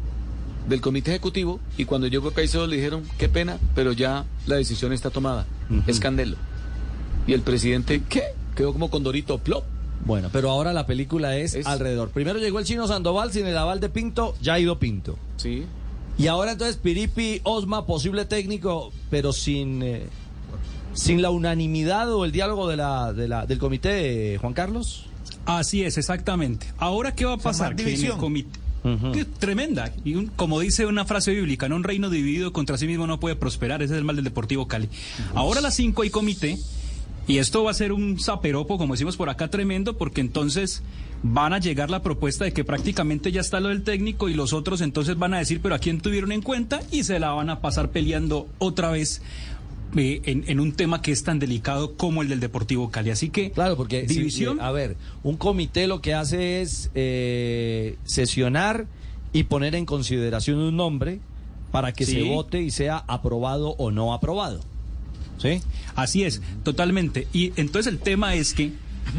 S36: del comité ejecutivo y cuando llegó Caicedo le dijeron, qué pena, pero ya la decisión está tomada. Es Candelo. Y el presidente, ¿qué? Quedó como condorito, plop.
S2: Bueno, pero ahora la película es,
S36: Es-
S2: alrededor. Primero llegó el Chino Sandoval sin el aval de Pinto, ya ha ido Pinto.
S36: Sí.
S2: Y ahora entonces Piripi, Osma, posible técnico, pero sin eh, sin la unanimidad o el diálogo de la, de la- del comité, eh, Juan Carlos.
S18: Así es, exactamente. Ahora, ¿qué va a pasar? Que en el comité... Tremenda. Y un- como dice una frase bíblica, ¿no? un reino dividido contra sí mismo no puede prosperar. Ese es el mal del Deportivo Cali. Ahora a las 5 hay comité. Y esto va a ser un zaperopo, como decimos por acá, tremendo, porque entonces van a llegar la propuesta de que prácticamente ya está lo del técnico y los otros entonces van a decir, pero a quién tuvieron en cuenta y se la van a pasar peleando otra vez eh, en, en un tema que es tan delicado como el del Deportivo Cali. Así que,
S2: Claro, porque si-
S18: división.
S2: eh, a ver, un comité lo que hace es eh, sesionar y poner en consideración un nombre para que
S18: Sí.
S2: se vote y sea aprobado o no aprobado. ¿Sí?
S18: Así es, totalmente. Y entonces el tema es que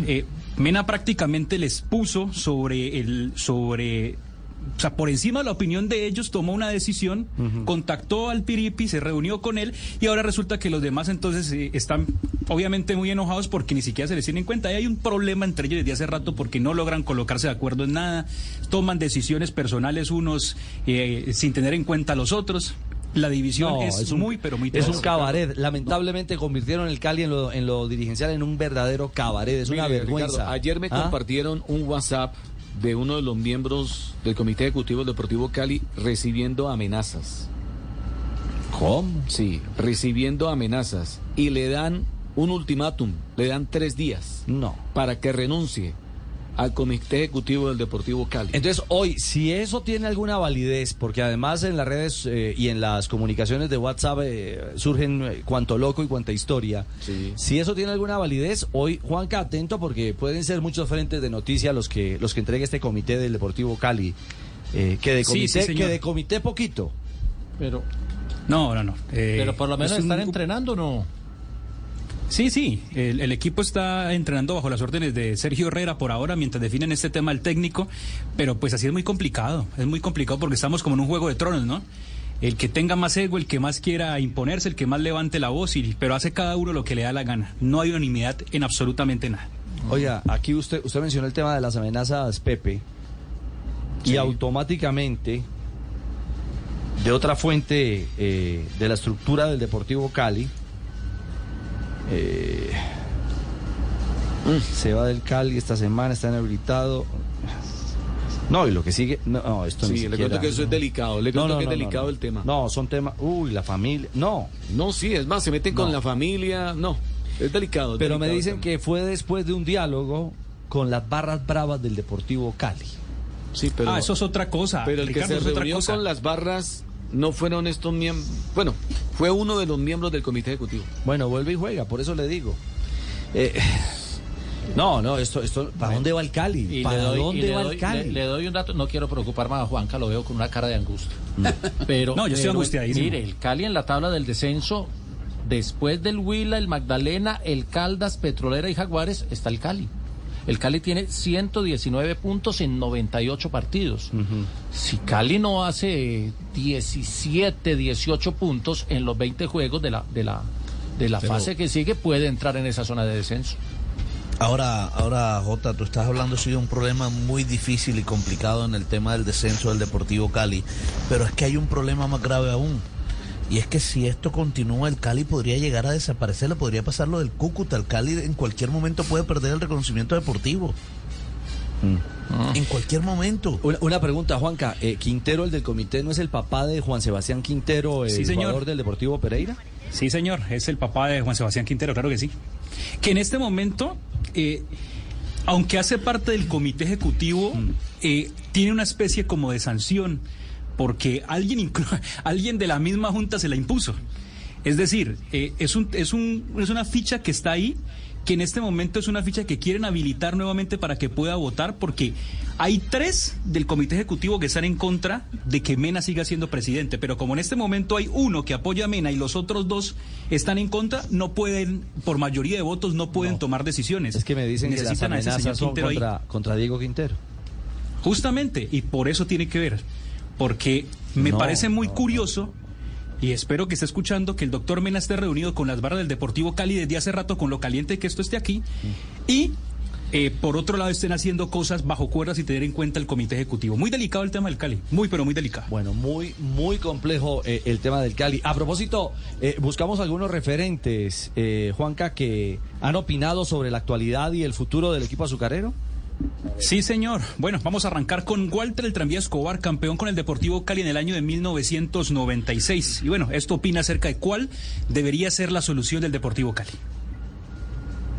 S18: eh, Mena prácticamente les puso sobre el sobre o sea, por encima de la opinión de ellos, tomó una decisión, contactó al Piripi, se reunió con él y ahora resulta que los demás entonces eh, están obviamente muy enojados porque ni siquiera se les tiene en cuenta. Y hay un problema entre ellos desde hace rato porque no logran colocarse de acuerdo en nada, toman decisiones personales unos eh, sin tener en cuenta a los otros. La división
S2: No,
S18: es,
S2: un-
S18: muy, pero muy
S2: Es un cabaret. Lamentablemente convirtieron el Cali en lo, en lo dirigencial en un verdadero cabaret. Es una vergüenza.
S36: Ricardo, ayer me
S2: ¿Ah?
S36: compartieron un WhatsApp de uno de los miembros del Comité Ejecutivo Deportivo Cali recibiendo amenazas.
S2: ¿Cómo?
S36: Sí, recibiendo amenazas. Y le dan un ultimátum, le dan tres días.
S2: No.
S36: Para que renuncie al Comité Ejecutivo del Deportivo Cali.
S2: Entonces, hoy, si eso tiene alguna validez, porque además en las redes eh, y en las comunicaciones de WhatsApp eh, surgen eh, cuanto loco y cuanta historia, si eso tiene alguna validez, hoy, Juanca, atento porque pueden ser muchos frentes de noticias los que los que entregue este comité del Deportivo Cali. eh, que de
S18: Sí,
S2: comité,
S18: sí,
S2: que de comité poquito.
S9: Pero,
S18: No, no, no. Eh,
S9: pero por lo menos
S18: es un
S9: están
S18: grupo-
S9: entrenando, ¿no?
S18: Sí, sí, el, el equipo está entrenando bajo las órdenes de Sergio Herrera por ahora mientras definen este tema el técnico, pero pues así es muy complicado, es muy complicado porque estamos como en un juego de tronos, ¿no? El que tenga más ego, el que más quiera imponerse, el que más levante la voz, y, pero hace cada uno lo que le da la gana. No hay unanimidad en absolutamente nada.
S2: Oiga, aquí usted usted mencionó el tema de las amenazas, Pepe, y automáticamente de otra fuente eh, de la estructura del Deportivo Cali, eh, se va del Cali esta semana, está inhabilitado. No, y lo que sigue, no, no, esto
S36: Sí,
S2: ni
S36: le cuento que eso es delicado, le
S2: No,
S36: cuento
S2: no,
S36: que
S2: no,
S36: es
S2: no,
S36: delicado
S2: no.
S36: el tema.
S2: No, son temas, uy, la familia, no.
S36: No, sí, es más, se meten con
S2: No.
S36: la familia, no, es delicado. es
S2: Pero me
S36: delicado
S2: dicen que fue después de un diálogo con las barras bravas del Deportivo Cali.
S36: Sí, pero,
S18: ah, eso es otra cosa.
S36: pero el
S18: Ricardo,
S36: que se reunió con las barras no fueron estos miembros, bueno, fue uno de los miembros del Comité Ejecutivo.
S2: Bueno, vuelve y juega, por eso le digo. Eh, no, no, esto, esto, ¿para dónde va el Cali?
S9: Y
S2: ¿Para
S9: le doy,
S2: dónde
S9: le
S2: va
S9: doy-
S2: el Cali?
S9: le- le doy un dato, no quiero preocupar más a Juanca, lo veo con una cara de angustia. [LAUGHS] Pero,
S18: No, yo estoy angustiadísimo.
S9: Mire, el Cali en la tabla del descenso, después del Huila, el Magdalena, el Caldas, Petrolera y Jaguares, está el Cali. El Cali tiene 119 puntos en 98 partidos. Si Cali no hace 17, 18 puntos en los 20 juegos de la, de la, de la
S3: Pero-
S9: fase que sigue, puede entrar en esa zona de descenso.
S3: Ahora, ahora, Jota, tú estás hablando sí de un problema muy difícil y complicado en el tema del descenso del Deportivo Cali, pero es que hay un problema más grave aún. Y es que si esto continúa, el Cali podría llegar a desaparecer, le podría pasar lo del Cúcuta. El Cali en cualquier momento puede perder el reconocimiento deportivo. En cualquier momento.
S2: Una, una pregunta, Juanca. eh, ¿Quintero, el del comité, no es el papá de Juan Sebastián Quintero, el
S18: Sí, señor.
S2: jugador del Deportivo Pereira?
S18: Sí, señor, es el papá de Juan Sebastián Quintero, claro que sí. Que en este momento, eh, aunque hace parte del comité ejecutivo, eh, tiene una especie como de sanción, porque alguien, [LAUGHS] alguien de la misma junta se la impuso. Es decir, eh, es, un, es, un, es una ficha que está ahí, que en este momento es una ficha que quieren habilitar nuevamente para que pueda votar, porque hay tres del comité ejecutivo que están en contra de que Mena siga siendo presidente, pero como en este momento hay uno que apoya a Mena y los otros dos están en contra, no pueden, por mayoría de votos, no pueden tomar decisiones.
S2: Es que me dicen que las
S18: Necesitan a ese señor
S2: amenazas son
S18: Quintero ahí.
S2: contra, contra Diego Quintero.
S18: Justamente, y por eso tiene que ver, porque me
S2: No,
S18: parece muy curioso y espero que esté escuchando que el doctor Mena esté reunido con las barras del Deportivo Cali desde hace rato con lo caliente que esto esté aquí y eh, por otro lado estén haciendo cosas bajo cuerdas y tener en cuenta el comité ejecutivo. Muy delicado el tema del Cali, muy pero muy delicado.
S2: Bueno, muy, muy complejo eh, el tema del Cali. A propósito, eh, buscamos algunos referentes, eh, Juanca, que han opinado sobre la actualidad y el futuro del equipo azucarero.
S18: Sí, señor. Bueno, vamos a arrancar con Walter el Tranvía Escobar, campeón con el Deportivo Cali en el año de 1996. Y bueno, esto opina acerca de cuál debería ser la solución del Deportivo Cali.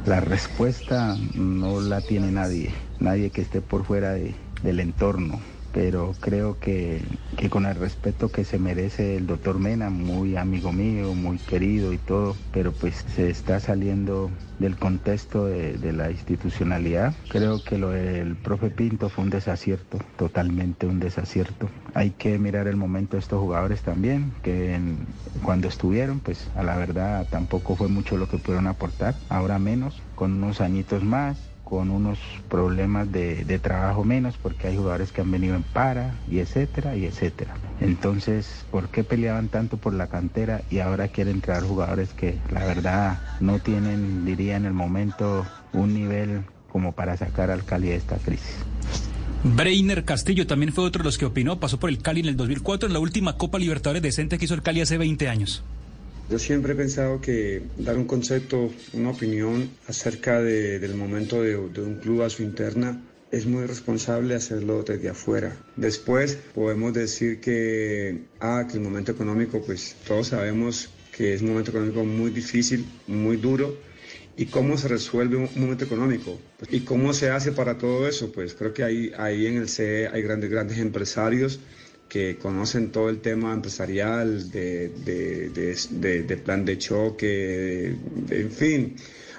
S35: La respuesta no la tiene nadie, nadie que esté por fuera de- del entorno, pero creo que, que con el respeto que se merece el doctor Mena, muy amigo mío, muy querido y todo, pero pues se está saliendo del contexto de, la institucionalidad. Creo que lo del profe Pinto fue un desacierto, totalmente un desacierto. Hay que mirar el momento de estos jugadores también, que cuando estuvieron, pues a la verdad tampoco fue mucho lo que pudieron aportar, ahora menos, con unos añitos más, con unos problemas de, trabajo menos porque hay jugadores que han venido en para y etcétera y etcétera. Entonces, ¿por qué peleaban tanto por la cantera y ahora quieren traer jugadores que la verdad no tienen, diría en el momento, un nivel como para sacar al Cali de esta crisis?
S18: Breiner Castillo también fue otro de los que opinó, pasó por el Cali en el 2004 en la última Copa Libertadores decente que hizo el Cali hace 20 años.
S38: Yo siempre he pensado que dar un concepto, una opinión acerca de- del momento de, de un club a su interna es muy responsable hacerlo desde afuera. Después podemos decir que, ah, que el momento económico, pues todos sabemos que es un momento económico muy difícil, muy duro. ¿Y cómo se resuelve un momento económico? ¿Y cómo se hace para todo eso? Pues creo que ahí, ahí en el CE hay grandes, grandes empresarios que conocen todo el tema empresarial, de, de, de- de- plan de choque, en fin,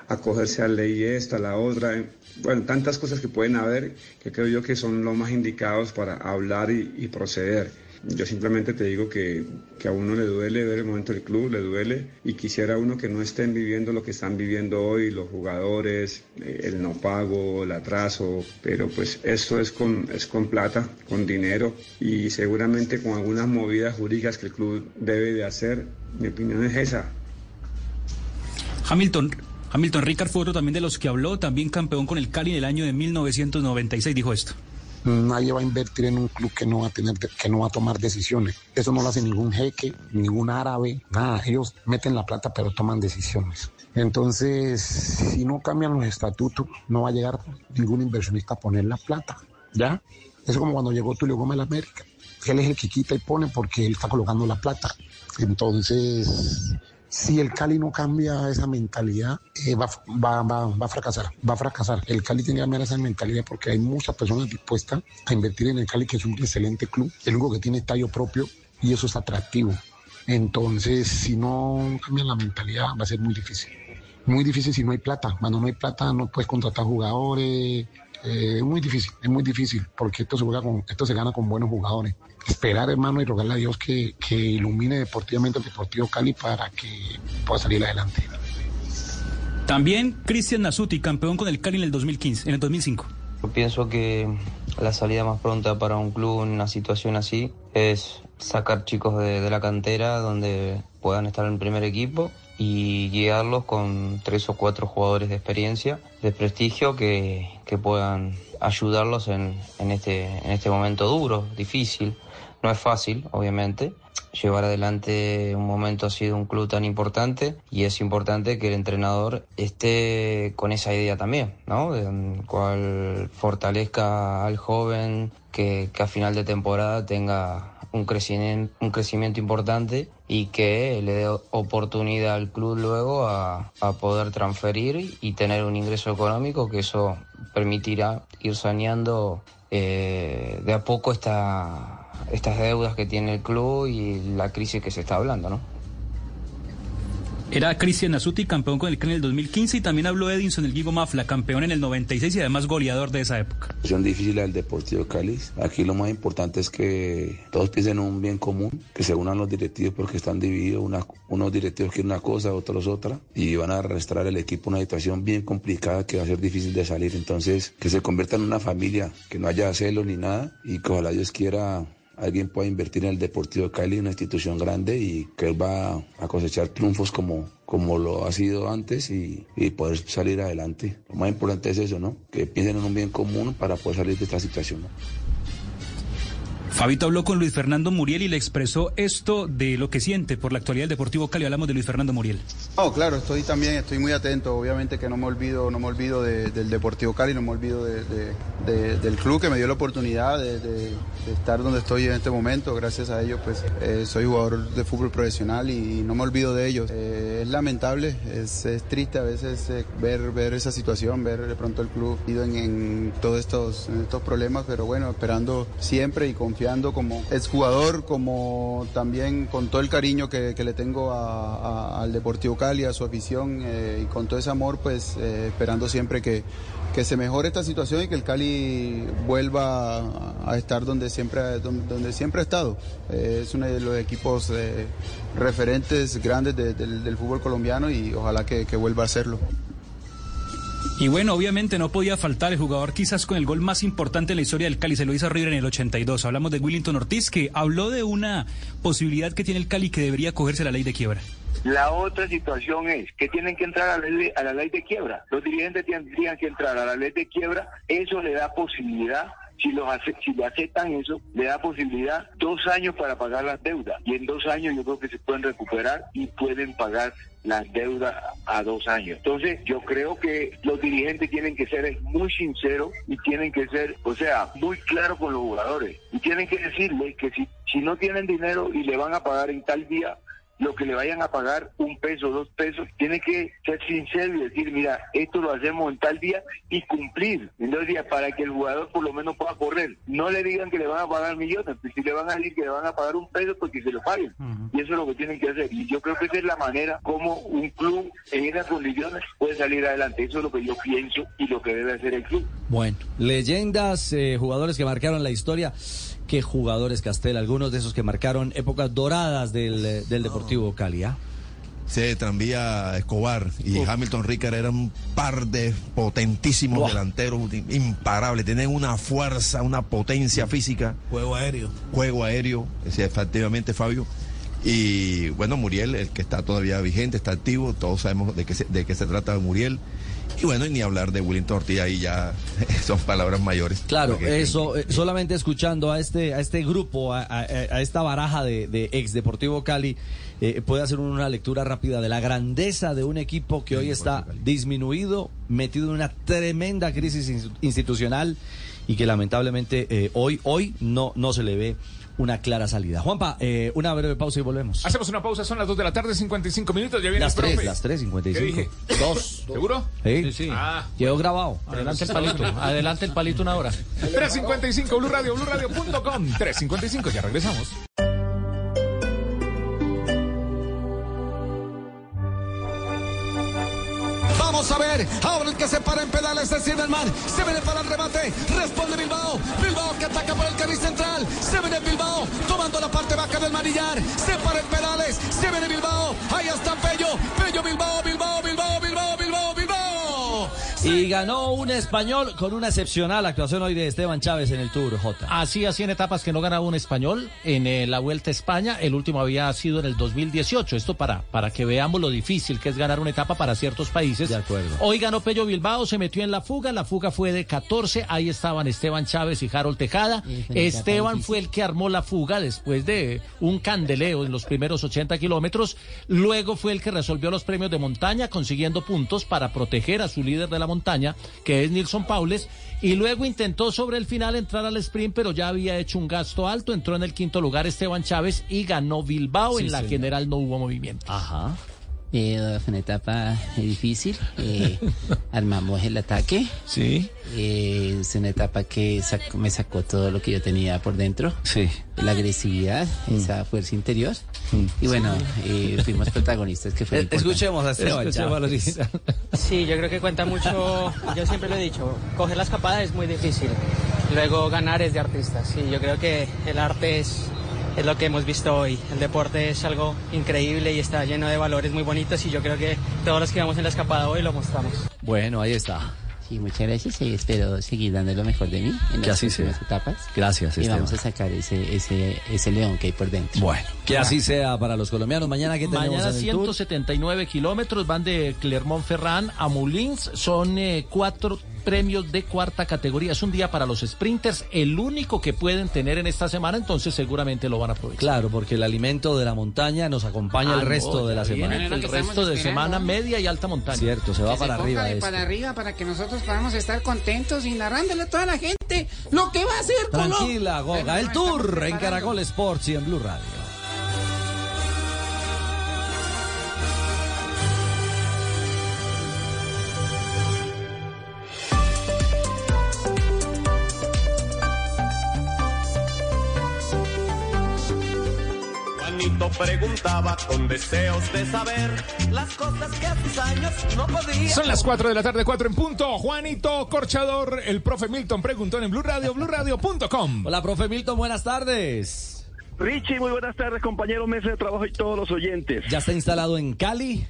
S38: acogerse a ley esta, la otra, bueno, tantas cosas que pueden haber que creo yo que son los más indicados para hablar y proceder. Yo simplemente te digo que, que a uno le duele ver el momento del club, le duele y quisiera uno que no estén viviendo lo que están viviendo hoy los jugadores, eh, el no pago, el atraso, pero pues esto es con, es con plata, con dinero y seguramente con algunas movidas jurídicas que el club debe de hacer. Mi opinión es esa.
S18: Hamilton, Hamilton Ricard fue otro también de los que habló, también campeón con el Cali en el año de 1996, dijo esto.
S39: Nadie va a invertir en un club que no va a tener, que no va a tomar decisiones. Eso no lo hace ningún jeque, ningún árabe, nada. Ellos meten la plata pero toman decisiones. Entonces, si no cambian los estatutos, no va a llegar ningún inversionista a poner la plata. ¿Ya? Eso es como cuando llegó Tulio Gómez a la América. Él es el que quita y pone porque él está colocando la plata. Entonces, si el Cali no cambia esa mentalidad, eh, va, va, va, va a fracasar, va fracasar. El Cali tiene que cambiar esa mentalidad porque hay muchas personas dispuestas a invertir en el Cali, que es un excelente club, el único que tiene tallo propio y eso es atractivo. Entonces, si no cambian la mentalidad, va a ser muy difícil. Muy difícil si no hay plata. Cuando no hay plata, no puedes contratar jugadores. Eh, es muy difícil, es muy difícil, porque esto se, juega con, esto se gana con buenos jugadores. Esperar, hermano, y rogarle a Dios que, que ilumine deportivamente el Deportivo Cali para que pueda salir adelante.
S18: También Cristian Nasuti, campeón con el Cali en el 2015, en el 2005.
S40: Yo pienso que la salida más pronta para un club en una situación así es sacar chicos de, de la cantera donde puedan estar en el primer equipo y guiarlos con tres o cuatro jugadores de experiencia, de prestigio, que, que puedan ayudarlos en, en, este, en este momento duro, difícil. No es fácil, obviamente, llevar adelante un momento así de un club tan importante y es importante que el entrenador esté con esa idea también, ¿no? En cual fortalezca al joven que, a final de temporada tenga un crecimiento, un crecimiento importante y que le dé oportunidad al club luego a, a poder transferir y tener un ingreso económico que eso permitirá ir saneando eh, de a poco esta, estas deudas que tiene el club y la crisis que se está hablando, ¿no?
S18: Era Cristian Nasuti, campeón con el Cali en el 2015, y también habló Edinson, el Guigo Mafla, campeón en el 96 y además goleador de esa época.
S41: Situación difícil al Deportivo Cali. Aquí lo más importante es que todos piensen en un bien común, que se unan los directivos porque están divididos, una- unos directivos quieren una cosa, otros otra, y van a arrastrar el equipo a una situación bien complicada que va a ser difícil de salir. Entonces, que se convierta en una familia, que no haya celos ni nada, y que ojalá Dios quiera alguien pueda invertir en el Deportivo Cali, una institución grande, y que él va a cosechar triunfos como, como lo ha sido antes y, y poder salir adelante. Lo más importante es eso, ¿no? Que piensen en un bien común para poder salir de esta situación. ¿no?
S18: Fabito habló con Luis Fernando Muriel y le expresó esto de lo que siente por la actualidad del Deportivo Cali. Hablamos de Luis Fernando Muriel.
S42: No, claro, estoy también, estoy muy atento. Obviamente que no me olvido, no me olvido de- del Deportivo Cali, no me olvido de- de- de- del club que me dio la oportunidad de, estar donde estoy en este momento. Gracias a ellos, pues eh, soy jugador de fútbol profesional y, no me olvido de ellos. Eh, es lamentable, es, triste a veces eh, ver, ver esa situación, ver de pronto el club ido en, en todos estos, estos problemas, pero bueno, esperando siempre y confiando como exjugador, como también con todo el cariño que, le tengo al Deportivo Cali, a su afición eh, y con todo ese amor, pues eh, esperando siempre que, que se mejore esta situación y que el Cali vuelva a, estar donde siempre, donde, donde siempre ha estado. Eh, es uno de los equipos referentes grandes de- del, fútbol colombiano y ojalá que, que vuelva a hacerlo.
S18: Y bueno, obviamente no podía faltar el jugador quizás con el gol más importante en la historia del Cali, se lo hizo River en el 82. Hablamos de Willington Ortiz, que habló de una posibilidad que tiene el Cali que debería cogerse la ley de quiebra.
S43: La otra situación es que tienen que entrar a la, ley, a la ley de quiebra. Los dirigentes tendrían que entrar a la ley de quiebra. Eso le da posibilidad si, los si le aceptan eso, le da posibilidad dos años para pagar las deudas. Y en dos años yo creo que se pueden recuperar y pueden pagar las deudas a dos años. Entonces, yo creo que los dirigentes tienen que ser muy sinceros y tienen que ser, o sea, muy claros con los jugadores. Y tienen que decirles que si, si no tienen dinero y le van a pagar en tal día, lo que le vayan a pagar un peso, dos pesos, tiene que ser sincero y decir, mira, esto lo hacemos en tal día y cumplir. Entonces, ya, para que el jugador por lo menos pueda correr. No le digan que le van a pagar millones, pues si le van a decir que le van a pagar un peso, pues que se lo paguen. Y eso es lo que tienen que hacer. Y yo creo que esa es la manera como un club en esas condiciones puede salir adelante. Eso es lo que yo pienso y lo que debe hacer el club.
S2: Bueno, leyendas, eh, jugadores que marcaron la historia. Qué jugadores, Castel, algunos de esos que marcaron épocas doradas del, eh, del Deportivo Cali. ¿ah?
S4: Se tranvía Escobar y
S2: Uf.
S4: Hamilton Ricard eran un par de potentísimos delanteros imparables, tienen una fuerza, una potencia física.
S3: Juego aéreo.
S4: Juego aéreo, sí, efectivamente Fabio. Y bueno, Muriel, el que está todavía vigente, está activo, todos sabemos de qué se, de qué se trata Muriel. Y bueno, y ni hablar de Willington Ortiz, ahí ya [LAUGHS] son palabras mayores.
S2: Claro,
S4: Porque-
S2: eso, eh, solamente escuchando a este, a este grupo, a, a- a esta baraja de, de ex Deportivo Cali, eh, puede hacer una lectura rápida de la grandeza de un equipo que hoy está disminuido, metido en una tremenda crisis ins- institucional y que lamentablemente eh, hoy, hoy no, no se le ve una clara salida. Juanpa, eh, una breve pausa y volvemos.
S1: Hacemos una pausa, son las 2 de la tarde, 55 minutos. Ya viene
S2: Las
S1: el profe.
S2: 3, las 3, 55.
S1: ¿Qué dije?
S2: Dos.
S1: ¿Seguro?
S2: Sí,
S9: Sí, sí.
S1: Ah.
S2: Quedó grabado.
S9: Adelante el palito, adelante el palito una hora.
S1: 355 Blue Radio, BlueRadio.com. 355, ya regresamos.
S36: Ver, ahora el que se para en pedales es Zimmerman. Se viene para el remate, responde Bilbao. Bilbao que ataca por el carril central. Se viene Bilbao, tomando la parte baja del manillar. Se para en pedales, se viene Bilbao. Ahí está Pello, Pello Bilbao, Bilbao, Bilbao, Bilbao.
S2: Y ganó un español con una excepcional actuación hoy de Esteban Chávez en el Tour, J.
S9: Así hacía en etapas que no ganaba un español en eh, la Vuelta a España. El último había sido en el 2018. Esto para, para que veamos lo difícil que es ganar una etapa para ciertos países.
S2: De acuerdo.
S9: Hoy ganó Pello Bilbao, se metió en la fuga. La fuga fue de 14. Ahí estaban Esteban Chávez y Harold Tejada. Esteban fue el que armó la fuga después de un candeleo en los primeros 80 kilómetros. Luego fue el que resolvió los premios de montaña, consiguiendo puntos para proteger a su líder de la montaña, que es Nilson Paules. Y luego intentó sobre el final entrar al sprint, pero ya había hecho un gasto alto. Entró en el quinto lugar Esteban Chávez y ganó Bilbao.
S12: Sí,
S9: en la
S12: señor.
S9: general no hubo movimiento.
S2: Ajá.
S12: Eh, fue una etapa difícil. eh, [LAUGHS] armamos el ataque.
S2: Sí.
S12: Eh, es una etapa que sacó- me sacó todo lo que yo tenía por dentro.
S2: Sí.
S12: La agresividad, esa fuerza interior. Y bueno, eh, fuimos protagonistas que fue
S2: Eh, escuchemos a Esteban
S12: Escuchemos.
S44: Sí, yo creo que cuenta mucho, yo siempre lo he dicho, coger la escapada es muy difícil, luego ganar es de artistas, sí, yo creo que el arte es, es lo que hemos visto hoy, el deporte es algo increíble y está lleno de valores muy bonitos y yo creo que todos los que vamos en la escapada hoy lo mostramos.
S2: Bueno, ahí está.
S12: Sí, muchas gracias y espero seguir dando lo mejor de mí en
S2: Que
S12: las
S2: así sea.
S12: etapas.
S2: Gracias,
S12: Y
S2: Esteban.
S12: vamos a sacar ese, ese, ese león que hay por dentro.
S2: Bueno, que así sea para los colombianos. Mañana, ¿qué tenemos
S9: Mañana
S2: en el Tour?
S9: 179 kilómetros van de Clermont-Ferrand a Moulins. Son eh, cuatro premios de cuarta categoría. Es un día para los sprinters, el único que pueden tener en esta semana, entonces seguramente lo van a aprovechar.
S2: Claro, porque el alimento de la montaña nos acompaña
S9: Ah,
S2: el resto
S9: no,
S2: de la semana.
S9: El resto de semana media y alta montaña.
S2: Cierto, se va
S45: Que
S2: para
S45: se
S2: arriba
S45: para arriba para que nosotros podamos estar contentos y narrándole a toda la gente lo que va a hacer Colo-
S2: Tranquila, Goga.
S45: Bueno,
S2: El Tour en. Caracol Sports y en Blue Radio.
S46: Juanito preguntaba con deseos de saber las cosas que a sus años no podía.
S1: Son las 4 de la tarde, 4 en punto. Juanito Corchador, el profe Milton preguntó en Blue Radio, BlueRadio.com.
S2: Hola, profe Milton, buenas tardes.
S47: Richie, muy buenas tardes, compañero mesa de trabajo y todos los oyentes.
S2: ¿Ya está instalado en Cali?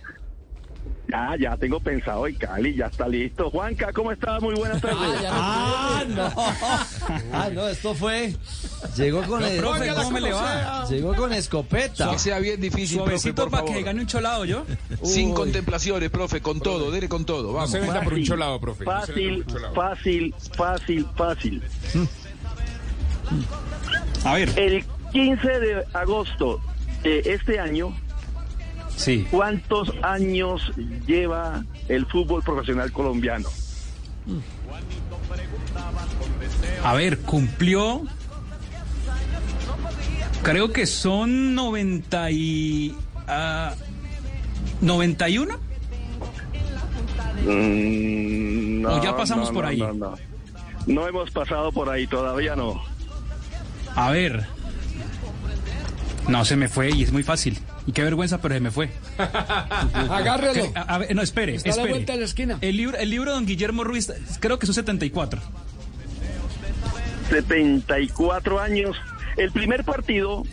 S48: Ya, ya tengo pensado en Cali, ya está listo. Juanca, ¿cómo estás? Muy buenas tardes.
S2: Ah, no. [LAUGHS] Ah, no, esto fue. Llegó con
S18: No,
S2: el-
S18: profe, ¿cómo me le va?
S2: Llegó con escopeta.
S49: Que sea bien difícil, profe,
S18: Suavecito
S49: por
S18: para
S49: favor.
S18: que gane un cholado yo.
S49: Sin
S18: Uy.
S49: contemplaciones, profe, con todo, dele con todo. Vamos.
S1: se venda por un cholado, profe. No se
S48: Fácil,
S1: cholado.
S48: fácil, fácil, fácil.
S18: A ver.
S48: El 15 de agosto de este año,
S18: Sí.
S48: ¿cuántos años lleva el fútbol profesional colombiano?
S18: A ver, cumplió. Creo que son 90 y. ah, 91.
S48: Mm,
S18: O ya pasamos por ahí.
S48: No, no. No hemos pasado por ahí, todavía no.
S18: A ver. No, se me fue y es muy fácil. Y qué vergüenza, pero se me fue. [LAUGHS]
S36: Agárrelo.
S18: A, a ver, no, espere,
S36: Está a la vuelta de la esquina.
S18: El libro, el libro de don Guillermo Ruiz, creo que son 74.
S48: 74 años. El primer partido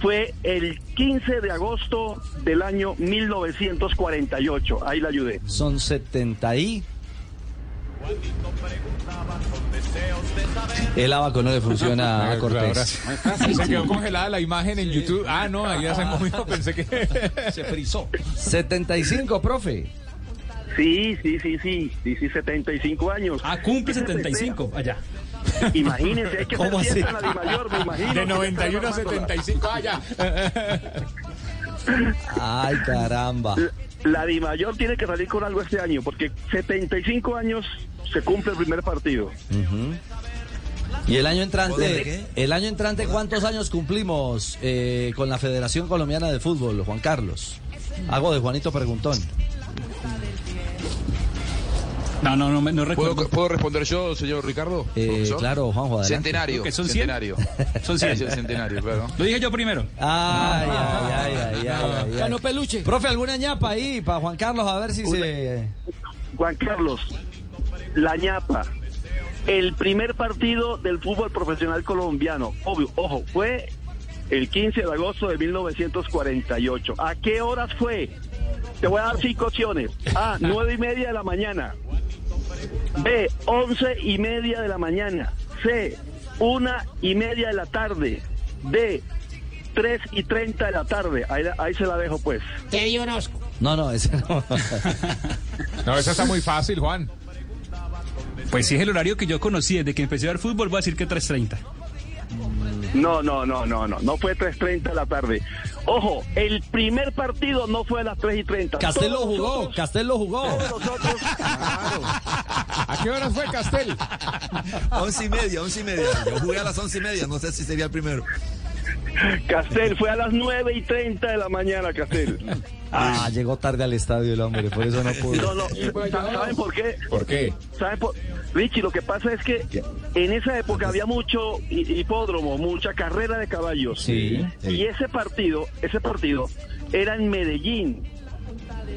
S48: fue el 15 de agosto del año 1948. Ahí la ayudé.
S2: Son 70 y. El abaco no le funciona [LAUGHS] a Cortés.
S1: Ahora- Se quedó congelada la imagen en YouTube. Ah, no, ahí ya se movió. Pensé que. [LAUGHS]
S2: Se frizó. 75, profe.
S48: Sí, sí, sí, sí, sí, sí, 75 años.
S18: Ah, cumple 75. Allá.
S48: Imagínense, hay que
S18: ¿Cómo así?
S48: la Dimayor, me imagino.
S1: De 91 a 75. Ah, ya. [LAUGHS]
S2: Ay, caramba.
S48: La Dimayor tiene que salir con algo este año, porque 75 años se cumple el primer partido.
S2: Y el año entrante, el año entrante, ¿cuántos años cumplimos eh, con la Federación Colombiana de Fútbol, Juan Carlos? Hago de Juanito Preguntón.
S18: No, no, no, me- no recuerdo.
S49: ¿Puedo, puedo responder yo, señor Ricardo?
S2: Eh, claro, Juanjo, adelante.
S49: Centenario.
S18: Que son 100.
S49: centenario. [LAUGHS]
S18: Son 100.
S49: Es el centenario, claro.
S18: Lo dije yo primero.
S2: Ay, ay, ay, ay, ay, ay,
S36: Ganó
S2: ay.
S36: peluche.
S2: Profe, ¿alguna ñapa ahí para Juan Carlos? A ver si se...
S48: Juan Carlos, la ñapa. El primer partido del fútbol profesional colombiano, obvio, ojo, fue el 15 de agosto de 1948. ¿A qué horas fue? Te voy a dar cinco opciones. A, nueve y media de la mañana. B, once y media de la mañana. C, una y media de la tarde. D, tres y treinta de la tarde. Ahí, se la dejo pues.
S45: Te di un osco.
S2: No, no, ese no. [LAUGHS]
S1: No, esa está muy fácil, Juan.
S18: Pues sí es el horario que yo conocí desde que empecé a ver fútbol, voy a decir que 3.30.
S48: No, no, no, no, no, no fue 3.30 de la tarde. Ojo, el primer partido no fue a las 3 y 30.
S2: Castel lo jugó,
S48: nosotros-
S2: Castel lo jugó.
S48: todos nosotros-
S1: ¿A qué horas fue Castel? [LAUGHS]
S4: Once y media, once y media. Yo jugué a las once y media, no sé si sería el primero.
S48: Castel fue a las 9 y 30 de la mañana, Castel.
S2: Ah, llegó tarde al estadio el hombre, por eso no pudo.
S48: No, no, ¿saben por qué?
S1: ¿Por qué?
S48: ¿Saben por... Richie, lo que pasa es que en esa época había mucho hi- hipódromo, mucha carrera de caballos.
S2: Sí.
S48: Y ese partido, ese partido era en Medellín.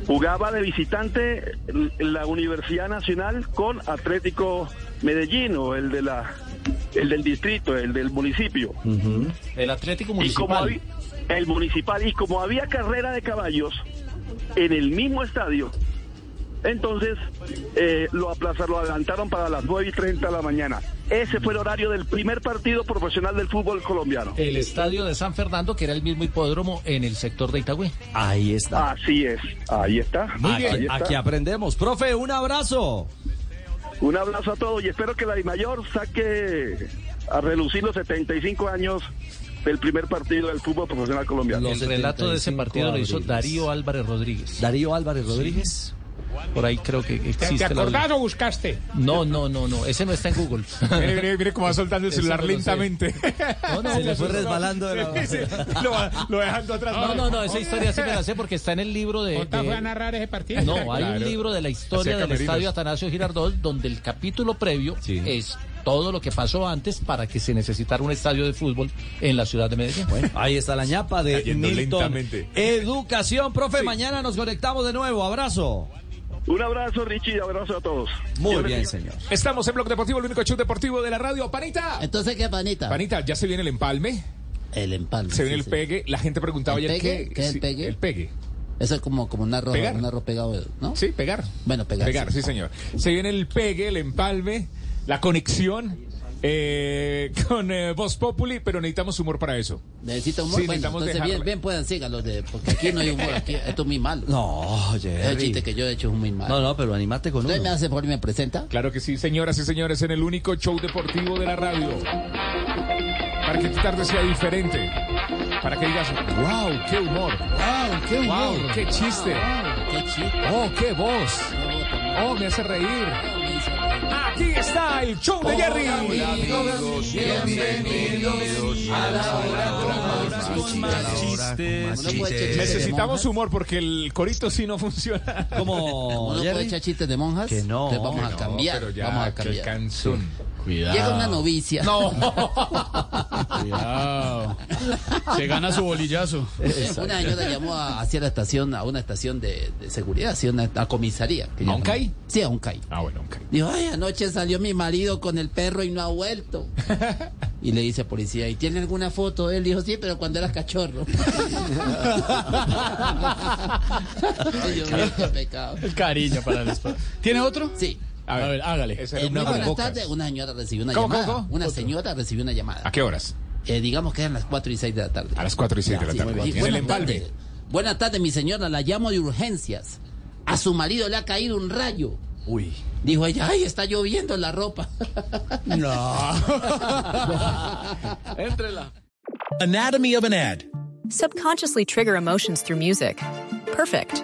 S48: Jugaba de visitante la Universidad Nacional con Atlético Medellín o el de la el del distrito, el del municipio.
S9: El Atlético
S48: Y como
S9: Municipal.
S48: había, el municipal y como había carrera de caballos en el mismo estadio, entonces eh, lo aplazaron, lo adelantaron para las 9 y 30 de la mañana. Ese fue el horario del primer partido profesional del fútbol colombiano.
S9: El estadio de San Fernando, que era el mismo hipódromo en el sector de Itagüí.
S2: Ahí está.
S48: Así es, ahí está.
S2: Aquí,
S48: Ahí está.
S2: aquí aprendemos. Profe, un abrazo.
S48: Un abrazo a todos y espero que la Dimayor saque a relucir los 75 años del primer partido del fútbol profesional colombiano.
S9: El relato de ese
S2: 75
S9: partido lo hizo. Darío Álvarez Rodríguez.
S2: Darío Álvarez Rodríguez.
S9: Por ahí creo que
S1: ¿Te,
S9: existe.
S1: te
S9: la-
S1: acordás o buscaste?
S9: No, no, no, no. Ese no está en Google. [LAUGHS]
S1: Mire, mire, mire cómo va soltando el celular
S9: no
S1: lentamente.
S9: No, no,
S2: Se le fue resbalando de la...
S1: Sí, sí, lo, dejando atrás.
S9: No, no, no, esa historia sí me la sé porque está en el libro de...
S45: ¿Otra
S9: de-
S45: fue a narrar ese partido?
S9: No, hay
S1: Claro.
S9: un libro de la historia del estadio Atanasio Girardot donde el capítulo previo
S2: Sí.
S9: es todo lo que pasó antes para que se necesitara un estadio de fútbol en la ciudad de Medellín.
S2: Bueno, ahí está la ñapa de Milton.
S1: lentamente.
S2: Educación, profe, mañana nos conectamos de nuevo. Abrazo.
S48: Un abrazo, Richie, y abrazo a todos.
S2: Muy
S48: Dios
S2: bien, señor.
S1: Estamos en Blog Deportivo, el único show deportivo de la radio. Panita.
S45: Entonces, ¿qué panita?
S1: Panita, ya se viene el empalme,
S45: El empalme.
S1: se viene
S45: sí,
S1: el
S45: sí.
S1: pegue. La gente preguntaba
S45: ¿El
S1: ayer
S45: pegue?
S1: qué.
S45: ¿Qué es el pegue?
S1: El pegue.
S12: Eso es como, como un arroz,
S1: Pegar.
S12: un arroz pegado, ¿no?
S1: Sí, pegar.
S12: Bueno, pegar.
S1: Pegar, sí, señor. Se viene el pegue, el empalme, la conexión eh, [LAUGHS] con eh, Voz Populi, pero necesitamos humor para eso.
S12: Necesita humor.
S1: Sí,
S12: bueno,
S1: necesitamos
S12: entonces bien, bien puedan de, porque aquí no hay humor, aquí esto es muy malo.
S2: No,
S12: El
S2: Jerry.
S12: chiste que yo he hecho es muy malo.
S2: No, no, pero animate con
S12: ¿Usted
S2: uno.
S12: me hace por y me presenta?
S1: Claro que sí, señoras y señores, en el único show deportivo de la radio. Para que tu tarde sea diferente. Para que digas, wow, qué humor.
S12: ¡Wow! ¡Qué humor!
S1: Wow, qué chiste.
S12: ¡Qué chiste!
S1: Oh, qué voz. Oh, me hace reír. Aquí está el show de Jerry. Necesitamos humor porque el corito sí no funciona.
S2: ¿Cómo,
S12: ¿Uno puede echar chistes de monjas?
S2: Que no.
S12: Entonces vamos
S1: Que
S12: a
S1: no,
S12: cambiar.
S1: pero ya,
S12: vamos a cambiar.
S1: Canción.
S12: Llega una novicia.
S1: No. [LAUGHS]
S23: Cuidado. Se gana su bolillazo.
S12: Una señora llamó a, hacia la estación, a una estación de, de seguridad, hacia una a comisaría. que
S1: ¿A un CAI?
S12: Sí, a un CAI.
S1: Ah, bueno, ok.
S12: Dijo, ay, anoche salió mi marido con el perro y no ha vuelto. [LAUGHS] Y le dice policía, ¿y tiene alguna foto él? Dijo, sí, pero cuando era cachorro. Ay, Dios mío, qué pecado.
S23: El cariño para el esposo. ¿Tiene otro?
S12: Sí.
S1: A ver,
S23: hágale.
S12: Eh,
S1: una
S12: muy buenas
S1: abrebocas.
S12: tardes. Una señora recibió una
S1: ¿Cómo,
S12: llamada.
S1: cómo, cómo?
S12: Una
S1: Otro.
S12: señora recibió una llamada.
S1: ¿A qué horas?
S12: Eh, digamos que eran las 4 y 6 de la tarde.
S1: A las 4 y 6 de la
S12: Sí,
S1: tarde. En el
S12: Buenas
S1: empalme.
S12: tardes. Buenas tardes, mi señora. La llamo de urgencias. A su marido le ha caído un rayo.
S2: Uy.
S12: Dijo ella, ay, está lloviendo la ropa. [LAUGHS]
S23: No. [LAUGHS] Éntrela.
S50: Anatomy of an ad.
S51: Subconsciously trigger emotions through music. Perfect.